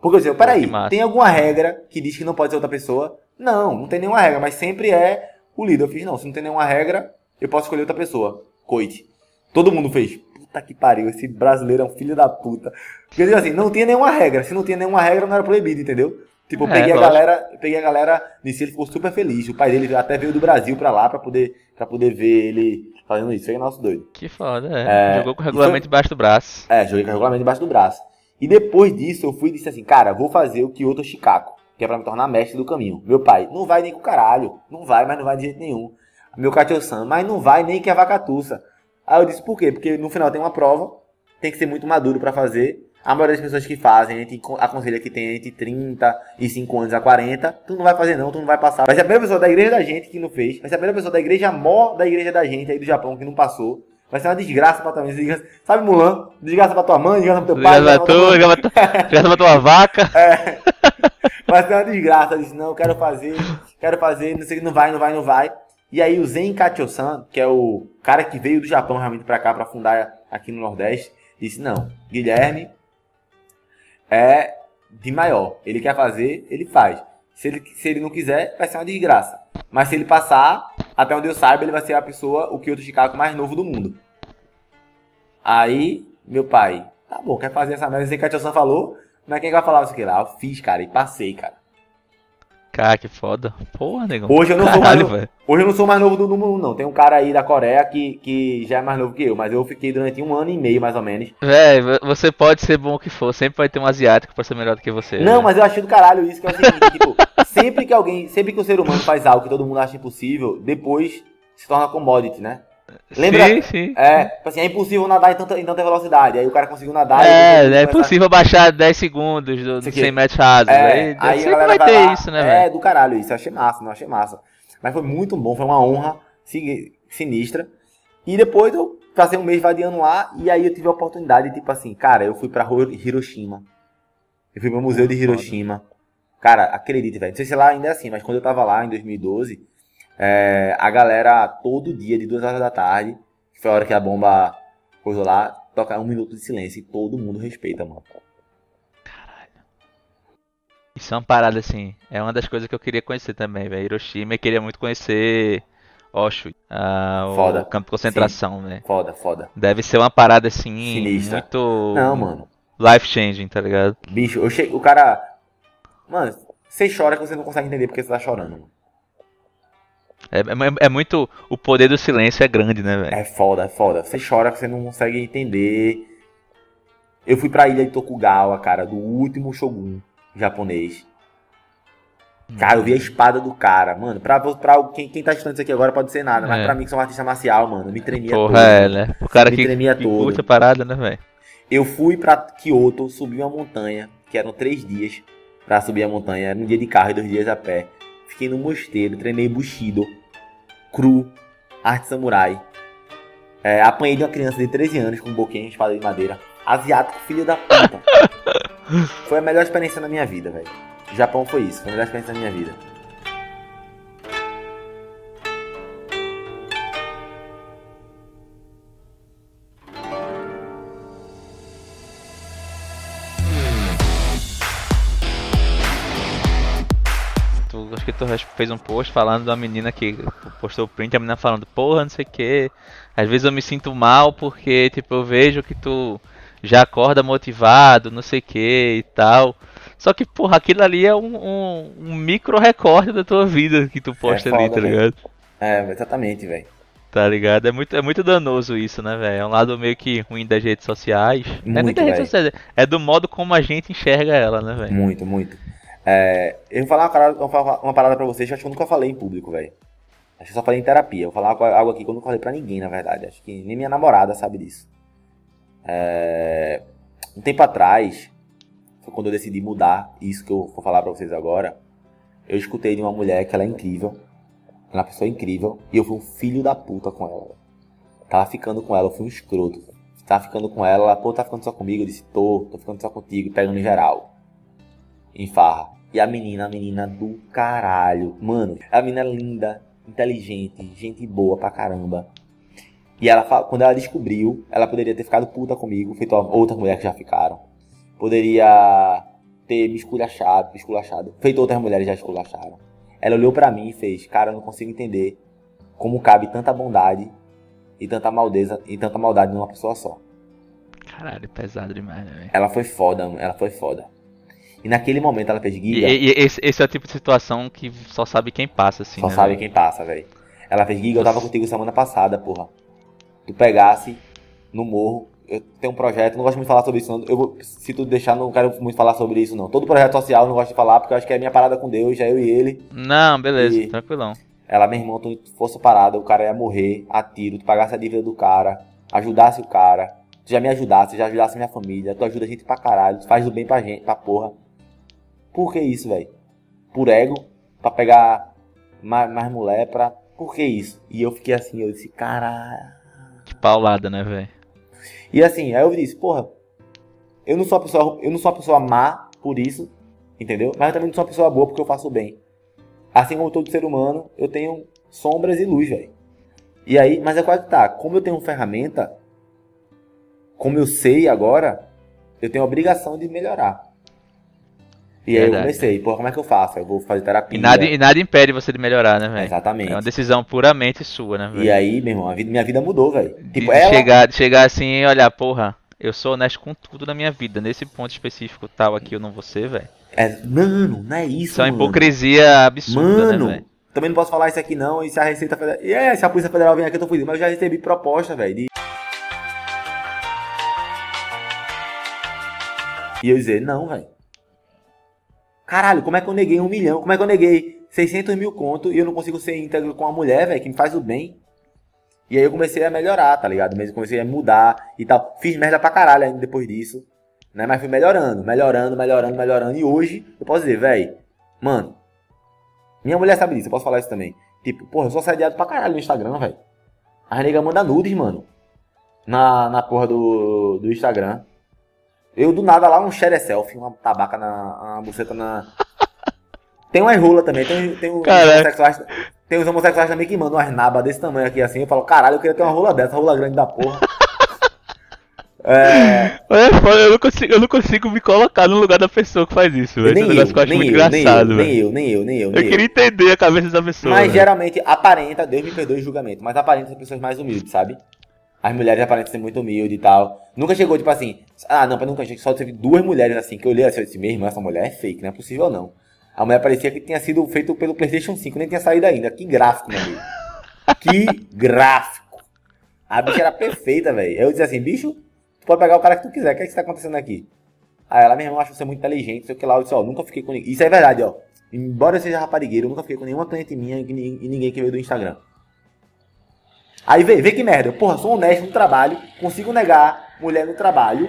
Porque eu disse, peraí, tem alguma regra que diz que não pode ser outra pessoa? Não, não tem nenhuma regra, mas sempre é o líder. Eu fiz, não, se não tem nenhuma regra, eu posso escolher outra pessoa. Coite. Todo mundo fez. Puta que pariu, esse brasileiro é um filho da puta. Porque digo assim, não tinha nenhuma regra. Se não tinha nenhuma regra, não era proibido, entendeu? Tipo, eu É, peguei a lógico. galera, eu peguei a galera, nisso ele ficou super feliz. O pai dele até veio do Brasil pra lá pra poder, pra poder ver ele fazendo isso. Foi nosso doido. Que foda, é. É, Jogou com o regulamento embaixo do braço. É, joguei com o regulamento debaixo do braço. E depois disso, eu fui e disse assim, cara, vou fazer o Kyoto Chicago, que é pra me tornar mestre do caminho. Meu pai, não vai nem com caralho. Não vai, mas não vai de jeito nenhum. Meu Katio-san, mas não vai nem que a vacatuça. Aí eu disse, por quê? Porque no final tem uma prova, tem que ser muito maduro pra fazer. A maioria das pessoas que fazem, a gente aconselha que tem entre 35 anos a 40. Tu não vai fazer não, tu não vai passar. Vai ser a primeira pessoa da igreja da gente que não fez. Vai ser a primeira pessoa da igreja mó da igreja da gente aí do Japão que não passou. Vai ser uma desgraça pra tua mãe. Desgraça- Sabe, Mulan? Desgraça pra tua mãe, desgraça pro teu pai. Liga pra desgraça tu, pra liga pra tua vaca. Vai ser uma desgraça. Eu disse, não, eu quero fazer, quero fazer, não sei, não vai, não vai, não vai. E aí o Zen Katio-san, que é o cara que veio do Japão realmente pra cá pra fundar aqui no Nordeste, disse, não, Guilherme é de maior. Ele quer fazer, ele faz. Se ele, se ele não quiser, vai ser uma desgraça. Mas se ele passar, até onde eu saiba, ele vai ser a pessoa, o Kyoto Chicago mais novo do mundo. Aí, meu pai, tá bom, quer fazer essa merda, Zen Katio-san falou, mas quem vai falar isso aqui lá? Eu fiz, cara, e passei, cara. Cara, que foda. Porra, negão. Hoje eu não sou mais Caralho, novo. velho. Hoje eu não sou mais novo do 1, não. Tem um cara aí da Coreia que, que já é mais novo que eu, mas eu fiquei durante um ano e meio, mais ou menos. Véi, você pode ser bom o que for, sempre vai ter um asiático pra ser melhor do que você. Não, né? mas eu achei do caralho isso, que é o seguinte, tipo, sempre que alguém, sempre que o ser humano faz algo que todo mundo acha impossível, depois se torna commodity, né? Lembra? Sim, sim. É, tipo assim, é impossível nadar em tanta, em tanta velocidade. Aí o cara conseguiu nadar e É, é impossível baixar 10 segundos do, do aqui. 100 metros rasos. É, aí, aí sempre vai ter lá, isso, né, É, velho? do caralho isso. Eu achei massa, não achei massa. Mas foi muito bom, foi uma honra si- sinistra. E depois eu passei um mês vadiando lá e aí eu tive a oportunidade, tipo assim, cara, eu fui pra Ro- Hiroshima. Eu fui pro Museu de Hiroshima. Cara, acredite, velho. Não sei se lá ainda é assim, mas quando eu tava lá em 2012, é, a galera todo dia, de duas horas da tarde, que foi a hora que a bomba coisou lá, toca um minuto de silêncio e todo mundo respeita, mano. Isso é uma parada assim. É uma das coisas que eu queria conhecer também, velho. Hiroshima e queria muito conhecer Auschwitz, ah, o Foda. campo de concentração, né? Foda, foda. Deve ser uma parada assim, Sinistra. muito Não, mano. life changing, tá ligado? Bicho, eu cheguei. O cara. Mano, você chora que você não consegue entender porque você tá chorando. Mano. É, é- é muito. O poder do silêncio é grande, né, velho? É foda, é foda. Você chora que você não consegue entender. Eu fui pra ilha de Tokugawa, cara, do último shogun japonês. Cara, eu vi a espada do cara, mano. Pra, pra quem, quem tá estudando isso aqui agora pode ser nada, mas É. pra mim que sou um artista marcial, mano, me tremia todo. Porra, é, né? O cara Me que, tremia que todo. curte a parada, né, velho? Eu fui pra Kyoto, subi uma montanha, que eram três dias pra subir a montanha. Era um dia de carro e dois dias a pé. Fiquei no mosteiro, treinei Bushido, cru, arte samurai. É, apanhei de uma criança de 13 anos com um boquinha, espada de madeira. Asiático, filho da puta. foi a melhor experiência da minha vida, velho. Japão foi isso, foi a melhor experiência da minha vida. Que tu fez um post falando da menina que postou o print, a menina falando, porra, não sei o que. Às vezes eu me sinto mal porque, tipo, eu vejo que tu já acorda motivado, não sei o que e tal. Só que, porra, aquilo ali é um, um, um micro recorte da tua vida que tu posta ali, foda, tá ligado? É, exatamente, velho. Tá ligado? É muito, é muito danoso isso, né, velho? É um lado meio que ruim das redes sociais. não é nem Muito, das redes sociais, é do modo como a gente enxerga ela, né, velho? Muito, muito. É, eu vou falar uma parada, uma parada pra vocês que acho que eu nunca falei em público, velho. Acho que eu só falei em terapia. Eu vou falar algo aqui que eu nunca falei pra ninguém, na verdade. Acho que nem minha namorada sabe disso. É, um tempo atrás, foi quando eu decidi mudar isso que eu vou falar pra vocês agora. Eu escutei de uma mulher que ela é incrível. Ela é uma pessoa incrível. E eu fui um filho da puta com ela. Tava ficando com ela, eu fui um escroto. Tava ficando com ela, ela, pô, tá ficando só comigo? Eu disse, tô, tô ficando só contigo, pegando em geral. Em farra. E a menina, a menina do caralho. Mano, a menina é linda, inteligente, gente boa pra caramba. E ela, quando ela descobriu, ela poderia ter ficado puta comigo, feito outras mulheres que já ficaram. Poderia ter me esculachado, me esculachado. Feito outras mulheres já esculacharam. Ela olhou pra mim e fez, cara, eu não consigo entender como cabe tanta bondade e tanta maldeza e tanta maldade numa pessoa só. Caralho, pesado demais, né? Ela foi foda, ela foi foda. E naquele momento ela fez Giga. e- e esse, esse é o tipo de situação que só sabe quem passa, assim. Só né, sabe velho? quem passa, velho. Ela fez Giga, eu tava contigo semana passada, porra. Tu pegasse no morro. Eu tenho um projeto, não gosto muito de falar sobre isso, não. Eu se tu deixar, não quero muito falar sobre isso, não. Todo projeto social eu não gosto de falar, porque eu acho que é minha parada com Deus, já eu e ele. Não, beleza, E- tranquilão. Ela, meu irmão, tu fosse parada, o cara ia morrer a tiro, tu pagasse a dívida do cara, ajudasse o cara, tu já me ajudasse, já ajudasse minha família, tu ajuda a gente pra caralho, tu faz o bem pra gente, pra porra. Por que isso, velho? Por ego? Pra pegar mais, mais mulher, pra. Por que isso? E eu fiquei assim, eu disse, caralho. Que paulada, né, velho? E assim, aí eu disse, porra, eu não sou uma pessoa, eu não sou uma pessoa má por isso, entendeu? Mas eu também não sou uma pessoa boa porque eu faço bem. Assim como todo ser humano, eu tenho sombras e luz, velho. E aí, mas é quase que tá, como eu tenho ferramenta, como eu sei agora, eu tenho a obrigação de melhorar. E aí eu Verdade, comecei, porra, como é que eu faço? Eu vou fazer terapia. E nada, e nada impede você de melhorar, né, velho? Exatamente. É uma decisão puramente sua, né, velho? E aí, meu irmão, a vida- minha vida mudou, velho. Tipo, de ela, chegar, de chegar assim e olhar, porra, eu sou honesto com tudo na minha vida. Nesse ponto específico tal aqui eu não vou ser, velho. é, mano, não é isso, Isso é uma hipocrisia absurda, Mano, né, velho? também não posso falar isso aqui não. E se a Receita Federal. E é, se a Polícia Federal vem aqui, eu tô fudido. Mas eu já recebi proposta, velho. De... E eu dizer, não, velho. Caralho, como é que eu neguei um milhão? Como é que eu neguei 600 mil conto e eu não consigo ser íntegro com uma mulher, velho, que me faz o bem? E aí eu comecei a melhorar, tá ligado? Mesmo comecei a mudar e tal. Fiz merda pra caralho ainda depois disso. Né? Mas fui melhorando, melhorando, melhorando, melhorando. E hoje eu posso dizer, velho, mano, minha mulher sabe disso, eu posso falar isso também. Tipo, porra, eu sou assediado pra caralho no Instagram, velho. A nega manda nudes, mano. Na, na porra do, do Instagram. Eu do nada lá, um share selfie, uma tabaca na uma buceta na. Tem umas rola também, tem, tem os homossexuais. Tem os homossexuais também que mandam umas nabas desse tamanho aqui assim. Eu falo, caralho, eu queria ter uma rola dessa, rola grande da porra. é. É foda, eu não, consigo, eu não consigo me colocar no lugar da pessoa que faz isso, velho. Esse Nem eu, negócio que eu acho nem muito eu, nem eu, engraçado, nem eu, nem eu, nem eu, nem Eu queria entender a cabeça dessa pessoa. Mas velho. geralmente aparenta, Deus me perdoe o julgamento, mas aparenta ser pessoas mais humildes, sabe? As mulheres aparentam ser muito humildes e tal. Nunca chegou, tipo assim, ah, não, nunca chegou, só teve duas mulheres assim, que eu olhei assim, eu disse, mesmo, essa mulher é fake, não é possível não. A mulher parecia que tinha sido feito pelo Playstation 5, nem tinha saído ainda. Que gráfico, meu amigo. Que gráfico. A bicha era perfeita, velho. Eu disse assim, bicho, tu pode pegar o cara que tu quiser, o que é que tá acontecendo aqui? Aí ela, meu irmão, acha você muito inteligente, sei o que lá. Eu disse, ó, nunca fiquei com ninguém. Isso é verdade, ó. Embora eu seja raparigueiro, eu nunca fiquei com nenhuma cliente minha e ninguém, que veio do Instagram. Aí vê, vê que merda. Porra, sou honesto no trabalho, consigo negar mulher no trabalho,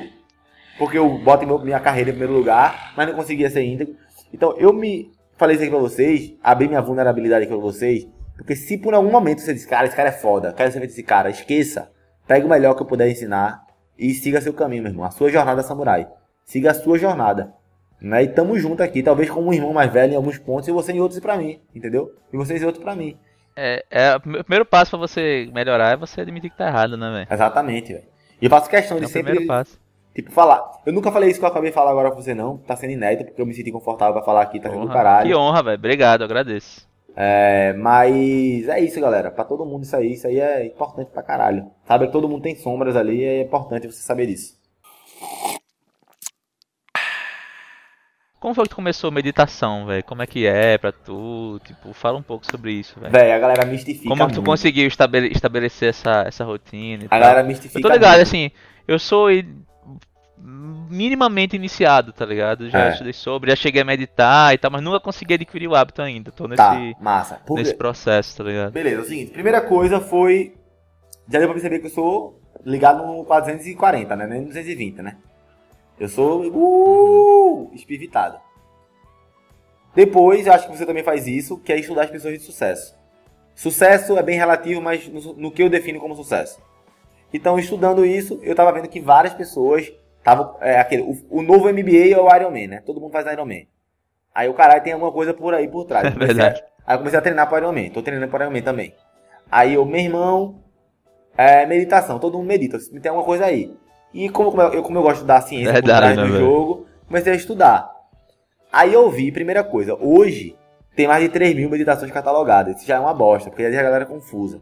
porque eu boto meu, minha carreira em primeiro lugar, mas não conseguia ser íntegro. Então eu me falei isso aqui pra vocês, abri minha vulnerabilidade aqui pra vocês, porque se por algum momento você diz, cara, esse cara é foda, quero saber desse cara, esqueça. Pega o melhor que eu puder ensinar e siga seu caminho, meu irmão. A sua jornada samurai. Siga a sua jornada. Né? E tamo junto aqui, talvez como um irmão mais velho em alguns pontos e você em outros para mim, entendeu? E vocês em outros para mim. É, é, o primeiro passo para você melhorar é você admitir que tá errado, né, velho? Exatamente, velho. E eu faço questão de é o sempre. Primeiro passo. Tipo, falar. Eu nunca falei isso que eu acabei de falar agora com você, não. Tá sendo inédito, porque eu me senti confortável pra falar aqui, tá sendo do caralho. Que honra, velho. Obrigado, agradeço. É, mas é isso, galera. Pra todo mundo isso aí, isso aí é importante pra caralho. Sabe que todo mundo tem sombras ali, é importante você saber disso. Como foi que tu começou a meditação, velho? Como é que é pra tu? Tipo, fala um pouco sobre isso, velho. Velho, a galera mistifica Como tu muito. conseguiu estabele- estabelecer essa, essa rotina e A tal? galera mistifica Eu tô ligado, muito. assim, eu sou i- minimamente iniciado, tá ligado? Já É. estudei sobre, já cheguei a meditar e tal, mas nunca consegui adquirir o hábito ainda. Tô nesse, Tá, massa. Por nesse quê? processo, tá ligado? Beleza, é o seguinte. Primeira coisa foi... Já deu pra perceber que eu sou ligado no 440, né? Nem no 220, né? Eu sou... Uh, espivitado. Depois, eu acho que você também faz isso, que é estudar as pessoas de sucesso. Sucesso é bem relativo, mas no, no que eu defino como sucesso. Então, estudando isso, eu tava vendo que várias pessoas estavam. É, aquele, o, o novo MBA é o Iron Man, né? Todo mundo faz Iron Man. Aí o caralho tem alguma coisa por aí por trás. É verdade. a- aí eu comecei a treinar pro Iron Man. Tô treinando pro Iron Man também. Aí eu, meu irmão, é, meditação. Todo mundo medita. Tem alguma coisa aí. E como, eu, como eu gosto da ciência Verdade, por trás né, do jogo, comecei a estudar. Aí eu vi, primeira coisa, hoje tem mais de 3 mil meditações catalogadas. Isso já é uma bosta, porque aí a galera é confusa.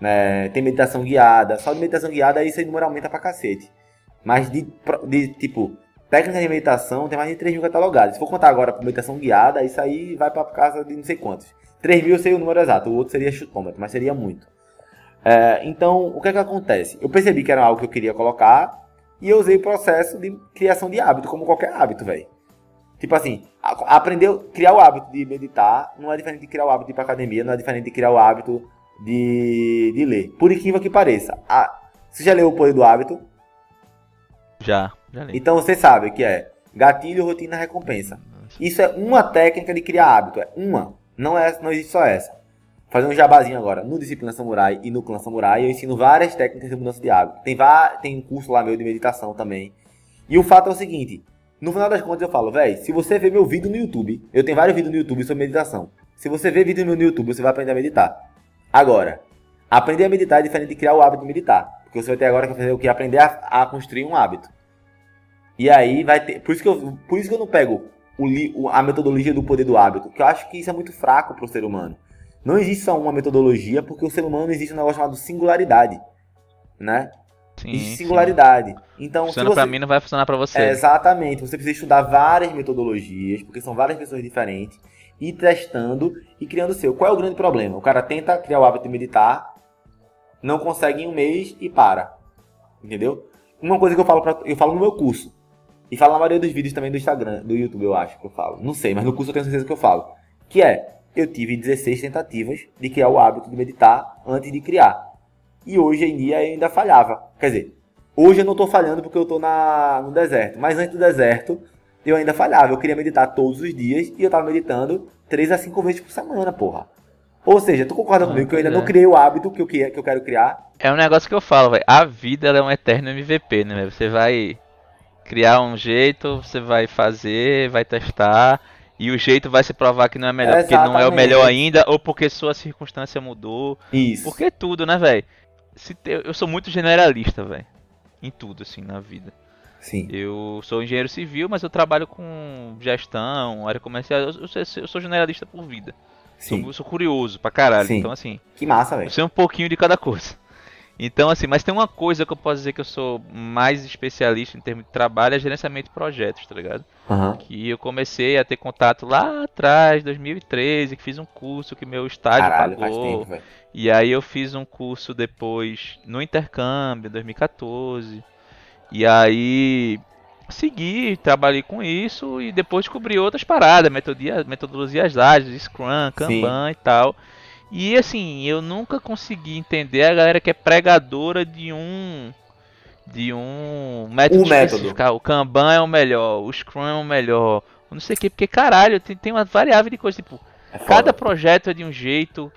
Né? Tem meditação guiada. Só de meditação guiada aí esse número aumenta pra cacete. Mas de, de tipo, técnica de meditação tem mais de 3 mil catalogadas. Se for contar agora por meditação guiada, isso aí vai pra casa de não sei quantos. 3 mil eu sei o número exato, o outro seria chutômetro, mas seria muito. É, então, o que é que acontece? Eu percebi que era algo que eu queria colocar e eu usei o processo de criação de hábito, como qualquer hábito, velho. Tipo assim, a- aprender, criar o hábito de meditar não é diferente de criar o hábito de ir pra academia, não é diferente de criar o hábito de, de ler. Por incrível que pareça. A, você já leu O Poder do Hábito? Já, já li. Então você sabe o que é gatilho, rotina, recompensa. Isso é uma técnica de criar hábito, é uma. Não, é, não existe só essa. Fazer um jabazinho agora. No Disciplina Samurai e no Clã Samurai eu ensino várias técnicas de mudança de hábito. Tem, tem um curso lá meu de meditação também. E o fato é o seguinte: no final das contas eu falo, véi, se você ver meu vídeo no YouTube, eu tenho vários vídeos no YouTube sobre meditação. Se você ver vídeo meu no YouTube, você vai aprender a meditar. Agora, aprender a meditar é diferente de criar o hábito de meditar. Porque você vai ter agora que fazer o que? Aprender a, a construir um hábito. E aí vai ter. Por isso que eu, por isso que eu não pego o o- a metodologia do poder do hábito. Porque eu acho que isso é muito fraco pro ser humano. Não existe só uma metodologia, porque o ser humano existe um negócio chamado singularidade. Né? Sim, existe sim. singularidade. Então, se Funciona você... pra mim, não vai funcionar pra você. É, exatamente. Você precisa estudar várias metodologias, porque são várias pessoas diferentes, ir testando e criando o seu. Qual é o grande problema? O cara tenta criar o hábito de meditar, não consegue em um mês e para. Entendeu? Uma coisa que eu falo, pra, eu falo no meu curso. E falo na maioria dos vídeos também do Instagram, do YouTube, eu acho que eu falo. Não sei, mas no curso eu tenho certeza que eu falo. Que é, eu tive 16 tentativas de criar o hábito de meditar antes de criar. E hoje em dia eu ainda falhava. Quer dizer, hoje eu não tô falhando porque eu tô na, no deserto. Mas antes do deserto, eu ainda falhava. Eu queria meditar todos os dias e eu tava meditando 3 a 5 vezes por semana, porra. Ou seja, tu concorda Ah, comigo que eu ainda pois não é. criei o hábito que eu, que, que eu quero criar? É um negócio que eu falo, velho. A vida é um eterno MVP, né? velho? Você vai criar um jeito, você vai fazer, vai testar. E o jeito vai se provar que não é melhor, porque não é o melhor ainda, ou porque sua circunstância mudou. Isso. Porque tudo, né, velho? Eu sou muito generalista, velho. Em tudo, assim, na vida. Sim. Eu sou engenheiro civil, mas eu trabalho com gestão, área comercial. Eu, eu sou- eu sou generalista por vida. Sim. eu sou curioso pra caralho. Sim. Então, assim, Que massa, eu velho. sei um pouquinho de cada coisa. Então, assim, mas tem uma coisa que eu posso dizer que eu sou mais especialista em termos de trabalho, é gerenciamento de projetos, tá ligado? Aham. Que eu comecei a ter contato lá atrás, 2013, que fiz um curso que meu estágio Caralho, pagou. tempo. E aí eu fiz um curso depois no intercâmbio, em 2014. E aí segui, trabalhei com isso e depois descobri outras paradas, metodologia, metodologias ágeis, Scrum, Kanban Sim. e tal. E assim, eu nunca consegui entender a galera que é pregadora de um de um método, o método. Ah, o Kanban é o melhor, o Scrum é o melhor, não sei o que, porque caralho, tem, tem uma variável de coisas, tipo, é cada projeto é de um jeito,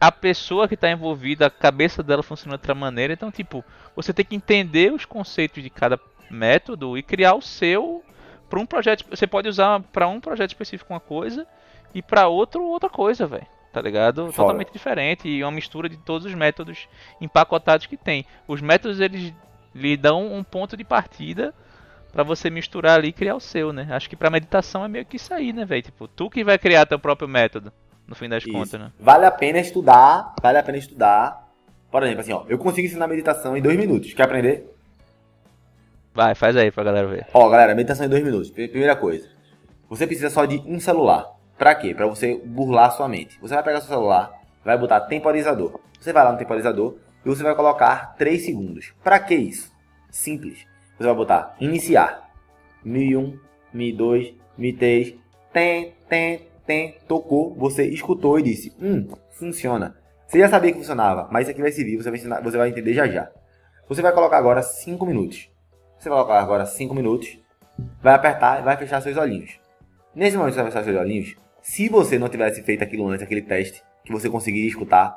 a pessoa que está envolvida, a cabeça dela funciona de outra maneira, então tipo, você tem que entender os conceitos de cada método e criar o seu para um projeto. Você pode usar para um projeto específico uma coisa e para outro outra coisa, velho. Tá ligado? Fora. Totalmente diferente e uma mistura de todos os métodos empacotados que tem. Os métodos eles lhe dão um ponto de partida para você misturar ali e criar o seu, né? Acho que para meditação é meio que isso aí, né, velho? Tipo, tu que vai criar teu próprio método, no fim das isso. contas, né? Vale a pena estudar, vale a pena estudar. Por exemplo, assim, ó, eu consigo ensinar meditação em dois minutos. Quer aprender? Vai, faz aí pra galera ver. Ó, galera, meditação em dois minutos. Primeira coisa, você precisa só de um celular. Pra quê? Pra você burlar sua mente. Você vai pegar seu celular, vai botar temporizador. Você vai lá no temporizador e você vai colocar 3 segundos. Pra que isso? Simples. Você vai botar iniciar. 1001, 1002, 1003, tem, tem, tem, tocou, você escutou e disse, hum, funciona. Você já sabia que funcionava, mas isso aqui vai servir, você vai, ensinar, você vai entender já já. Você vai colocar agora 5 minutos. Você vai colocar agora 5 minutos, vai apertar e vai fechar seus olhinhos. Nesse momento que você vai fechar seus olhinhos, se você não tivesse feito aquilo antes, aquele teste, que você conseguiria escutar,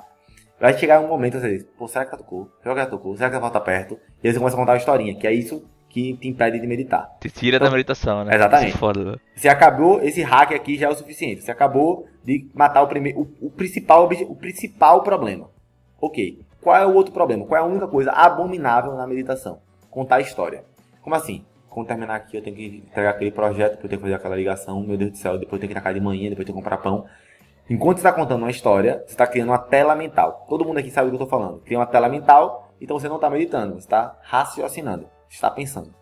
vai chegar um momento você diz, pô, será que ela tocou? Será que ela tocou? Será que ela volta perto? E aí você começa a contar uma historinha, que é isso que te impede de meditar. Te tira então, da meditação, né? Exatamente. É foda, né? Você acabou, esse hack aqui já é o suficiente. Você acabou de matar o primeiro, o, o principal, o principal problema. Ok. Qual é o outro problema? Qual é a única coisa abominável na meditação? Contar a história. Como assim? Quando terminar aqui, eu tenho que entregar aquele projeto, depois eu tenho que fazer aquela ligação, meu Deus do céu, depois eu tenho que ir na casa de manhã, depois eu tenho que comprar pão. Enquanto você está contando uma história, você está criando uma tela mental. Todo mundo aqui sabe do que eu estou falando. Cria uma tela mental, então você não está meditando, você está raciocinando, está pensando.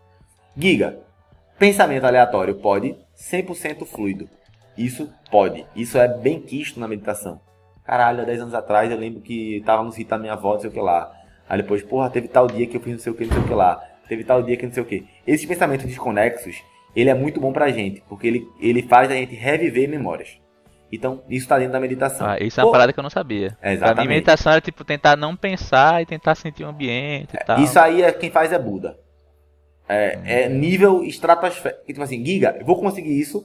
Giga, pensamento aleatório pode, 100% fluido. Isso pode. Isso é bem quisto na meditação. Caralho, há 10 anos atrás eu lembro que tava no sítio da minha avó, não sei o que lá. Aí depois, porra, teve tal dia que eu fiz não sei o que, não sei o que lá teve tal dia que não sei o que. Esses pensamentos desconexos, ele é muito bom pra gente, porque ele, ele faz a gente reviver memórias. Então, isso tá dentro da meditação. Ah, isso é uma Pô, parada que eu não sabia. É, exatamente. Pra mim, meditação era tipo tentar não pensar e tentar sentir o ambiente e é, tal. Isso aí é quem faz é Buda. É, hum. é nível estratosférico. Tipo assim, Giga, eu vou conseguir isso.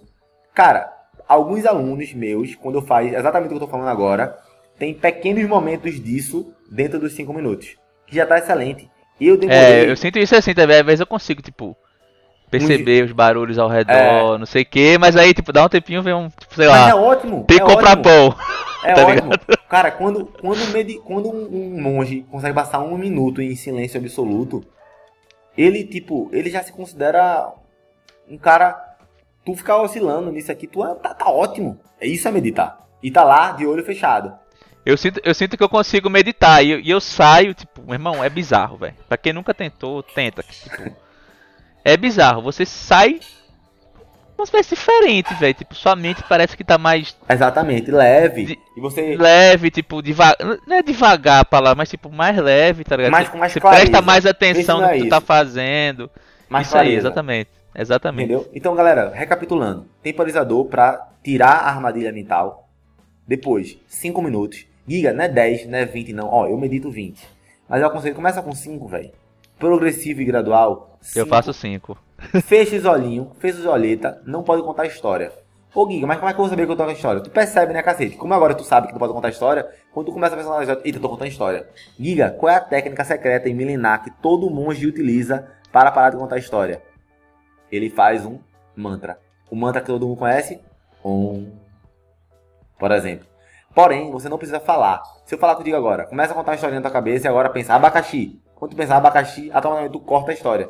Cara, alguns alunos meus, quando eu faço exatamente o que eu tô falando agora, tem pequenos momentos disso dentro dos 5 minutos. Que já tá excelente. Eu demorei. É, eu sinto isso assim também. Às vezes eu consigo, tipo, perceber os barulhos ao redor, é. não sei o que, mas aí, tipo, dá um tempinho, vem um, tipo, sei mas lá. é ótimo. Tem que é comprar ótimo. pão. É tá ótimo. Ligado? Cara, quando, quando, medi, quando um, monge consegue passar um minuto em silêncio absoluto, ele, tipo, ele já se considera um cara. Tu ficar oscilando nisso aqui, tu é, tá, tá ótimo. É isso é meditar. E tá lá de olho fechado. Eu sinto, eu sinto que eu consigo meditar e eu, e eu saio, tipo, meu irmão, é bizarro, velho. Pra quem nunca tentou, tenta. Tipo, é bizarro. Você sai uma espécie diferente, velho. Tipo, sua mente parece que tá mais. Exatamente, leve. De... E você. Leve, tipo, devagar. Não é devagar pra lá, mas tipo, mais leve, tá ligado? Mais, com mais você clareza. presta mais atenção no é que tu tá fazendo. Mais isso clareza. aí, exatamente. Exatamente. Entendeu? Então, galera, recapitulando: temporizador pra tirar a armadilha mental. Depois, 5 minutos. Giga, não é 10, não é 20, não. Ó, eu medito 20. Mas eu aconselho, começa com 5, velho. Progressivo e gradual. Cinco. Eu faço 5. Fecha os olhinhos, fez os olhetas, não pode contar história. Ô Giga, mas como é que eu vou saber que eu tô contando história? Tu percebe, né, cacete? Como agora tu sabe que tu pode contar história, quando tu começa a pensar na história, eita, tô contando história. Giga, qual é a técnica secreta e milenar que todo monge utiliza para parar de contar história? Ele faz um mantra. O mantra que todo mundo conhece? Um. Por exemplo. Porém, você não precisa falar. Se eu falar contigo agora, começa a contar uma historinha na tua cabeça e agora pensa abacaxi. Quando tu pensar abacaxi, automaticamente tu corta a história.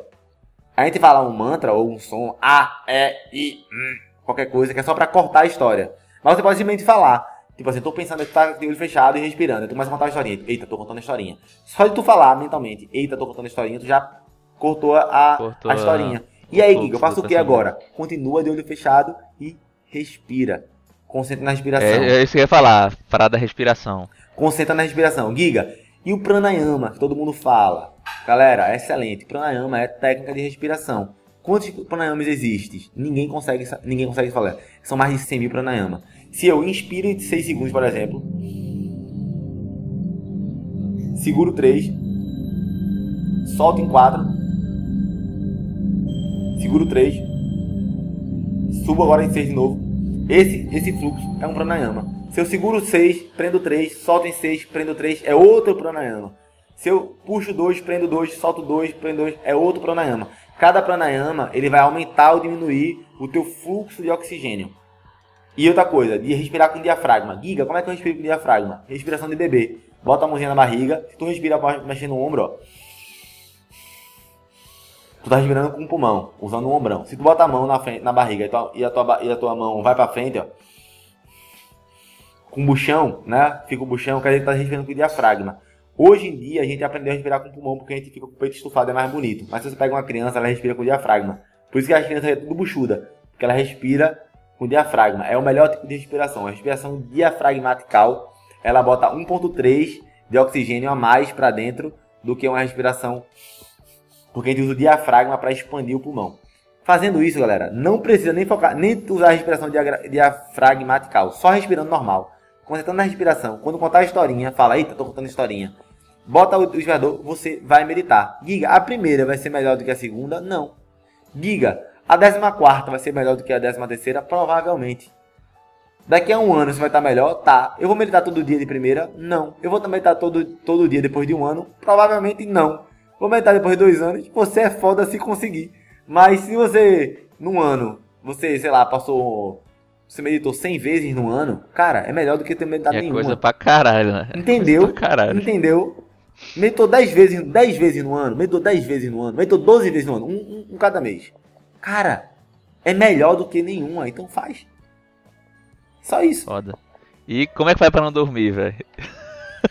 A gente fala um mantra ou um som A, E, I, hum, qualquer coisa que é só para cortar a história. Mas você pode simplesmente falar. Tipo assim, tô pensando que tu tá de olho fechado e respirando. Tu começa a contar uma historinha. Eita, tô contando a historinha. Só de tu falar mentalmente, eita, tô contando a historinha, tu já cortou a, cortou a historinha. E aí, Giga, eu faço o que agora? Continua de olho fechado e respira. Concentra na respiração. É, é isso que eu ia falar, parada da respiração. Concentra na respiração. Giga, e o pranayama, que todo mundo fala? Galera, é excelente. Pranayama é técnica de respiração. Quantos pranayamas existem? Ninguém consegue, ninguém consegue falar. São mais de 100 mil pranayama. Se eu inspiro em 6 segundos, por exemplo, seguro 3, solto em 4, seguro 3, subo agora em 6 de novo. Esse, esse fluxo é um pranayama. Se eu seguro 6, prendo 3, solto em 6, prendo 3, é outro pranayama. Se eu puxo 2, prendo 2, solto 2, prendo 2, é outro pranayama. Cada pranayama ele vai aumentar ou diminuir o teu fluxo de oxigênio. E outra coisa, de respirar com diafragma. Giga, como é que eu respiro com diafragma? Respiração de bebê. Bota a mãozinha na barriga, se tu respira mexendo no ombro, ó. Tu tá respirando com o pulmão, usando o ombrão. Se tu bota a mão na, frente, na barriga e, tua, e, a tua, e a tua mão vai pra frente, ó. Com o buchão, né? Fica o buchão, quer dizer que tá respirando com o diafragma. Hoje em dia a gente aprendeu a respirar com o pulmão porque a gente fica com o peito estufado, é mais bonito. Mas se você pega uma criança, ela respira com o diafragma. Por isso que as crianças é tudo buchuda. Porque ela respira com o diafragma. É o melhor tipo de respiração. A respiração diafragmatical, ela bota 1.3 de oxigênio a mais para dentro do que uma respiração porque a gente usa o diafragma para expandir o pulmão. Fazendo isso, galera, não precisa nem focar, nem usar a respiração diafragmatical, só respirando normal. Concentrando na respiração. Quando contar a historinha, fala, eita, tô contando historinha. Bota o respirador, você vai meditar. Giga, a primeira vai ser melhor do que a segunda? Não. Giga, a décima quarta vai ser melhor do que a décima terceira? Provavelmente. Daqui a um ano você vai estar melhor? Tá. Eu vou meditar todo dia de primeira? Não. Eu vou meditar todo, todo dia depois de um ano? Provavelmente não. Vou meditar depois de dois anos. Você é foda se conseguir. Mas se você, num ano, você, sei lá, passou. Você meditou 100 vezes no ano, cara, é melhor do que ter meditado é nenhuma. É coisa pra caralho, né? Entendeu? É caralho. Entendeu? Meditou 10 vezes, 10 vezes no ano, meditou 10 vezes no ano, meditou 12 vezes no ano, um, um, um cada mês. Cara, é melhor do que nenhuma, então faz. Só isso. Foda. E como é que vai pra não dormir, velho?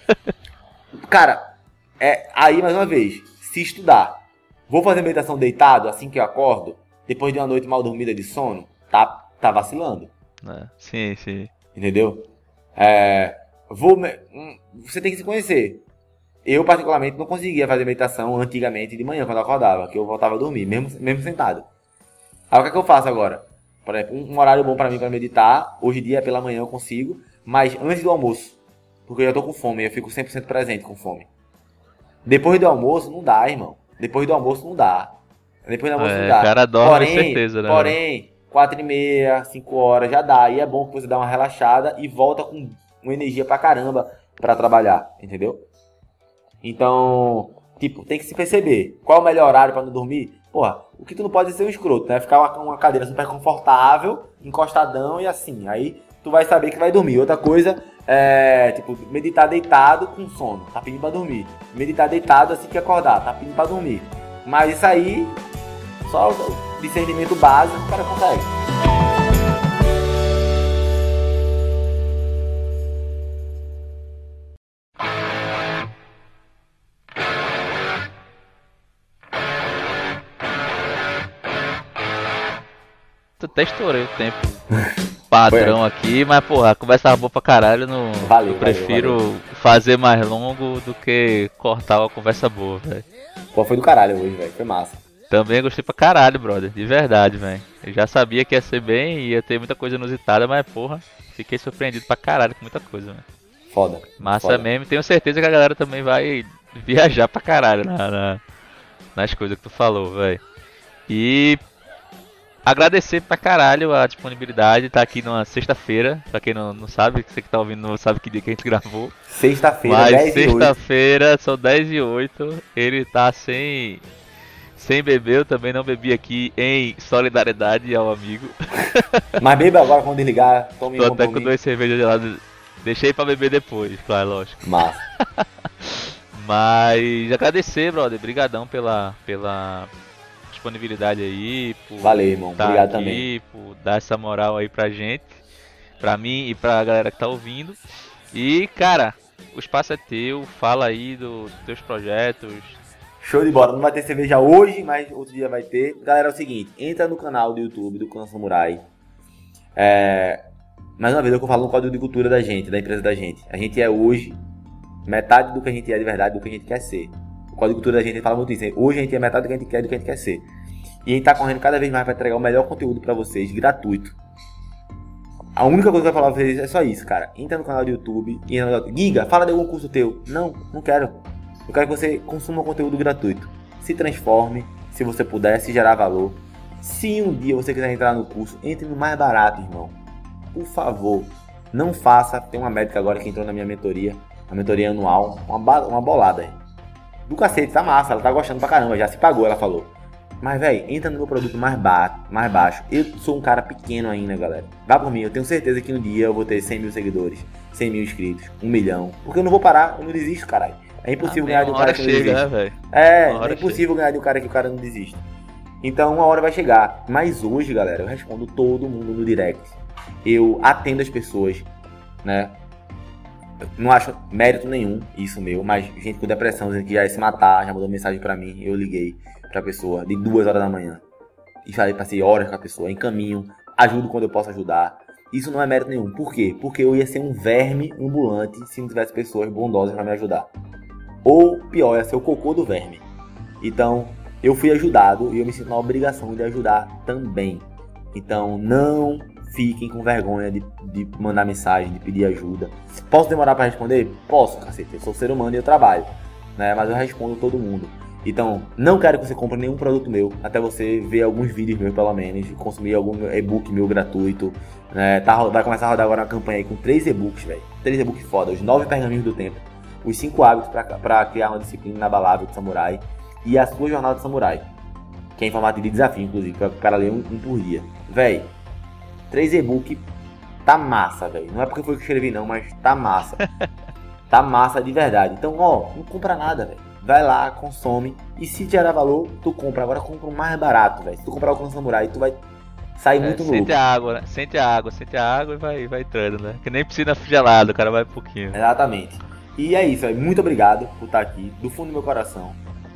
Cara, é aí mais uma vez, se estudar. Vou fazer meditação deitado assim que eu acordo, depois de uma noite mal dormida de sono, tá, tá vacilando. É, sim, sim. Entendeu? É, vou, hum, você tem que se conhecer. Eu, particularmente, não conseguia fazer meditação antigamente de manhã, quando eu acordava, que eu voltava a dormir, mesmo, mesmo sentado. Aí o que, é que eu faço agora? Por exemplo, um horário bom para mim para meditar, hoje em dia é pela manhã eu consigo, mas antes do almoço. Porque eu já tô com fome, eu fico 100% presente com fome. Depois do almoço não dá, irmão. Depois do almoço não dá. Depois do almoço é, não dá. O cara dorme porém, com certeza, né? Porém, 4 e meia, 5 horas já dá. E é bom que você dá uma relaxada e volta com uma energia pra caramba pra trabalhar, entendeu? Então, tipo, tem que se perceber. Qual é o melhor horário para não dormir? Porra, o que tu não pode ser um escroto, né? Ficar uma, uma cadeira super confortável, encostadão e assim. Aí tu vai saber que vai dormir. Outra coisa é, tipo, meditar deitado com sono, tá pedindo pra dormir. Meditar deitado assim que acordar, tá pedindo pra dormir. Mas isso aí, só o discernimento básico o cara consegue. Tu até estourei o tempo. padrão aqui, mas porra, a conversa boa pra caralho. Não, valeu, eu prefiro valeu, valeu. fazer mais longo do que cortar uma conversa boa, velho. Pô, foi do caralho hoje, velho. Foi massa. Também gostei pra caralho, brother. De verdade, velho. Eu já sabia que ia ser bem, ia ter muita coisa inusitada, mas porra, fiquei surpreendido pra caralho com muita coisa, velho. Foda. Massa foda. mesmo. Tenho certeza que a galera também vai viajar pra caralho na, na nas coisas que tu falou, velho. E agradecer pra caralho a disponibilidade, tá aqui numa sexta-feira, pra quem não, não sabe, você que tá ouvindo não sabe que dia que a gente gravou. Sexta-feira, 10 sexta-feira, são 10 e 8, ele tá sem, sem beber, eu também não bebi aqui em solidariedade ao amigo. Mas beba agora quando desligar, tome Tô até com duas cervejas geladas, deixei pra beber depois, claro, lógico. Massa. Mas agradecer, brother, brigadão pela, pela disponibilidade aí, por Valeu, irmão. Tá Obrigado aqui, também. por dar essa moral aí pra gente, pra mim e pra galera que tá ouvindo. E, cara, o espaço é teu, fala aí dos teus projetos. Show de bola, não vai ter cerveja hoje, mas outro dia vai ter. Galera, é o seguinte, entra no canal do YouTube do Clã Samurai. É... Mais uma vez, eu falo no código de cultura da gente, da empresa da gente. A gente é hoje metade do que a gente é de verdade, do que a gente quer ser. Código cultura da gente fala muito isso. Hoje a gente é metade do que a gente quer, do que a gente quer ser. E a gente tá correndo cada vez mais para entregar o melhor conteúdo para vocês, gratuito. A única coisa que eu vou falar pra vocês é só isso, cara. Entra no canal do YouTube e no... Giga, fala de algum curso teu. Não, não quero. Eu quero que você consuma conteúdo gratuito. Se transforme, se você puder, se gerar valor. Se um dia você quiser entrar no curso, entre no mais barato, irmão. Por favor, não faça. Tem uma médica agora que entrou na minha mentoria, a mentoria anual, uma, uma bolada. Do cacete, tá massa, ela tá gostando pra caramba, já se pagou, ela falou. Mas, velho, entra no meu produto mais, ba mais baixo. Eu sou um cara pequeno ainda, galera. Vá por mim, eu tenho certeza que um dia eu vou ter 100 mil seguidores, 100 mil inscritos, 1 milhão. Porque eu não vou parar, eu não desisto, caralho. É impossível Ah, ganhar de um cara que não chega, desiste. né? É, é impossível ganhar de um cara que o cara não desiste. Então uma hora vai chegar. Mas hoje, galera, eu respondo todo mundo no direct. Eu atendo as pessoas, né? Não acho mérito nenhum isso meu, mas gente com depressão dizendo que já ia se matar, já mandou mensagem pra mim, eu liguei pra pessoa de duas horas da manhã. E falei, passei horas com a pessoa, encaminho, ajudo quando eu posso ajudar. Isso não é mérito nenhum. Por quê? Porque eu ia ser um verme ambulante se não tivesse pessoas bondosas pra me ajudar. Ou pior, ia ser o cocô do verme. Então, eu fui ajudado e eu me sinto na obrigação de ajudar também. Então, não fiquem com vergonha de, de mandar mensagem, de pedir ajuda. Posso demorar pra responder? Posso, cacete. Eu sou ser humano e eu trabalho, né? Mas eu respondo todo mundo. Então, não quero que você compre nenhum produto meu, até você ver alguns vídeos meus, pelo menos, consumir algum e-book meu gratuito. Né? Tá, vai começar a rodar agora uma campanha aí com três e-books, velho. Três e-books foda, os nove pergaminhos do tempo, os cinco hábitos pra criar uma disciplina inabalável de samurai e a sua jornada de samurai. Que é em formato de desafio, inclusive, pra o cara ler um, um por dia. Véi, três e-book tá massa, velho. Não é porque foi eu que escrevi, não, mas tá massa. tá massa de verdade. Então, ó, não compra nada, velho. Vai lá, consome. E se gerar valor, tu compra. Agora compra o mais barato, velho. Se tu comprar o Clã Samurai, tu vai sair É, muito no sente a água, né? Sente a água, sente a água e vai, vai entrando, né? Que nem piscina gelada, o cara vai um pouquinho. Exatamente. E é isso, velho. Muito obrigado por estar aqui, do fundo do meu coração.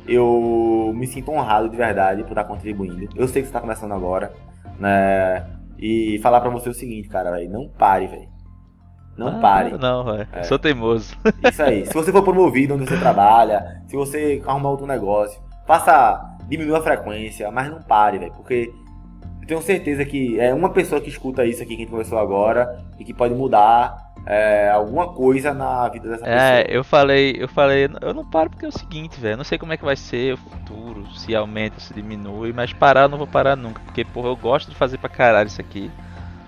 Eu me sinto honrado de verdade por estar contribuindo. Eu sei que você tá começando agora, né? E falar pra você o seguinte, cara, velho. Não pare, velho. Não Ah, pare. Não, velho. É. Sou teimoso. Isso aí. Se você for promovido onde você trabalha, se você arrumar outro negócio, faça. diminua a frequência, mas não pare, velho. Porque eu tenho certeza que é uma pessoa que escuta isso aqui que a gente conversou agora e que pode mudar é, alguma coisa na vida dessa É, pessoa. eu falei, eu falei, eu não paro porque é o seguinte, velho. Não sei como é que vai ser o futuro, se aumenta, se diminui, mas parar eu não vou parar nunca. Porque, porra, eu gosto de fazer pra caralho isso aqui.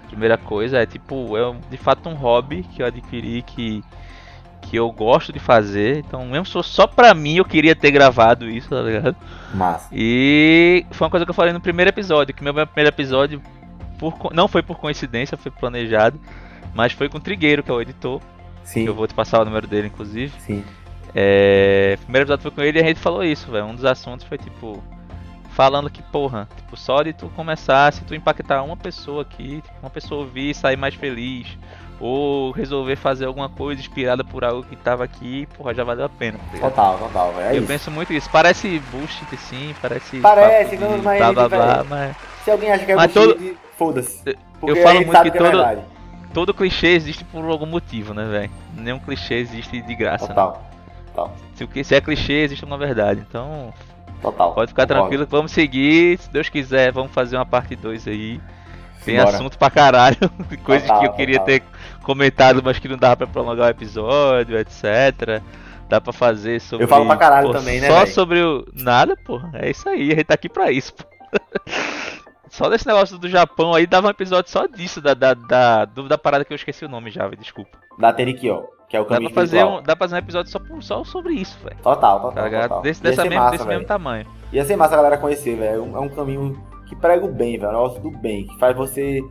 Primeira coisa é tipo, é de fato um hobby que eu adquiri que, que eu gosto de fazer. Então, mesmo só, só pra mim eu queria ter gravado isso, tá ligado? Massa. E foi uma coisa que eu falei no primeiro episódio, que meu primeiro episódio por não foi por coincidência, foi planejado, mas foi com o Trigueiro, que é o editor, que Sim. eu vou te passar o número dele, inclusive. Sim. É, o primeiro episódio foi com ele e a gente falou isso, velho. Um dos assuntos foi tipo. Falando que, porra, tipo, só de tu começar, se tu impactar uma pessoa aqui, tipo, uma pessoa ouvir e sair mais feliz, ou resolver fazer alguma coisa inspirada por algo que tava aqui, porra, já valeu a pena. tá? Total, total, velho. É eu isso. penso muito isso. Parece bullshit, sim, parece. Parece, não, mas blá é blá blá, diferente. mas Se alguém acha que é Mas bullshit, foda-se. Eu- falo muito sabe que é todo- verdade. todo clichê existe por algum motivo, né, velho? Nenhum clichê existe de graça. Né? Total. Se, o que- se é clichê, existe uma verdade. Então, Total. Pode ficar Concordo. tranquilo, vamos seguir. Se Deus quiser, vamos fazer uma parte 2 aí. Tem Simbora. assunto pra caralho. Coisas que eu queria ter comentado, mas que não dava pra prolongar o episódio, etc. Dá pra fazer sobre. Eu falo pra caralho também, né, Só véi? sobre o. Nada, porra. É isso aí, a gente tá aqui pra isso, pô. Só desse negócio do Japão aí dava um episódio só disso, da, da, da, da parada que eu esqueci o nome já, desculpa. Da Terikyo, que é o Dá caminho pra, fazer um, dá pra fazer um episódio só, só sobre isso, velho. Total, total, Tá total. Desse, dessa mesmo, massa, desse mesmo tamanho. Ia ser massa a galera conhecer, velho. É um, é um caminho que prega o bem, velho. É negócio do bem. Que faz você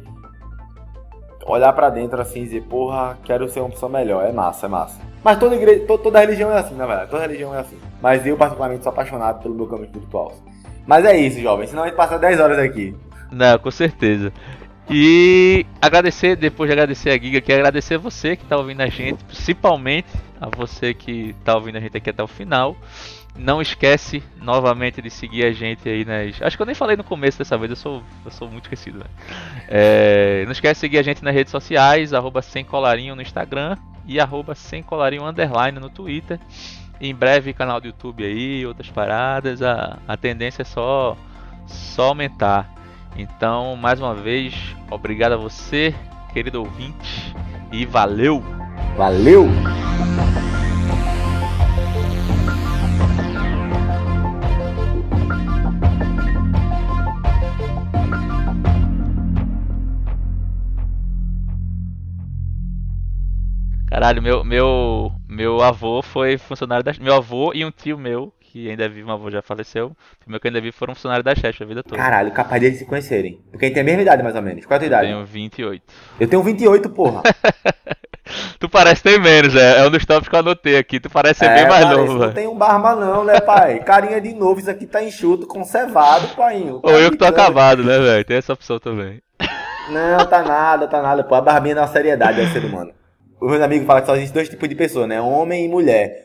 olhar pra dentro assim e dizer, porra, quero ser uma pessoa melhor. É massa, é massa. Mas toda igreja, to- toda religião é assim, na verdade. Toda religião é assim. Mas eu, particularmente, sou apaixonado pelo meu caminho espiritual. Mas é isso, jovem. Senão a gente passa 10 horas aqui. Não, com certeza. E agradecer, depois de agradecer a Giga, que agradecer a você que tá ouvindo a gente, principalmente a você que tá ouvindo a gente aqui até o final. Não esquece novamente de seguir a gente aí nas. Acho que eu nem falei no começo dessa vez, eu sou, eu sou muito esquecido, né? É, não esquece de seguir a gente nas redes sociais, arroba sem colarinho no Instagram e arroba sem colarinho underline no Twitter. Em breve canal do YouTube aí, outras paradas. A, a tendência é só só aumentar. Então, mais uma vez, obrigado a você, querido ouvinte, e valeu! Valeu! Caralho, meu, meu, meu avô foi funcionário da Meu avô e um tio meu, que ainda é vivo, meu avô já faleceu. O meu que ainda é vivo foram funcionários da Chef a vida toda. Caralho, capaz deles se conhecerem. Porque a gente tem a mesma idade, mais ou menos. Qual é a tua idade? Eu tenho 28. Eu tenho 28, porra. tu parece ter menos, é. É um dos tópicos que eu anotei aqui. Tu parece ser é, bem mais novo, Não tem um barba não, né, pai? Carinha de novo, isso aqui tá enxuto, conservado, pai. Ou eu que tô acabado, né, velho? Tem essa opção também. Não, tá nada, tá nada. Pô, a barbinha dá uma seriedade ao ser humano. Os meus amigos falam que só existe dois tipos de pessoa, né? Homem e mulher.